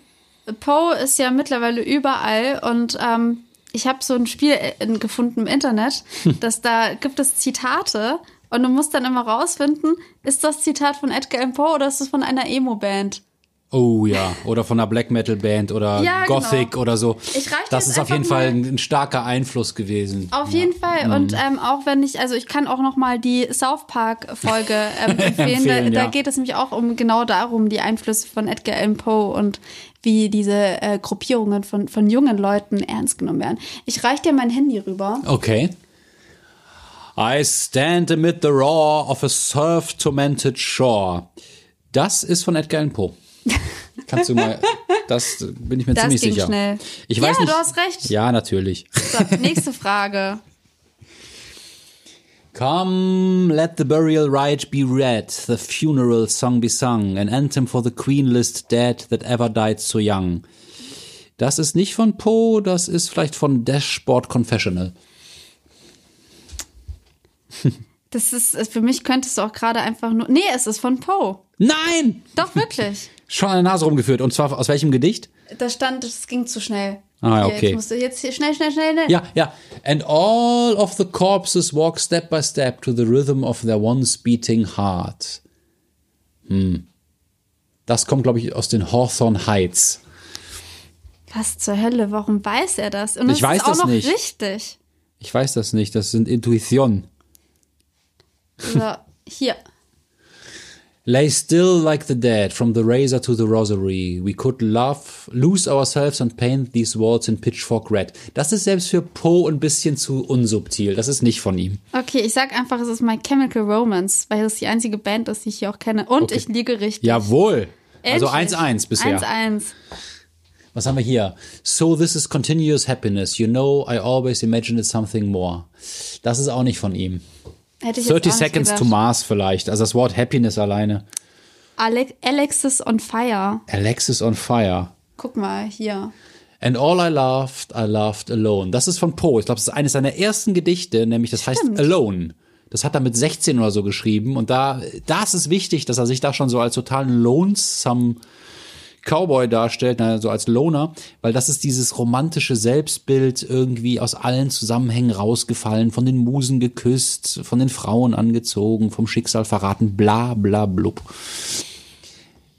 Poe ist ja mittlerweile überall und ähm, ich habe so ein Spiel äh, gefunden im Internet, dass da gibt es Zitate und du musst dann immer rausfinden, ist das Zitat von Edgar Allan Poe oder ist es von einer Emo-Band? Oh ja, oder von einer Black Metal Band oder Ja, Gothic genau. oder so. Ich reich das ist auf jeden Fall ein, ein starker Einfluss gewesen. Auf jeden Fall. Und Mhm. ähm, auch wenn ich, also ich kann auch noch mal die South Park Folge ähm, empfehlen. Empfehlen, da, ja. da geht es nämlich auch um genau darum, die Einflüsse von Edgar Allan Poe und wie diese äh, Gruppierungen von, von jungen Leuten ernst genommen werden. Ich reich dir mein Handy rüber. Okay. I stand amid the roar of a surf-tormented shore. Das ist von Edgar Allan Poe. Kannst du mal, das bin ich mir Das ziemlich ging sicher. schnell. Ich weiß Ja, nicht. du hast recht. Ja, natürlich. So, nächste Frage. Come, let the burial rite be read, the funeral song be sung, an anthem for the queenless dead that ever died so young. Das ist nicht von Poe, das ist vielleicht von Dashboard Confessional. Das ist, für mich könntest du auch gerade einfach nur. Nee, es ist von Poe. Nein! Doch, wirklich. Schon an der Nase rumgeführt. Und zwar aus welchem Gedicht? Da stand, es ging zu schnell. Ah, okay. Jetzt musst du jetzt hier schnell, schnell, schnell, schnell. Ja, ja. And all of the corpses walk step by step to the rhythm of their once beating heart. Hm. Das kommt, glaube ich, aus den Hawthorne Heights. Was zur Hölle? Warum weiß er das? Und Ich weiß ist auch das noch nicht. richtig. Ich weiß das nicht, das sind Intuitionen. So, hier. Lay still like the dead, from the razor to the rosary. We could love, lose ourselves and paint these walls in pitchfork red. Das ist selbst für Poe ein bisschen zu unsubtil. Das ist nicht von ihm. Okay, ich sag einfach, es ist My Chemical Romance, weil es die einzige Band ist, die ich hier auch kenne. Und Okay. ich liege richtig. Jawohl. Also Endlich. 1-1 bisher. 1-1. Was haben wir hier? So this is continuous happiness. You know, I always imagined something more. Das ist auch nicht von ihm. Hätte ich 30 jetzt auch nicht Seconds to. Mars vielleicht. Also das Wort Happiness alleine. Ale Alexis on Fire. Alexis on Fire. Guck mal, hier. And all I loved, I loved alone. Das ist von Poe. Ich glaube, das ist eines seiner ersten Gedichte, nämlich das heißt Alone. Das hat er mit 16 oder so geschrieben. Und da, da ist es wichtig, dass er sich da schon so als totalen lonesome Cowboy darstellt, also als Loner, weil das ist dieses romantische Selbstbild irgendwie aus allen Zusammenhängen rausgefallen, von den Musen geküsst, von den Frauen angezogen, vom Schicksal verraten, bla bla blub.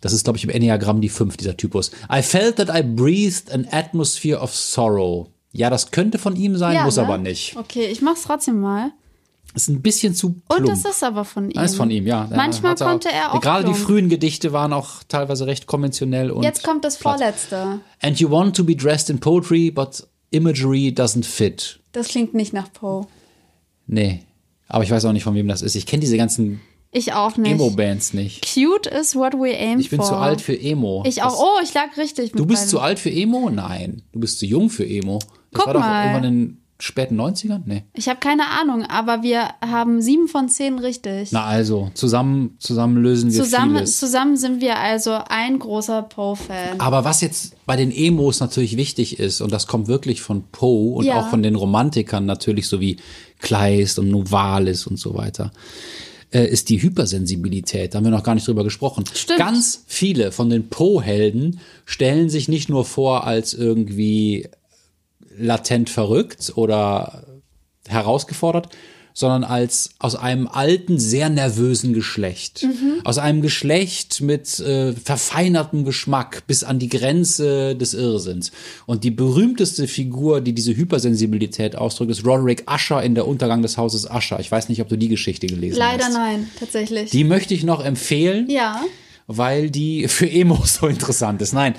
Das ist, glaube ich, im Enneagramm die 5, dieser Typus. I felt that I breathed an atmosphere of sorrow. Ja, das könnte von ihm sein, Ja, muss ne? aber nicht. Okay, ich mach's trotzdem mal. Ist ein bisschen zu plump. Und das ist aber von ihm. Das ist von ihm, ja. Manchmal hat konnte er auch Gerade die plump. frühen Gedichte waren auch teilweise recht konventionell und. Jetzt kommt das platt. vorletzte. And you want to be dressed in poetry, but imagery doesn't fit. Das klingt nicht nach Poe. Nee. Aber ich weiß auch nicht, von wem das ist. Ich kenne diese ganzen Ich auch nicht. Emo-Bands nicht. Cute is what we aim Ich bin for. zu alt für Emo. Ich auch. Das- Oh, ich lag richtig. Du bist meinem- zu alt für Emo? Nein. Du bist zu jung für Emo. Das Guck war doch mal. irgendwann in späten 90ern? Nee. Ich habe keine Ahnung, aber wir haben sieben von zehn richtig. Na also, zusammen, zusammen lösen wir zusammen, vieles. zusammen sind wir also ein großer Poe-Fan. Aber was jetzt bei den Emos natürlich wichtig ist, und das kommt wirklich von Poe und Ja. auch von den Romantikern natürlich, so wie Kleist und Novalis und so weiter, äh, ist die Hypersensibilität. Da haben wir noch gar nicht drüber gesprochen. Stimmt. Ganz viele von den Poe-Helden stellen sich nicht nur vor als irgendwie latent verrückt oder herausgefordert, sondern als aus einem alten, sehr nervösen Geschlecht. Aus einem Geschlecht mit äh, verfeinertem Geschmack bis an die Grenze des Irrsinns. Und die berühmteste Figur, die diese Hypersensibilität ausdrückt, ist Roderick Usher in der Untergang des Hauses Usher. Ich weiß nicht, ob du die Geschichte gelesen Leider hast. nein, tatsächlich. Die möchte ich noch empfehlen ja. weil die für Emos so interessant ist. Nein,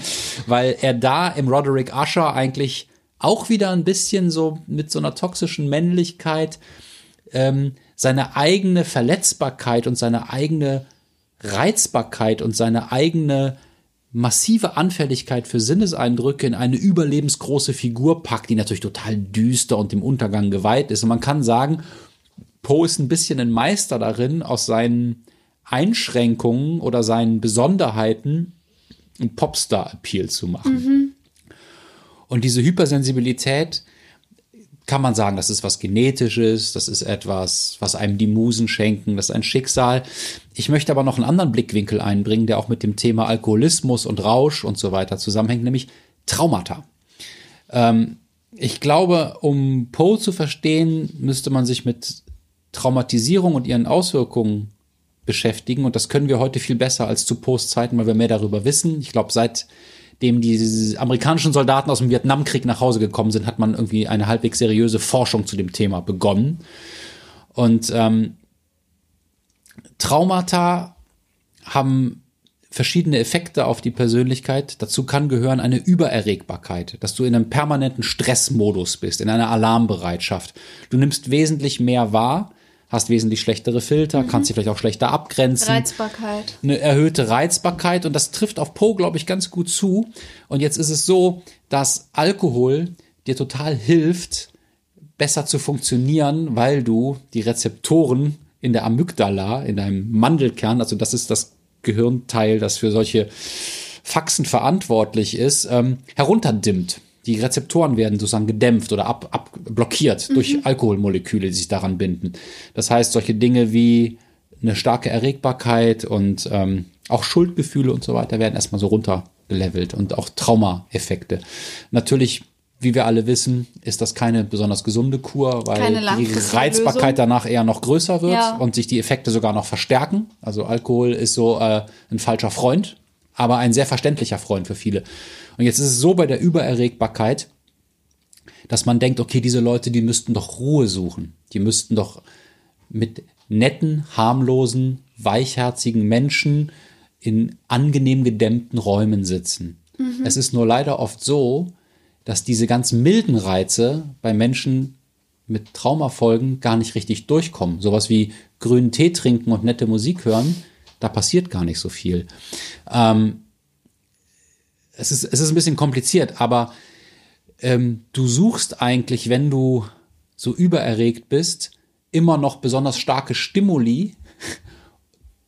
weil er da im Roderick Usher eigentlich auch wieder ein bisschen so mit so einer toxischen Männlichkeit ähm, seine eigene Verletzbarkeit und seine eigene Reizbarkeit und seine eigene massive Anfälligkeit für Sinneseindrücke in eine überlebensgroße Figur packt, die natürlich total düster und dem Untergang geweiht ist. Und man kann sagen, Poe ist ein bisschen ein Meister darin, aus seinen Einschränkungen oder seinen Besonderheiten einen Popstar-Appeal zu machen. Mhm. Und diese Hypersensibilität kann man sagen, das ist was Genetisches, das ist etwas, was einem die Musen schenken, das ist ein Schicksal. Ich möchte aber noch einen anderen Blickwinkel einbringen, der auch mit dem Thema Alkoholismus und Rausch und so weiter zusammenhängt, nämlich Traumata. Ähm, ich glaube, um Poe zu verstehen, müsste man sich mit Traumatisierung und ihren Auswirkungen beschäftigen. Und das können wir heute viel besser als zu Post-Zeiten, weil wir mehr darüber wissen. Ich glaube, seitdem die amerikanischen Soldaten aus dem Vietnamkrieg nach Hause gekommen sind, hat man irgendwie eine halbwegs seriöse Forschung zu dem Thema begonnen. Und ähm, Traumata haben verschiedene Effekte auf die Persönlichkeit. Dazu kann gehören eine Übererregbarkeit, dass du in einem permanenten Stressmodus bist, in einer Alarmbereitschaft. Du nimmst wesentlich mehr wahr, hast wesentlich schlechtere Filter, mhm. kannst dich vielleicht auch schlechter abgrenzen. Reizbarkeit. Eine erhöhte Reizbarkeit und das trifft auf Poe, glaube ich, ganz gut zu. Und jetzt ist es so, dass Alkohol dir total hilft, besser zu funktionieren, weil du die Rezeptoren in der Amygdala, in deinem Mandelkern, also das ist das Gehirnteil, das für solche Faxen verantwortlich ist, ähm, herunterdimmt. Die Rezeptoren werden sozusagen gedämpft oder ab, ab blockiert mhm. durch Alkoholmoleküle, die sich daran binden. Das heißt, solche Dinge wie eine starke Erregbarkeit und ähm, auch Schuldgefühle und so weiter werden erstmal so runtergelevelt und auch Traumaeffekte. Natürlich, wie wir alle wissen, ist das keine besonders gesunde Kur, weil die Reizbarkeit Lösung. danach eher noch größer wird ja. und sich die Effekte sogar noch verstärken. Also Alkohol ist so äh, ein falscher Freund, aber ein sehr verständlicher Freund für viele. Und jetzt ist es so bei der Übererregbarkeit, dass man denkt, okay, diese Leute, die müssten doch Ruhe suchen. Die müssten doch mit netten, harmlosen, weichherzigen Menschen in angenehm gedämmten Räumen sitzen. Mhm. Es ist nur leider oft so, dass diese ganz milden Reize bei Menschen mit Traumafolgen gar nicht richtig durchkommen. Sowas wie grünen Tee trinken und nette Musik hören, da passiert gar nicht so viel. Ähm, es ist, es ist ein bisschen kompliziert, aber ähm, du suchst eigentlich, wenn du so übererregt bist, immer noch besonders starke Stimuli,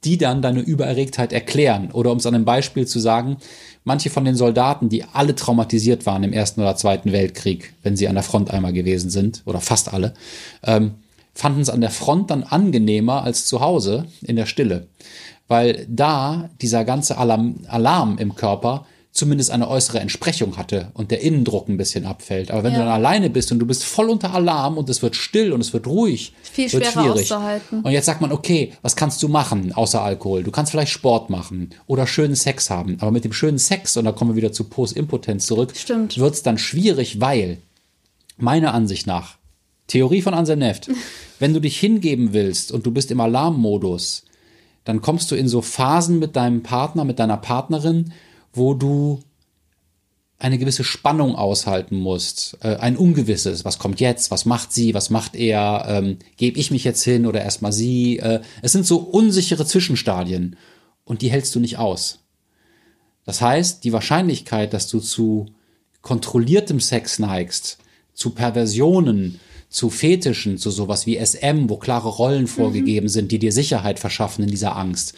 die dann deine Übererregtheit erklären. Oder um es an einem Beispiel zu sagen, manche von den Soldaten, die alle traumatisiert waren im Ersten oder Zweiten Weltkrieg, wenn sie an der Front einmal gewesen sind, oder fast alle, ähm, fanden es an der Front dann angenehmer als zu Hause in der Stille. Weil da dieser ganze Alarm, Alarm im Körper zumindest eine äußere Entsprechung hatte und der Innendruck ein bisschen abfällt. Aber wenn ja. du dann alleine bist und du bist voll unter Alarm und es wird still und es wird ruhig, Viel wird schwerer schwierig. auszuhalten. Und jetzt sagt man, okay, was kannst du machen außer Alkohol? Du kannst vielleicht Sport machen oder schönen Sex haben. Aber mit dem schönen Sex, und da kommen wir wieder zu Postimpotenz zurück, wird es dann schwierig, weil meiner Ansicht nach, Theorie von Anselm Neft, wenn du dich hingeben willst und du bist im Alarmmodus, dann kommst du in so Phasen mit deinem Partner, mit deiner Partnerin, wo du eine gewisse Spannung aushalten musst, äh, ein Ungewisses, was kommt jetzt, was macht sie, was macht er, ähm, gebe ich mich jetzt hin oder erstmal sie. Äh, es sind so unsichere Zwischenstadien und die hältst du nicht aus. Das heißt, die Wahrscheinlichkeit, dass du zu kontrolliertem Sex neigst, zu Perversionen, zu Fetischen, zu sowas wie SM, wo klare Rollen vorgegeben mhm. sind, die dir Sicherheit verschaffen in dieser Angst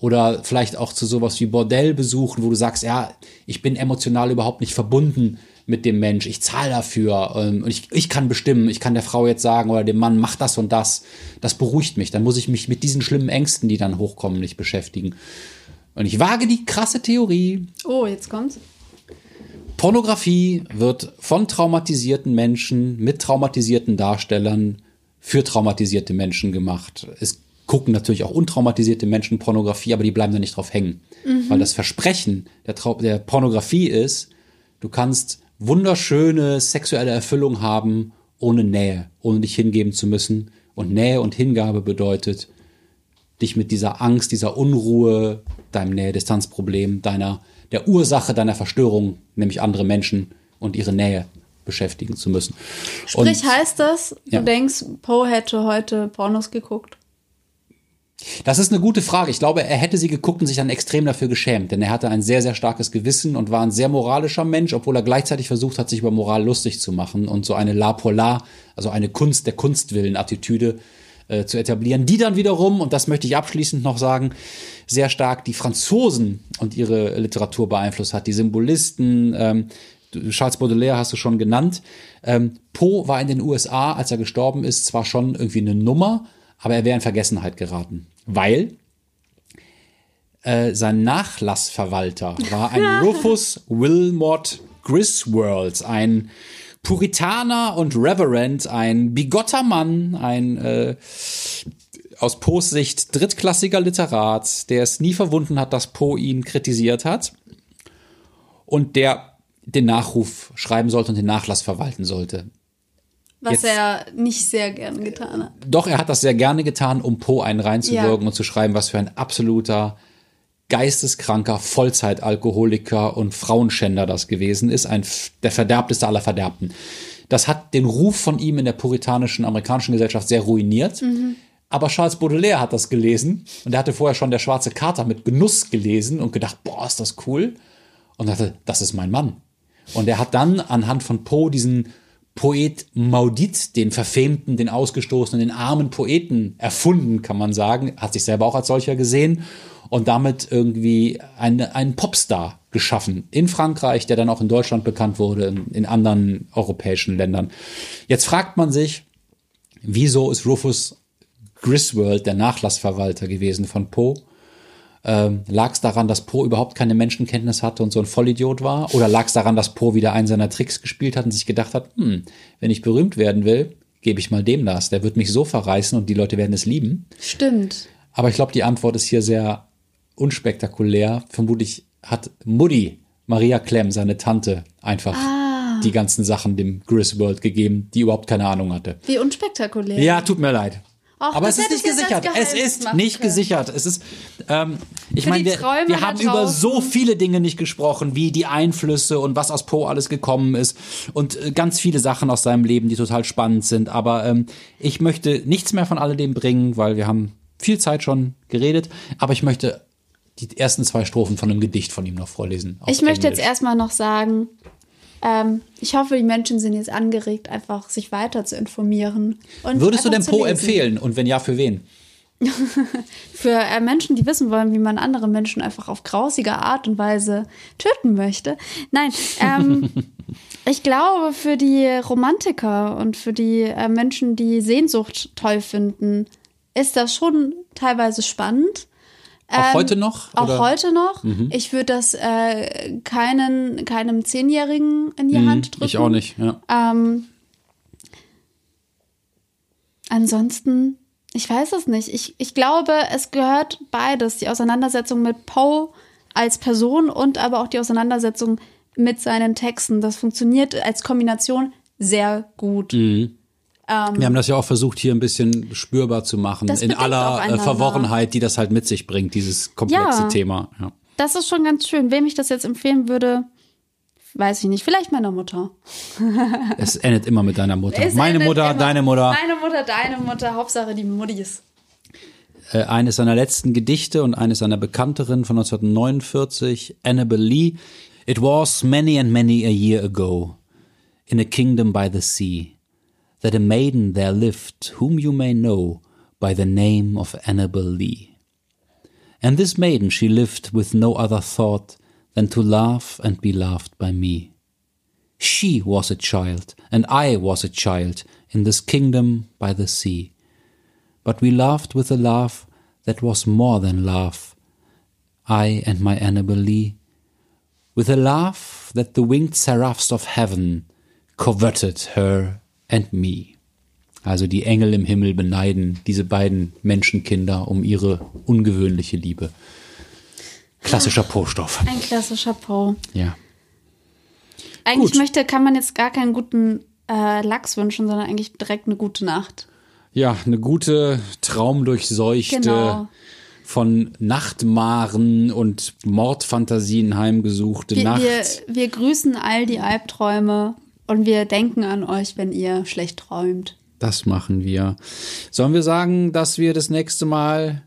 oder vielleicht auch zu sowas wie Bordellbesuchen, wo du sagst, ja, ich bin emotional überhaupt nicht verbunden mit dem Mensch, ich zahle dafür ähm, und ich, ich kann bestimmen, ich kann der Frau jetzt sagen oder dem Mann, mach das und das. Das beruhigt mich. Dann muss ich mich mit diesen schlimmen Ängsten, die dann hochkommen, nicht beschäftigen. Und ich wage die krasse Theorie. Oh, jetzt kommt's. Pornografie wird von traumatisierten Menschen mit traumatisierten Darstellern für traumatisierte Menschen gemacht. Es gucken natürlich auch untraumatisierte Menschen Pornografie, aber die bleiben da nicht drauf hängen. Mhm. Weil das Versprechen der, Trau der Pornografie ist, du kannst wunderschöne sexuelle Erfüllung haben ohne Nähe, ohne dich hingeben zu müssen. Und Nähe und Hingabe bedeutet, dich mit dieser Angst, dieser Unruhe, deinem Nähe-Distanz-Problem, deiner, der Ursache deiner Verstörung, nämlich andere Menschen und ihre Nähe beschäftigen zu müssen. Sprich, und, heißt das, du ja. denkst, Poe hätte heute Pornos geguckt? Das ist eine gute Frage. Ich glaube, er hätte sie geguckt und sich dann extrem dafür geschämt, denn er hatte ein sehr, sehr starkes Gewissen und war ein sehr moralischer Mensch, obwohl er gleichzeitig versucht hat, sich über Moral lustig zu machen und so eine La Polar, also eine Kunst der Kunstwillen-Attitüde äh, zu etablieren, die dann wiederum, und das möchte ich abschließend noch sagen, sehr stark die Franzosen und ihre Literatur beeinflusst hat, die Symbolisten, ähm, Charles Baudelaire hast du schon genannt. Ähm, Poe war in den USA, als er gestorben ist, zwar schon irgendwie eine Nummer, aber er wäre in Vergessenheit geraten, weil äh, sein Nachlassverwalter war ein Rufus Wilmot Griswold, ein Puritaner und Reverend, ein bigotter Mann, ein äh, aus Poes Sicht drittklassiger Literat, der es nie verwunden hat, dass Poe ihn kritisiert hat und der den Nachruf schreiben sollte und den Nachlass verwalten sollte. Was Jetzt, er nicht sehr gern getan hat. Doch, er hat das sehr gerne getan, um Poe einen reinzuwirken ja. und zu schreiben, was für ein absoluter geisteskranker Vollzeitalkoholiker und Frauenschänder das gewesen ist, ein der verderbteste aller Verderbten. Das hat den Ruf von ihm in der puritanischen amerikanischen Gesellschaft sehr ruiniert. Mhm. Aber Charles Baudelaire hat das gelesen und er hatte vorher schon der Schwarze Kater mit Genuss gelesen und gedacht, boah, ist das cool. Und dachte, das ist mein Mann. Und er hat dann anhand von Poe diesen Poet Maudit, den verfemten, den ausgestoßenen, den armen Poeten erfunden, kann man sagen, hat sich selber auch als solcher gesehen und damit irgendwie eine, einen Popstar geschaffen in Frankreich, der dann auch in Deutschland bekannt wurde, in, in anderen europäischen Ländern. Jetzt fragt man sich, wieso ist Rufus Griswold der Nachlassverwalter gewesen von Poe? Ähm, lag es daran, dass Poe überhaupt keine Menschenkenntnis hatte und so ein Vollidiot war? Oder lag es daran, dass Poe wieder einen seiner Tricks gespielt hat und sich gedacht hat, hm, wenn ich berühmt werden will, gebe ich mal dem das. Der wird mich so verreißen und die Leute werden es lieben. Stimmt. Aber ich glaube, die Antwort ist hier sehr unspektakulär. Vermutlich hat Mutti, Maria Clem, seine Tante, einfach ah. die ganzen Sachen dem Griswold gegeben, die überhaupt keine Ahnung hatte. Wie unspektakulär. Ja, tut mir leid. Och, Aber es ist nicht gesichert. Es ist nicht können. gesichert. Es ist, ähm, ich meine, wir, wir haben über so viele Dinge nicht gesprochen, wie die Einflüsse und was aus Poe alles gekommen ist und äh, ganz viele Sachen aus seinem Leben, die total spannend sind. Aber ähm, ich möchte nichts mehr von alledem bringen, weil wir haben viel Zeit schon geredet. Aber ich möchte die ersten zwei Strophen von einem Gedicht von ihm noch vorlesen. Ich möchte Englisch. jetzt erstmal noch sagen, ähm, ich hoffe, die Menschen sind jetzt angeregt, einfach sich weiter zu informieren. Würdest du denn Poe empfehlen und wenn ja, für wen? für äh, Menschen, die wissen wollen, wie man andere Menschen einfach auf grausige Art und Weise töten möchte. Nein, ähm, ich glaube, für die Romantiker und für die äh, Menschen, die Sehnsucht toll finden, ist das schon teilweise spannend. Auch ähm, heute noch? Auch oder? heute noch. Mhm. Ich würde das äh, keinen, keinem Zehnjährigen in die mhm, Hand drücken. Ich auch nicht, ja. Ähm, ansonsten, ich weiß es nicht. Ich, ich glaube, es gehört beides. Die Auseinandersetzung mit Poe als Person und aber auch die Auseinandersetzung mit seinen Texten. Das funktioniert als Kombination sehr gut. Mhm. Ähm, Wir haben das ja auch versucht, hier ein bisschen spürbar zu machen, in aller äh, Verworrenheit, die das halt mit sich bringt, dieses komplexe ja, Thema. Ja. Das ist schon ganz schön. Wem ich das jetzt empfehlen würde, weiß ich nicht. Vielleicht meiner Mutter. es endet immer mit deiner Mutter. Es Meine Mutter, immer. deine Mutter. Meine Mutter, deine Mutter. Hauptsache die Muttis. Äh, eines seiner letzten Gedichte und eines seiner bekannteren von 1949, Annabel Lee. It was many and many a year ago, in a kingdom by the sea. That a maiden there lived whom you may know by the name of Annabel Lee. And this maiden she lived with no other thought than to laugh and be laughed by me. She was a child, and I was a child in this kingdom by the sea. But we laughed with a laugh that was more than laugh, I and my Annabel Lee, with a laugh that the winged seraphs of heaven coveted her and me. Also die Engel im Himmel beneiden diese beiden Menschenkinder um ihre ungewöhnliche Liebe. Klassischer Po-Stoff. Ein klassischer Po. Ja. Eigentlich Gut. möchte, kann man jetzt gar keinen guten äh, Lachs wünschen, sondern eigentlich direkt eine gute Nacht. Ja, eine gute, traumdurchseuchte, genau. von Nachtmaren und Mordfantasien heimgesuchte wir, Nacht. Wir, wir grüßen all die Albträume und wir denken an euch, wenn ihr schlecht träumt. Das machen wir. Sollen wir sagen, dass wir das nächste Mal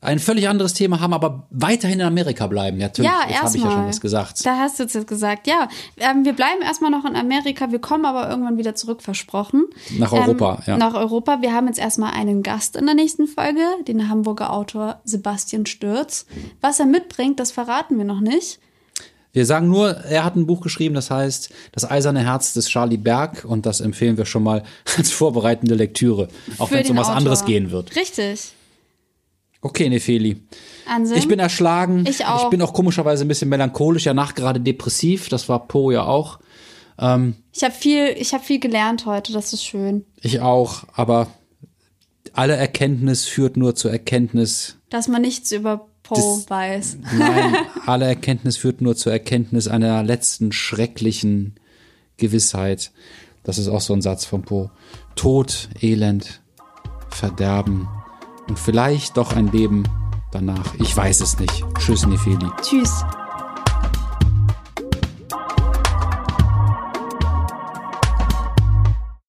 ein völlig anderes Thema haben, aber weiterhin in Amerika bleiben. Ja, natürlich, Ja, habe ich ja schon was gesagt. Da hast du jetzt gesagt. Ja, ähm, wir bleiben erstmal noch in Amerika. Wir kommen aber irgendwann wieder zurück, versprochen. Nach Europa, ähm, ja. Nach Europa. Wir haben jetzt erstmal einen Gast in der nächsten Folge, den Hamburger Autor Sebastian Stürz. Was er mitbringt, das verraten wir noch nicht. Wir sagen nur, er hat ein Buch geschrieben, das heißt Das eiserne Herz des Charlie Berg und das empfehlen wir schon mal als vorbereitende Lektüre, auch wenn es um was Autor. anderes gehen wird. Richtig. Okay, Nefeli. Ansem. Ich bin erschlagen. Ich auch. Ich bin auch komischerweise ein bisschen melancholisch, ja nachgerade depressiv. Das war Po ja auch. Ich habe viel, ich habe viel gelernt heute. Das ist schön. Ich auch. Aber alle Erkenntnis führt nur zur Erkenntnis. Dass man nichts über Poe weiß. Nein, alle Erkenntnis führt nur zur Erkenntnis einer letzten schrecklichen Gewissheit. Das ist auch so ein Satz von Po. Tod, Elend, Verderben und vielleicht doch ein Leben danach. Ich weiß es nicht. Tschüss, Nefeli. Tschüss.